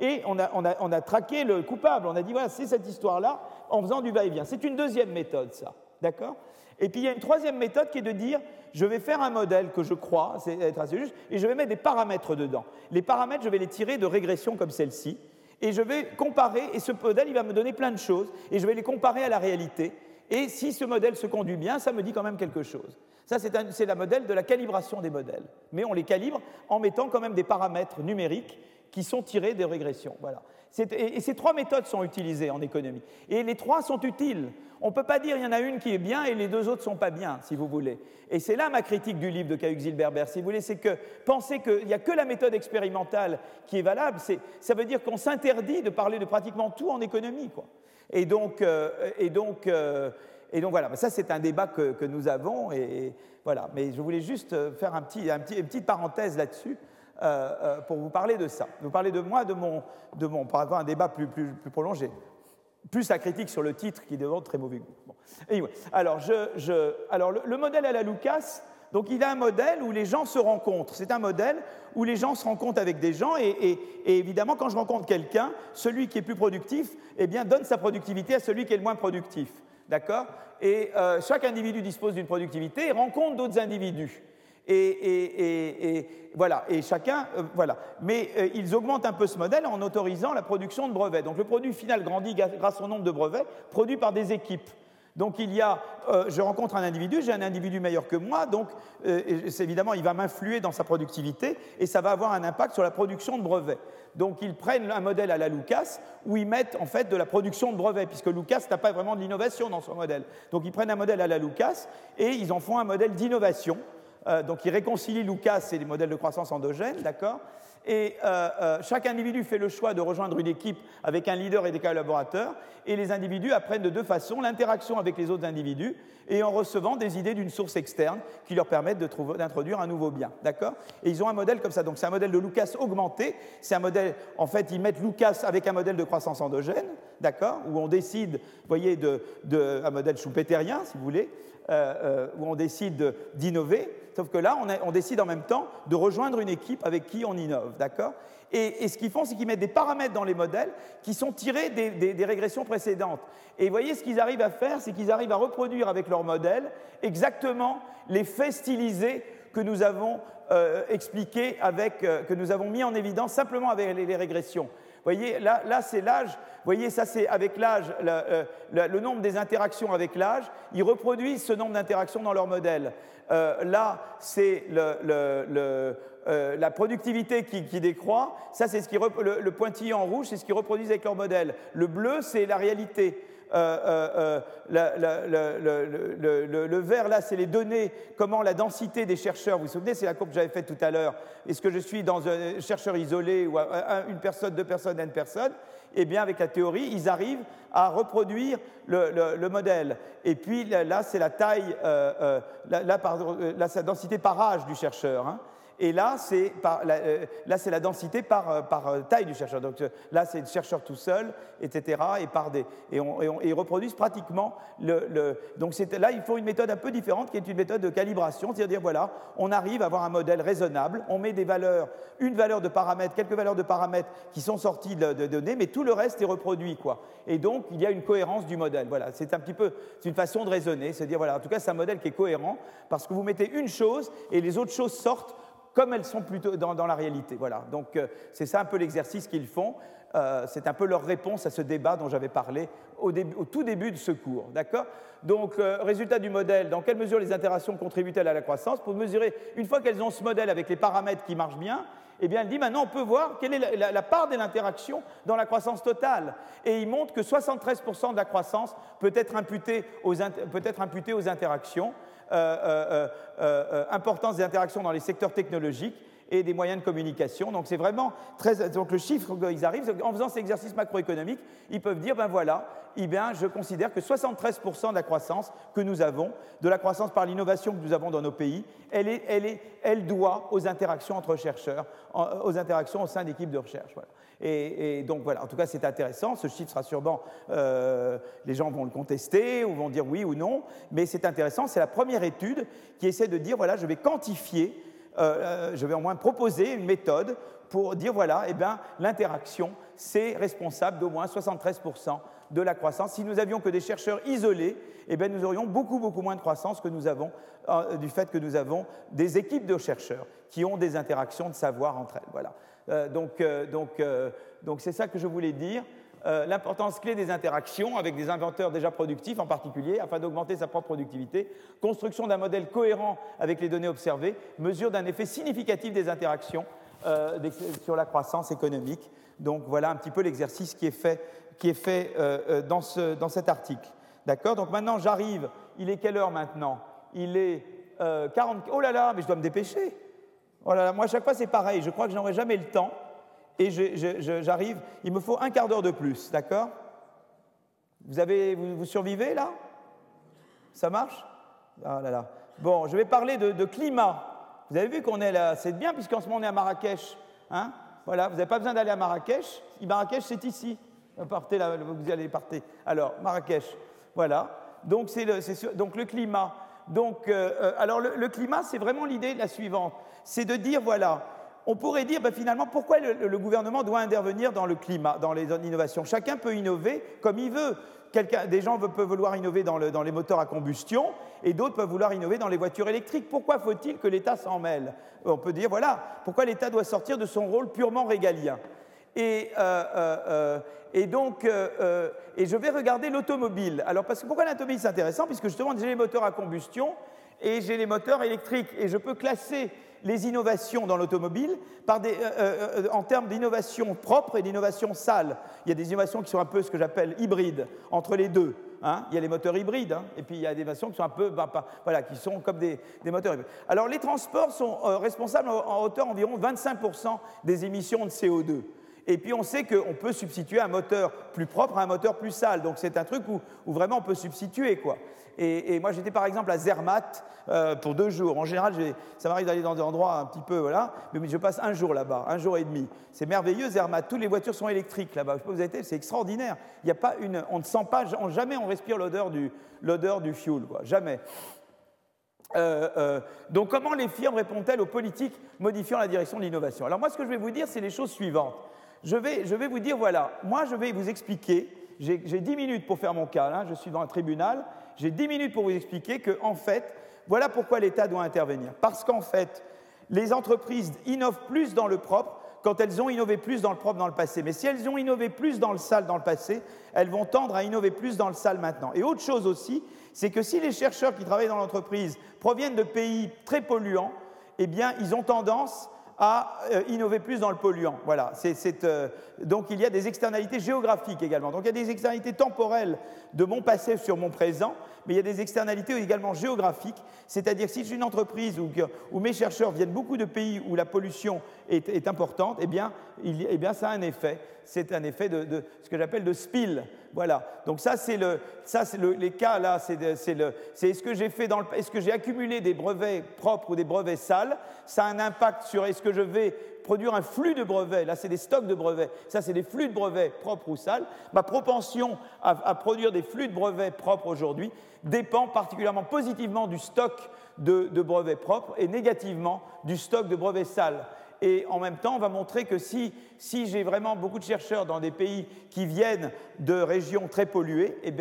et on a, on, a, traqué le coupable. On a dit, voilà, c'est cette histoire-là, en faisant du va-et-vient. C'est une deuxième méthode, ça. D'accord? Et puis il y a une troisième méthode qui est de dire, je vais faire un modèle que je crois, c'est être assez juste, et je vais mettre des paramètres dedans. Les paramètres, je vais les tirer de régressions comme celle-ci, et je vais comparer, et ce modèle, il va me donner plein de choses, et je vais les comparer à la réalité. Et si ce modèle se conduit bien, ça me dit quand même quelque chose. Ça, c'est la modèle de la calibration des modèles. Mais on les calibre en mettant quand même des paramètres numériques qui sont tirés des régressions. Voilà. Et, ces trois méthodes sont utilisées en économie. Et les trois sont utiles. On ne peut pas dire il y en a une qui est bien et les deux autres ne sont pas bien, si vous voulez. Et c'est là ma critique du livre de Cahuc Zilberber, si vous voulez, c'est que penser qu'il n'y a que la méthode expérimentale qui est valable, ça veut dire qu'on s'interdit de parler de pratiquement tout en économie. Quoi. Et donc, euh, et donc euh, et donc voilà, ça c'est un débat que, nous avons, et, voilà. Mais je voulais juste faire un petit, une petite parenthèse là-dessus, pour vous parler de ça. Vous parler de moi, de mon, de mon, pour avoir un débat plus, plus, plus prolongé. Plus la critique sur le titre qui demande très mauvais goût. alors, je, alors le, modèle à la Lucas, donc il a un modèle où les gens se rencontrent. C'est un modèle où les gens se rencontrent avec des gens et, et, évidemment quand je rencontre quelqu'un, celui qui est plus productif, eh bien donne sa productivité à celui qui est le moins productif. D'accord? Et euh, chaque individu dispose d'une productivité et rencontre d'autres individus. Et, voilà, et chacun, euh, voilà. Mais euh, ils augmentent un peu ce modèle en autorisant la production de brevets. Donc le produit final grandit grâce au nombre de brevets produits par des équipes. Donc il y a, euh, je rencontre un individu, j'ai un individu meilleur que moi, donc évidemment il va m'influer dans sa productivité et ça va avoir un impact sur la production de brevets. Donc ils prennent un modèle à la Lucas où ils mettent en fait de la production de brevets, puisque Lucas n'a pas vraiment de l'innovation dans son modèle. Donc ils prennent un modèle à la Lucas et ils en font un modèle d'innovation euh, donc il réconcilie Lucas et les modèles de croissance endogènes, d'accord? Et euh, euh, chaque individu fait le choix de rejoindre une équipe avec un leader et des collaborateurs, et les individus apprennent de deux façons l'interaction avec les autres individus et en recevant des idées d'une source externe qui leur permettent d'introduire un nouveau bien, d'accord? Et ils ont un modèle comme ça, donc c'est un modèle de Lucas augmenté, c'est un modèle, en fait, ils mettent Lucas avec un modèle de croissance endogène, d'accord? Où on décide, vous voyez, de, un modèle schumpeterien, si vous voulez, où on décide d'innover, Sauf que là, on, décide en même temps de rejoindre une équipe avec qui on innove, d'accord? Et, ce qu'ils font, c'est qu'ils mettent des paramètres dans les modèles qui sont tirés des, régressions précédentes. Et vous voyez, ce qu'ils arrivent à faire, c'est qu'ils arrivent à reproduire avec leur modèle exactement les faits stylisés que nous avons euh, expliqués, avec, euh, que nous avons mis en évidence simplement avec les régressions voyez, là, c'est l'âge. Vous voyez, ça c'est avec l'âge, euh, le, nombre des interactions avec l'âge. Ils reproduisent ce nombre d'interactions dans leur modèle. Euh, là, c'est euh, la productivité qui, décroît. Ça, c'est ce qui le, pointillé en rouge, c'est ce qu'ils reproduisent avec leur modèle. Le bleu, c'est la réalité. Le, vert, là, c'est les données, comment la densité des chercheurs, vous vous souvenez, c'est la courbe que j'avais faite tout à l'heure. Est-ce que je suis dans un chercheur isolé ou une personne, deux personnes, n personnes Eh bien, avec la théorie, ils arrivent à reproduire le, modèle. Et puis là, c'est la taille, euh, euh, là, la densité par âge du chercheur. Hein. Et là, c'est euh, là, c'est la densité par, euh, euh, taille du chercheur. Donc là, c'est le chercheur tout seul, etc. Et, par des, et, ils reproduisent pratiquement le. donc là, il faut une méthode un peu différente qui est une méthode de calibration, c'est-à-dire voilà, on arrive à avoir un modèle raisonnable, on met des valeurs, une valeur de paramètres, quelques valeurs de paramètres qui sont sorties de, de données, mais tout le reste est reproduit, quoi. Et donc, il y a une cohérence du modèle. Voilà, c'est un petit peu, une façon de raisonner, c'est à dire voilà, en tout cas, c'est un modèle qui est cohérent parce que vous mettez une chose et les autres choses sortent comme elles sont plutôt dans, la réalité. Voilà. Donc euh, c'est ça un peu l'exercice qu'ils font. Euh, c'est un peu leur réponse à ce débat dont j'avais parlé au, tout début de ce cours. D'accord? Donc, euh, résultat du modèle, dans quelle mesure les interactions contribuent-elles à la croissance? Pour mesurer, une fois qu'elles ont ce modèle avec les paramètres qui marchent bien, eh bien, elle dit maintenant on peut voir quelle est la, part de l'interaction dans la croissance totale. Et il montre que 73% de la croissance peut être imputée aux, peut être imputée aux interactions. Euh, euh, euh, importance des interactions dans les secteurs technologiques et des moyens de communication. Donc c'est vraiment très. Donc le chiffre, ils arrivent, en faisant cet exercice macroéconomique, ils peuvent dire ben voilà, eh bien, je considère que 73% de la croissance que nous avons, de la croissance par l'innovation que nous avons dans nos pays, elle, est, elle, est, elle doit aux interactions entre chercheurs, aux interactions au sein d'équipes de recherche. Et, donc voilà, en tout cas c'est intéressant, ce chiffre sera sûrement, euh, les gens vont le contester ou vont dire oui ou non, mais c'est intéressant, c'est la première étude qui essaie de dire, voilà, je vais quantifier, euh, euh, je vais au moins proposer une méthode pour dire, voilà, eh bien, l'interaction, c'est responsable d'au moins 73% de la croissance. Si nous avions que des chercheurs isolés, eh bien, nous aurions beaucoup, beaucoup moins de croissance que nous avons du fait que nous avons des équipes de chercheurs qui ont des interactions de savoir entre elles. Voilà. Euh, donc, euh, donc, euh, donc c'est ça que je voulais dire. L'importance clé des interactions avec des inventeurs déjà productifs en particulier, afin d'augmenter sa propre productivité, construction d'un modèle cohérent avec les données observées, mesure d'un effet significatif des interactions sur la croissance économique. Donc voilà un petit peu l'exercice qui est fait, fait dans, ce, dans cet article. D'accord? Donc maintenant j'arrive, il est quelle heure maintenant? Il est 40... Oh là là, mais je dois me dépêcher voilà, moi, à chaque fois, c'est pareil. Je crois que je n'aurai jamais le temps. Et j'arrive, il me faut un quart d'heure de plus, d'accord? Vous, vous, survivez là? Ça marche? Ah là là. Bon, je vais parler de, climat. Vous avez vu qu'on est là, c'est bien puisqu'en ce moment on est à Marrakech. Hein? Voilà, vous n'avez pas besoin d'aller à Marrakech. Marrakech, c'est ici. Partez là, vous allez partir. Alors, Marrakech, voilà. Donc, c'est le, le climat. Donc, euh, euh, alors le, climat, c'est vraiment l'idée la suivante. C'est de dire, voilà, on pourrait dire ben, finalement pourquoi le, gouvernement doit intervenir dans le climat, dans les innovations. Chacun peut innover comme il veut. des gens peuvent vouloir innover dans, les moteurs à combustion et d'autres peuvent vouloir innover dans les voitures électriques. Pourquoi faut-il que l'État s'en mêle? On peut dire, voilà, pourquoi l'État doit sortir de son rôle purement régalien? Et, euh, euh, euh, donc, et je vais regarder l'automobile. Alors, parce que pourquoi l'automobile c'est intéressant? Puisque justement, j'ai les moteurs à combustion et j'ai les moteurs électriques. Et je peux classer les innovations dans l'automobile en termes d'innovation propre et d'innovation sale. Il y a des innovations qui sont un peu ce que j'appelle hybrides, entre les deux. Hein. il y a les moteurs hybrides, hein. et puis il y a des innovations qui sont un peu, bah, voilà, qui sont comme des, moteurs hybrides. Alors les transports sont responsables en, hauteur environ 25% des émissions de CO2. Et puis on sait qu'on peut substituer un moteur plus propre à un moteur plus sale. Donc c'est un truc où, vraiment on peut substituer. quoi. Et, moi j'étais par exemple à Zermatt euh, pour deux jours. En général, ça m'arrive d'aller dans des endroits un petit peu, voilà, mais je passe un jour là-bas, un jour et demi. C'est merveilleux Zermatt. Toutes les voitures sont électriques là-bas. Je sais pas vous avez été, c'est extraordinaire. Il y a pas une, on ne sent pas, jamais on respire l'odeur du, l'odeur du fuel, quoi. Jamais. Euh, euh, donc comment les firmes répondent-elles aux politiques modifiant la direction de l'innovation? Alors moi ce que je vais vous dire c'est les choses suivantes je vais, vous dire, voilà, moi je vais vous expliquer, j'ai 10 minutes pour faire mon cas, je suis dans un tribunal, j'ai 10 minutes pour vous expliquer que, en fait, voilà pourquoi l'État doit intervenir. Parce qu'en fait, les entreprises innovent plus dans le propre quand elles ont innové plus dans le propre dans le passé. Mais si elles ont innové plus dans le sale dans le passé, elles vont tendre à innover plus dans le sale maintenant. Et autre chose aussi, c'est que si les chercheurs qui travaillent dans l'entreprise proviennent de pays très polluants, eh bien, ils ont tendance à euh, innover plus dans le polluant. Voilà, euh, donc il y a des externalités géographiques également. Donc il y a des externalités temporelles de mon passé sur mon présent, mais il y a des externalités également géographiques, c'est-à-dire si j'ai une entreprise où, mes chercheurs viennent beaucoup de pays où la pollution est, importante, eh bien, eh bien ça a un effet. C'est un effet de, ce que j'appelle de spill. Voilà. Donc ça, c'est le, ça, c'est le, les cas là. C'est, le, c'est est-ce que j'ai fait dans le, est-ce que j'ai accumulé des brevets propres ou des brevets sales? Ça a un impact sur est-ce que je vais produire un flux de brevets? Là, c'est des stocks de brevets. Ça, c'est des flux de brevets propres ou sales. Ma propension à, produire des flux de brevets propres aujourd'hui dépend particulièrement positivement du stock de brevets propres et négativement du stock de brevets sales. Et en même temps, on va montrer que si, j'ai vraiment beaucoup de chercheurs dans des pays qui viennent de régions très polluées, eh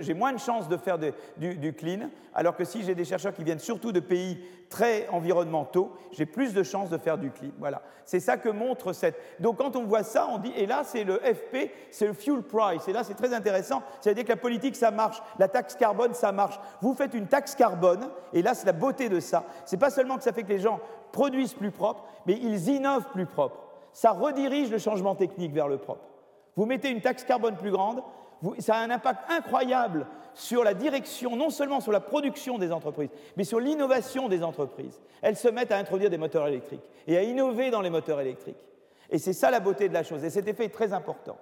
j'ai moins de chances de faire du, clean, alors que si j'ai des chercheurs qui viennent surtout de pays très environnementaux, j'ai plus de chances de faire du clean. Voilà. C'est ça que montre cette. Donc quand on voit ça, on dit, et là c'est le FP, c'est le fuel price. Et là c'est très intéressant. C'est-à-dire que la politique ça marche, la taxe carbone ça marche. Vous faites une taxe carbone, et là c'est la beauté de ça. C'est pas seulement que ça fait que les gens produisent plus propre, mais ils innovent plus propre. Ça redirige le changement technique vers le propre. Vous mettez une taxe carbone plus grande, ça a un impact incroyable sur la direction, non seulement sur la production des entreprises, mais sur l'innovation des entreprises. Elles se mettent à introduire des moteurs électriques et à innover dans les moteurs électriques. Et c'est ça la beauté de la chose. Et cet effet est très important.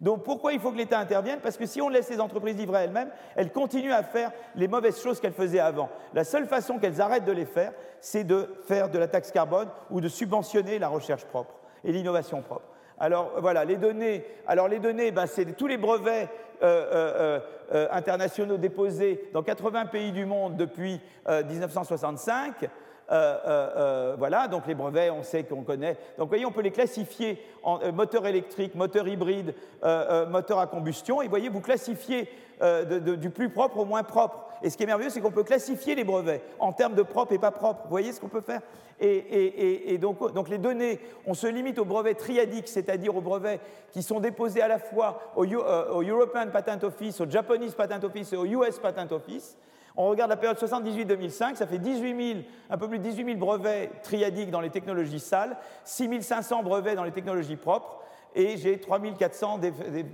Donc pourquoi il faut que l'État intervienne? Parce que si on laisse les entreprises livrer elles-mêmes, elles continuent à faire les mauvaises choses qu'elles faisaient avant. La seule façon qu'elles arrêtent de les faire, c'est de faire de la taxe carbone ou de subventionner la recherche propre et l'innovation propre. Alors voilà, les données, alors les données, ben, c'est tous les brevets euh, euh, euh, internationaux déposés dans 80 pays du monde depuis 1965. Euh, euh, euh, voilà, donc les brevets, on sait qu'on connaît. Donc vous voyez, on peut les classifier en moteur électrique, moteur hybride, moteur à combustion. Et vous voyez, vous classifiez du plus propre au moins propre. Et ce qui est merveilleux, c'est qu'on peut classifier les brevets en termes de propre et pas propre. Vous voyez ce qu'on peut faire? Et, donc, donc, les données, on se limite aux brevets triadiques, c'est-à-dire aux brevets qui sont déposés à la fois au, au European Patent Office, au Japanese Patent Office et au US Patent Office. On regarde la période 78-2005, ça fait 18 un peu plus de 18 000 brevets triadiques dans les technologies sales, 6 500 brevets dans les technologies propres, et j'ai 3 400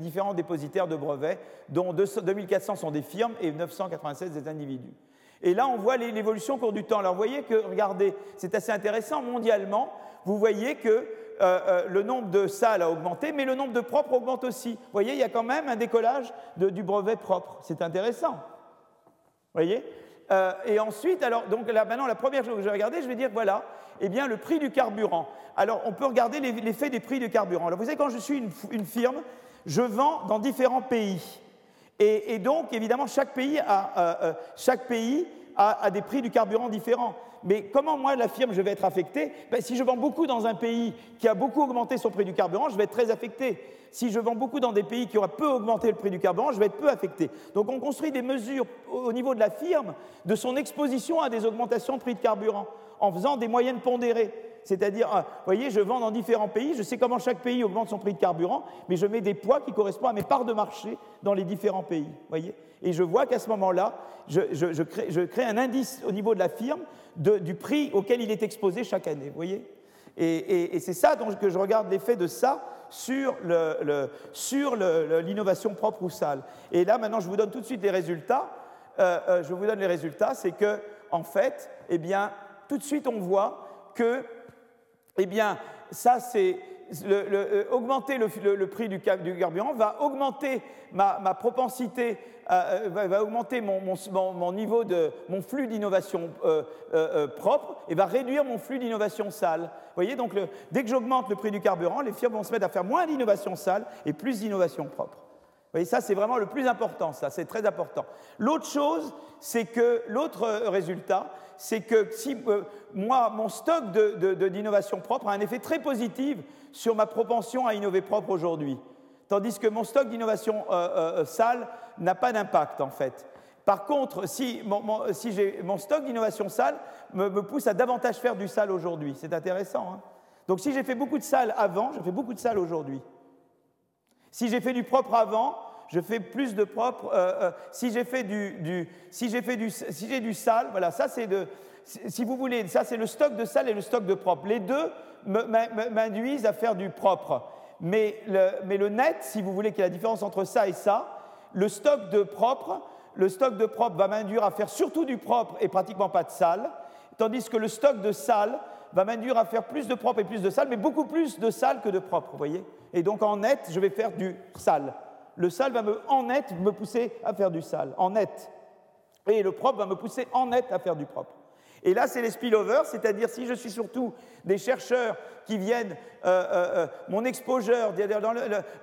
différents dépositaires de brevets, dont 2 400 sont des firmes et 996 des individus. Et là, on voit l'évolution au cours du temps. Alors, vous voyez que, regardez, c'est assez intéressant, mondialement, vous voyez que euh, euh, le nombre de salles a augmenté, mais le nombre de propres augmente aussi. Vous voyez, il y a quand même un décollage du brevet propre. C'est intéressant voyez Euh, et ensuite, alors, donc là, maintenant, la première chose que je vais regarder, je vais dire, voilà, eh bien, le prix du carburant. Alors, on peut regarder l'effet des prix du carburant. Alors, vous savez, quand je suis une, firme, je vends dans différents pays. Et, donc, évidemment, chaque pays a, euh, euh, chaque pays a, des prix du carburant différents. Mais comment moi, la firme, je vais être affecté? Ben, Si je vends beaucoup dans un pays qui a beaucoup augmenté son prix du carburant, je vais être très affecté. Si je vends beaucoup dans des pays qui auraient peu augmenté le prix du carburant, je vais être peu affecté. Donc on construit des mesures au niveau de la firme de son exposition à des augmentations de prix de carburant en faisant des moyennes pondérées. C'est-à-dire, euh, vous voyez, je vends dans différents pays, je sais comment chaque pays augmente son prix de carburant, mais je mets des poids qui correspondent à mes parts de marché dans les différents pays. Voyez Et je vois qu'à ce moment-là, je, crée, un indice au niveau de la firme du prix auquel il est exposé chaque année. Voyez Et, c'est ça que je regarde l'effet de ça sur l'innovation propre ou sale. Et là, maintenant, je vous donne tout de suite les résultats. Euh, euh, je vous donne les résultats, c'est que, en fait, eh bien, tout de suite, on voit que eh bien, ça, c'est euh, augmenter le, prix du, carburant va augmenter ma, propensité, euh, va, augmenter mon, niveau de mon flux d'innovation euh, propre et va réduire mon flux d'innovation sale. Vous voyez, donc dès que j'augmente le prix du carburant, les firmes vont se mettre à faire moins d'innovation sale et plus d'innovation propre. Vous voyez, ça c'est vraiment le plus important, ça c'est très important. L'autre chose, c'est que l'autre résultat, c'est que si euh, moi, mon stock d'innovation propre a un effet très positif sur ma propension à innover propre aujourd'hui, tandis que mon stock d'innovation euh, euh, sale n'a pas d'impact en fait. Par contre, si mon, stock d'innovation sale me, pousse à davantage faire du sale aujourd'hui, c'est intéressant. Hein. Donc si j'ai fait beaucoup de sale avant, je fais beaucoup de sale aujourd'hui. Si j'ai fait du propre avant, je fais plus de propre. Euh, euh, si j'ai fait du, si j'ai fait du, si j'ai du sale, voilà, ça c'est de, si vous voulez, ça c'est le stock de sale et le stock de propre. Les deux m'induisent à faire du propre. Mais le, net, si vous voulez qu'il y ait la différence entre ça et ça, le stock de propre, le stock de propre va m'induire à faire surtout du propre et pratiquement pas de sale, tandis que le stock de sale va m'induire à faire plus de propre et plus de sale, mais beaucoup plus de sale que de propre, vous voyez Et donc en net, je vais faire du sale le sale va me, en net me pousser à faire du sale, en net. Et le propre va me pousser en net à faire du propre. Et là, c'est les spillovers, c'est-à-dire si je suis surtout des chercheurs qui viennent, euh, euh, euh, mon exposure,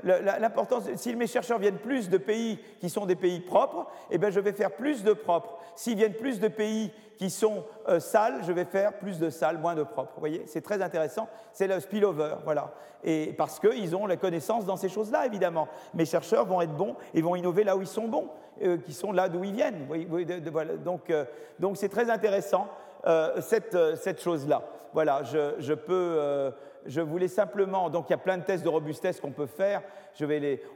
l'importance, si mes chercheurs viennent plus de pays qui sont des pays propres, eh bien, je vais faire plus de propres. S'ils viennent plus de pays qui sont sales, je vais faire plus de sales, moins de propres. Vous voyez, c'est très intéressant. C'est le spillover, voilà. Et parce qu'ils ont la connaissance dans ces choses-là, évidemment. Mes chercheurs vont être bons et vont innover là où ils sont bons, qui sont là d'où ils viennent. Donc, donc c'est très intéressant. Cette, cette chose-là. Voilà, je, peux je voulais simplement, donc il y a plein de tests de robustesse qu'on peut faire.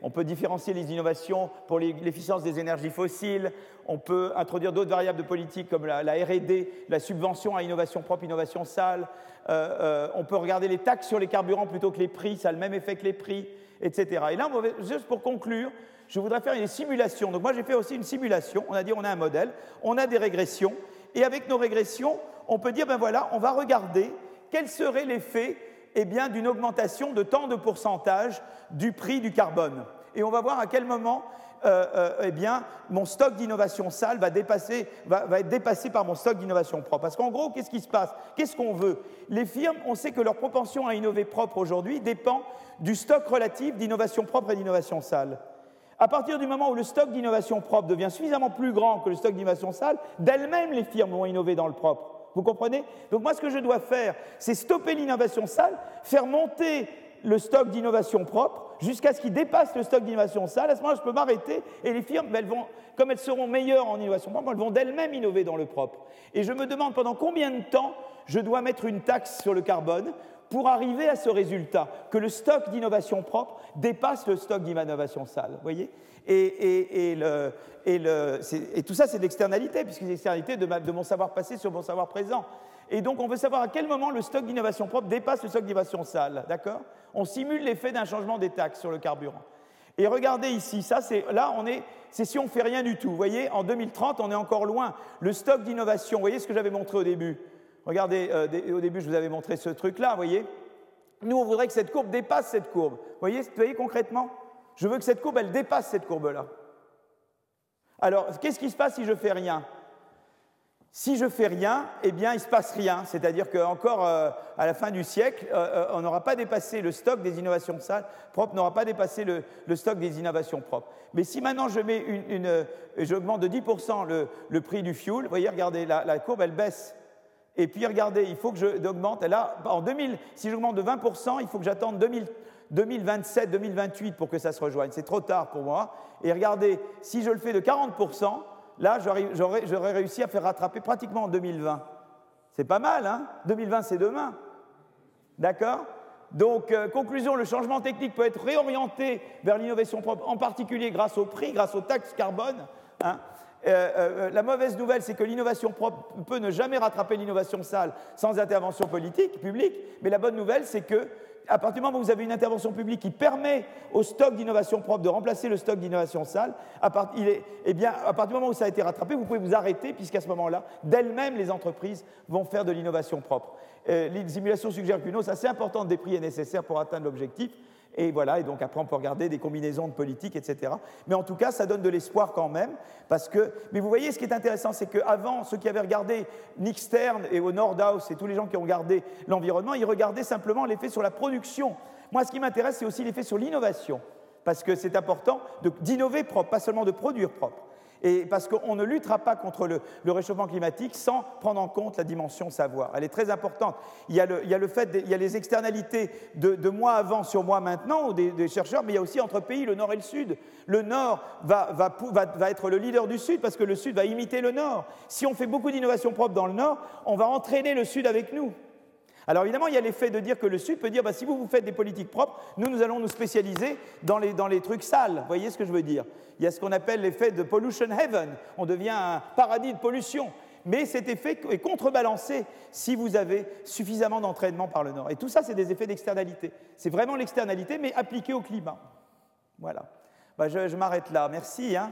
On peut différencier les innovations pour l'efficience des énergies fossiles. On peut introduire d'autres variables de politique comme la, R&D, la subvention à innovation propre, innovation sale. Euh, euh, on peut regarder les taxes sur les carburants plutôt que les prix, ça a le même effet que les prix, etc. Et là, juste pour conclure, je voudrais faire une simulation. Donc moi, j'ai fait aussi une simulation. On a dit on a un modèle, on a des régressions, et avec nos régressions, on peut dire ben voilà, on va regarder quel serait l'effet eh d'une augmentation de tant de pourcentage du prix du carbone. Et on va voir à quel moment euh, euh, eh mon stock d'innovation sale va, dépasser, va, être dépassé par mon stock d'innovation propre. Parce qu'en gros, qu'est-ce qui se passe? Qu'est-ce qu'on veut? Les firmes, on sait que leur propension à innover propre aujourd'hui dépend du stock relatif d'innovation propre et d'innovation sale. À partir du moment où le stock d'innovation propre devient suffisamment plus grand que le stock d'innovation sale, d'elles-mêmes les firmes vont innover dans le propre. Vous comprenez? Donc moi, ce que je dois faire, c'est stopper l'innovation sale, faire monter le stock d'innovation propre jusqu'à ce qu'il dépasse le stock d'innovation sale. À ce moment-là, je peux m'arrêter et les firmes, elles vont, comme elles seront meilleures en innovation propre, elles vont d'elles-mêmes innover dans le propre. Et je me demande pendant combien de temps je dois mettre une taxe sur le carbone pour arriver à ce résultat, que le stock d'innovation propre dépasse le stock d'innovation sale. voyez? Et, tout ça, c'est de l'externalité, puisque c'est l'externalité de, mon savoir passé sur mon savoir présent. Et donc, on veut savoir à quel moment le stock d'innovation propre dépasse le stock d'innovation sale. D'accord? On simule l'effet d'un changement des taxes sur le carburant. Et regardez ici, ça, c'est là, on est, c'est si on fait rien du tout. Vous voyez, en 2030, on est encore loin. Le stock d'innovation, vous voyez ce que j'avais montré au début? Regardez, euh, au début, je vous avais montré ce truc-là, vous voyez Nous, on voudrait que cette courbe dépasse cette courbe. Vous voyez, vous voyez concrètement? Je veux que cette courbe, dépasse cette courbe-là. Alors, qu'est-ce qui se passe si je fais rien? Si je fais rien, eh bien, il ne se passe rien. C'est-à-dire qu'encore euh, à la fin du siècle, euh, on n'aura pas dépassé le stock des innovations propres, n'aura pas dépassé le, stock des innovations propres. Mais si maintenant je mets une, j'augmente de 10% le, prix du fuel, vous voyez, regardez, la, courbe, elle baisse. Et puis regardez, il faut que j'augmente. Là, en 2000, si j'augmente de 20%, il faut que j'attende 2027, 2028 pour que ça se rejoigne. C'est trop tard pour moi. Et regardez, si je le fais de 40%, là, j'aurais réussi à faire rattraper pratiquement en 2020. C'est pas mal, hein? 2020, c'est demain. D'accord? Donc, euh, conclusion, le changement technique peut être réorienté vers l'innovation propre, en particulier grâce au prix, grâce aux taxes carbone. Hein euh, euh, la mauvaise nouvelle, c'est que l'innovation propre peut ne jamais rattraper l'innovation sale sans intervention politique, publique. Mais la bonne nouvelle, c'est que à partir du moment où vous avez une intervention publique qui permet au stock d'innovation propre de remplacer le stock d'innovation sale, à, eh bien, à partir du moment où ça a été rattrapé, vous pouvez vous arrêter, puisqu'à ce moment-là, d'elles-mêmes, les entreprises vont faire de l'innovation propre. Euh, les simulations suggèrent qu'une hausse assez importante des prix est nécessaire pour atteindre l'objectif. Et voilà, et donc après on peut regarder des combinaisons de politiques, etc. Mais en tout cas, ça donne de l'espoir quand même, parce que. Mais vous voyez, ce qui est intéressant, c'est qu'avant, ceux qui avaient regardé Nick Stern et au Nordhaus et tous les gens qui ont regardé l'environnement, ils regardaient simplement l'effet sur la production. Moi, ce qui m'intéresse, c'est aussi l'effet sur l'innovation, parce que c'est important d'innover propre, pas seulement de produire propre et parce qu'on ne luttera pas contre le, réchauffement climatique sans prendre en compte la dimension savoir. Elle est très importante. Il y a, le, fait, il y a les externalités de, moi avant sur moi maintenant, des, des, chercheurs, mais il y a aussi entre pays, le Nord et le Sud. Le Nord va, va être le leader du Sud parce que le Sud va imiter le Nord. Si on fait beaucoup d'innovations propres dans le Nord, on va entraîner le Sud avec nous. Alors évidemment, il y a l'effet de dire que le Sud peut dire, bah, si vous, vous faites des politiques propres, nous, nous allons nous spécialiser dans les, dans les trucs sales. Vous voyez ce que je veux dire? Il y a ce qu'on appelle l'effet de pollution heaven. On devient un paradis de pollution. Mais cet effet est contrebalancé si vous avez suffisamment d'entraînement par le Nord. Et tout ça, c'est des effets d'externalité. C'est vraiment l'externalité, mais appliquée au climat. Voilà. Bah, je, m'arrête là. Merci. Hein.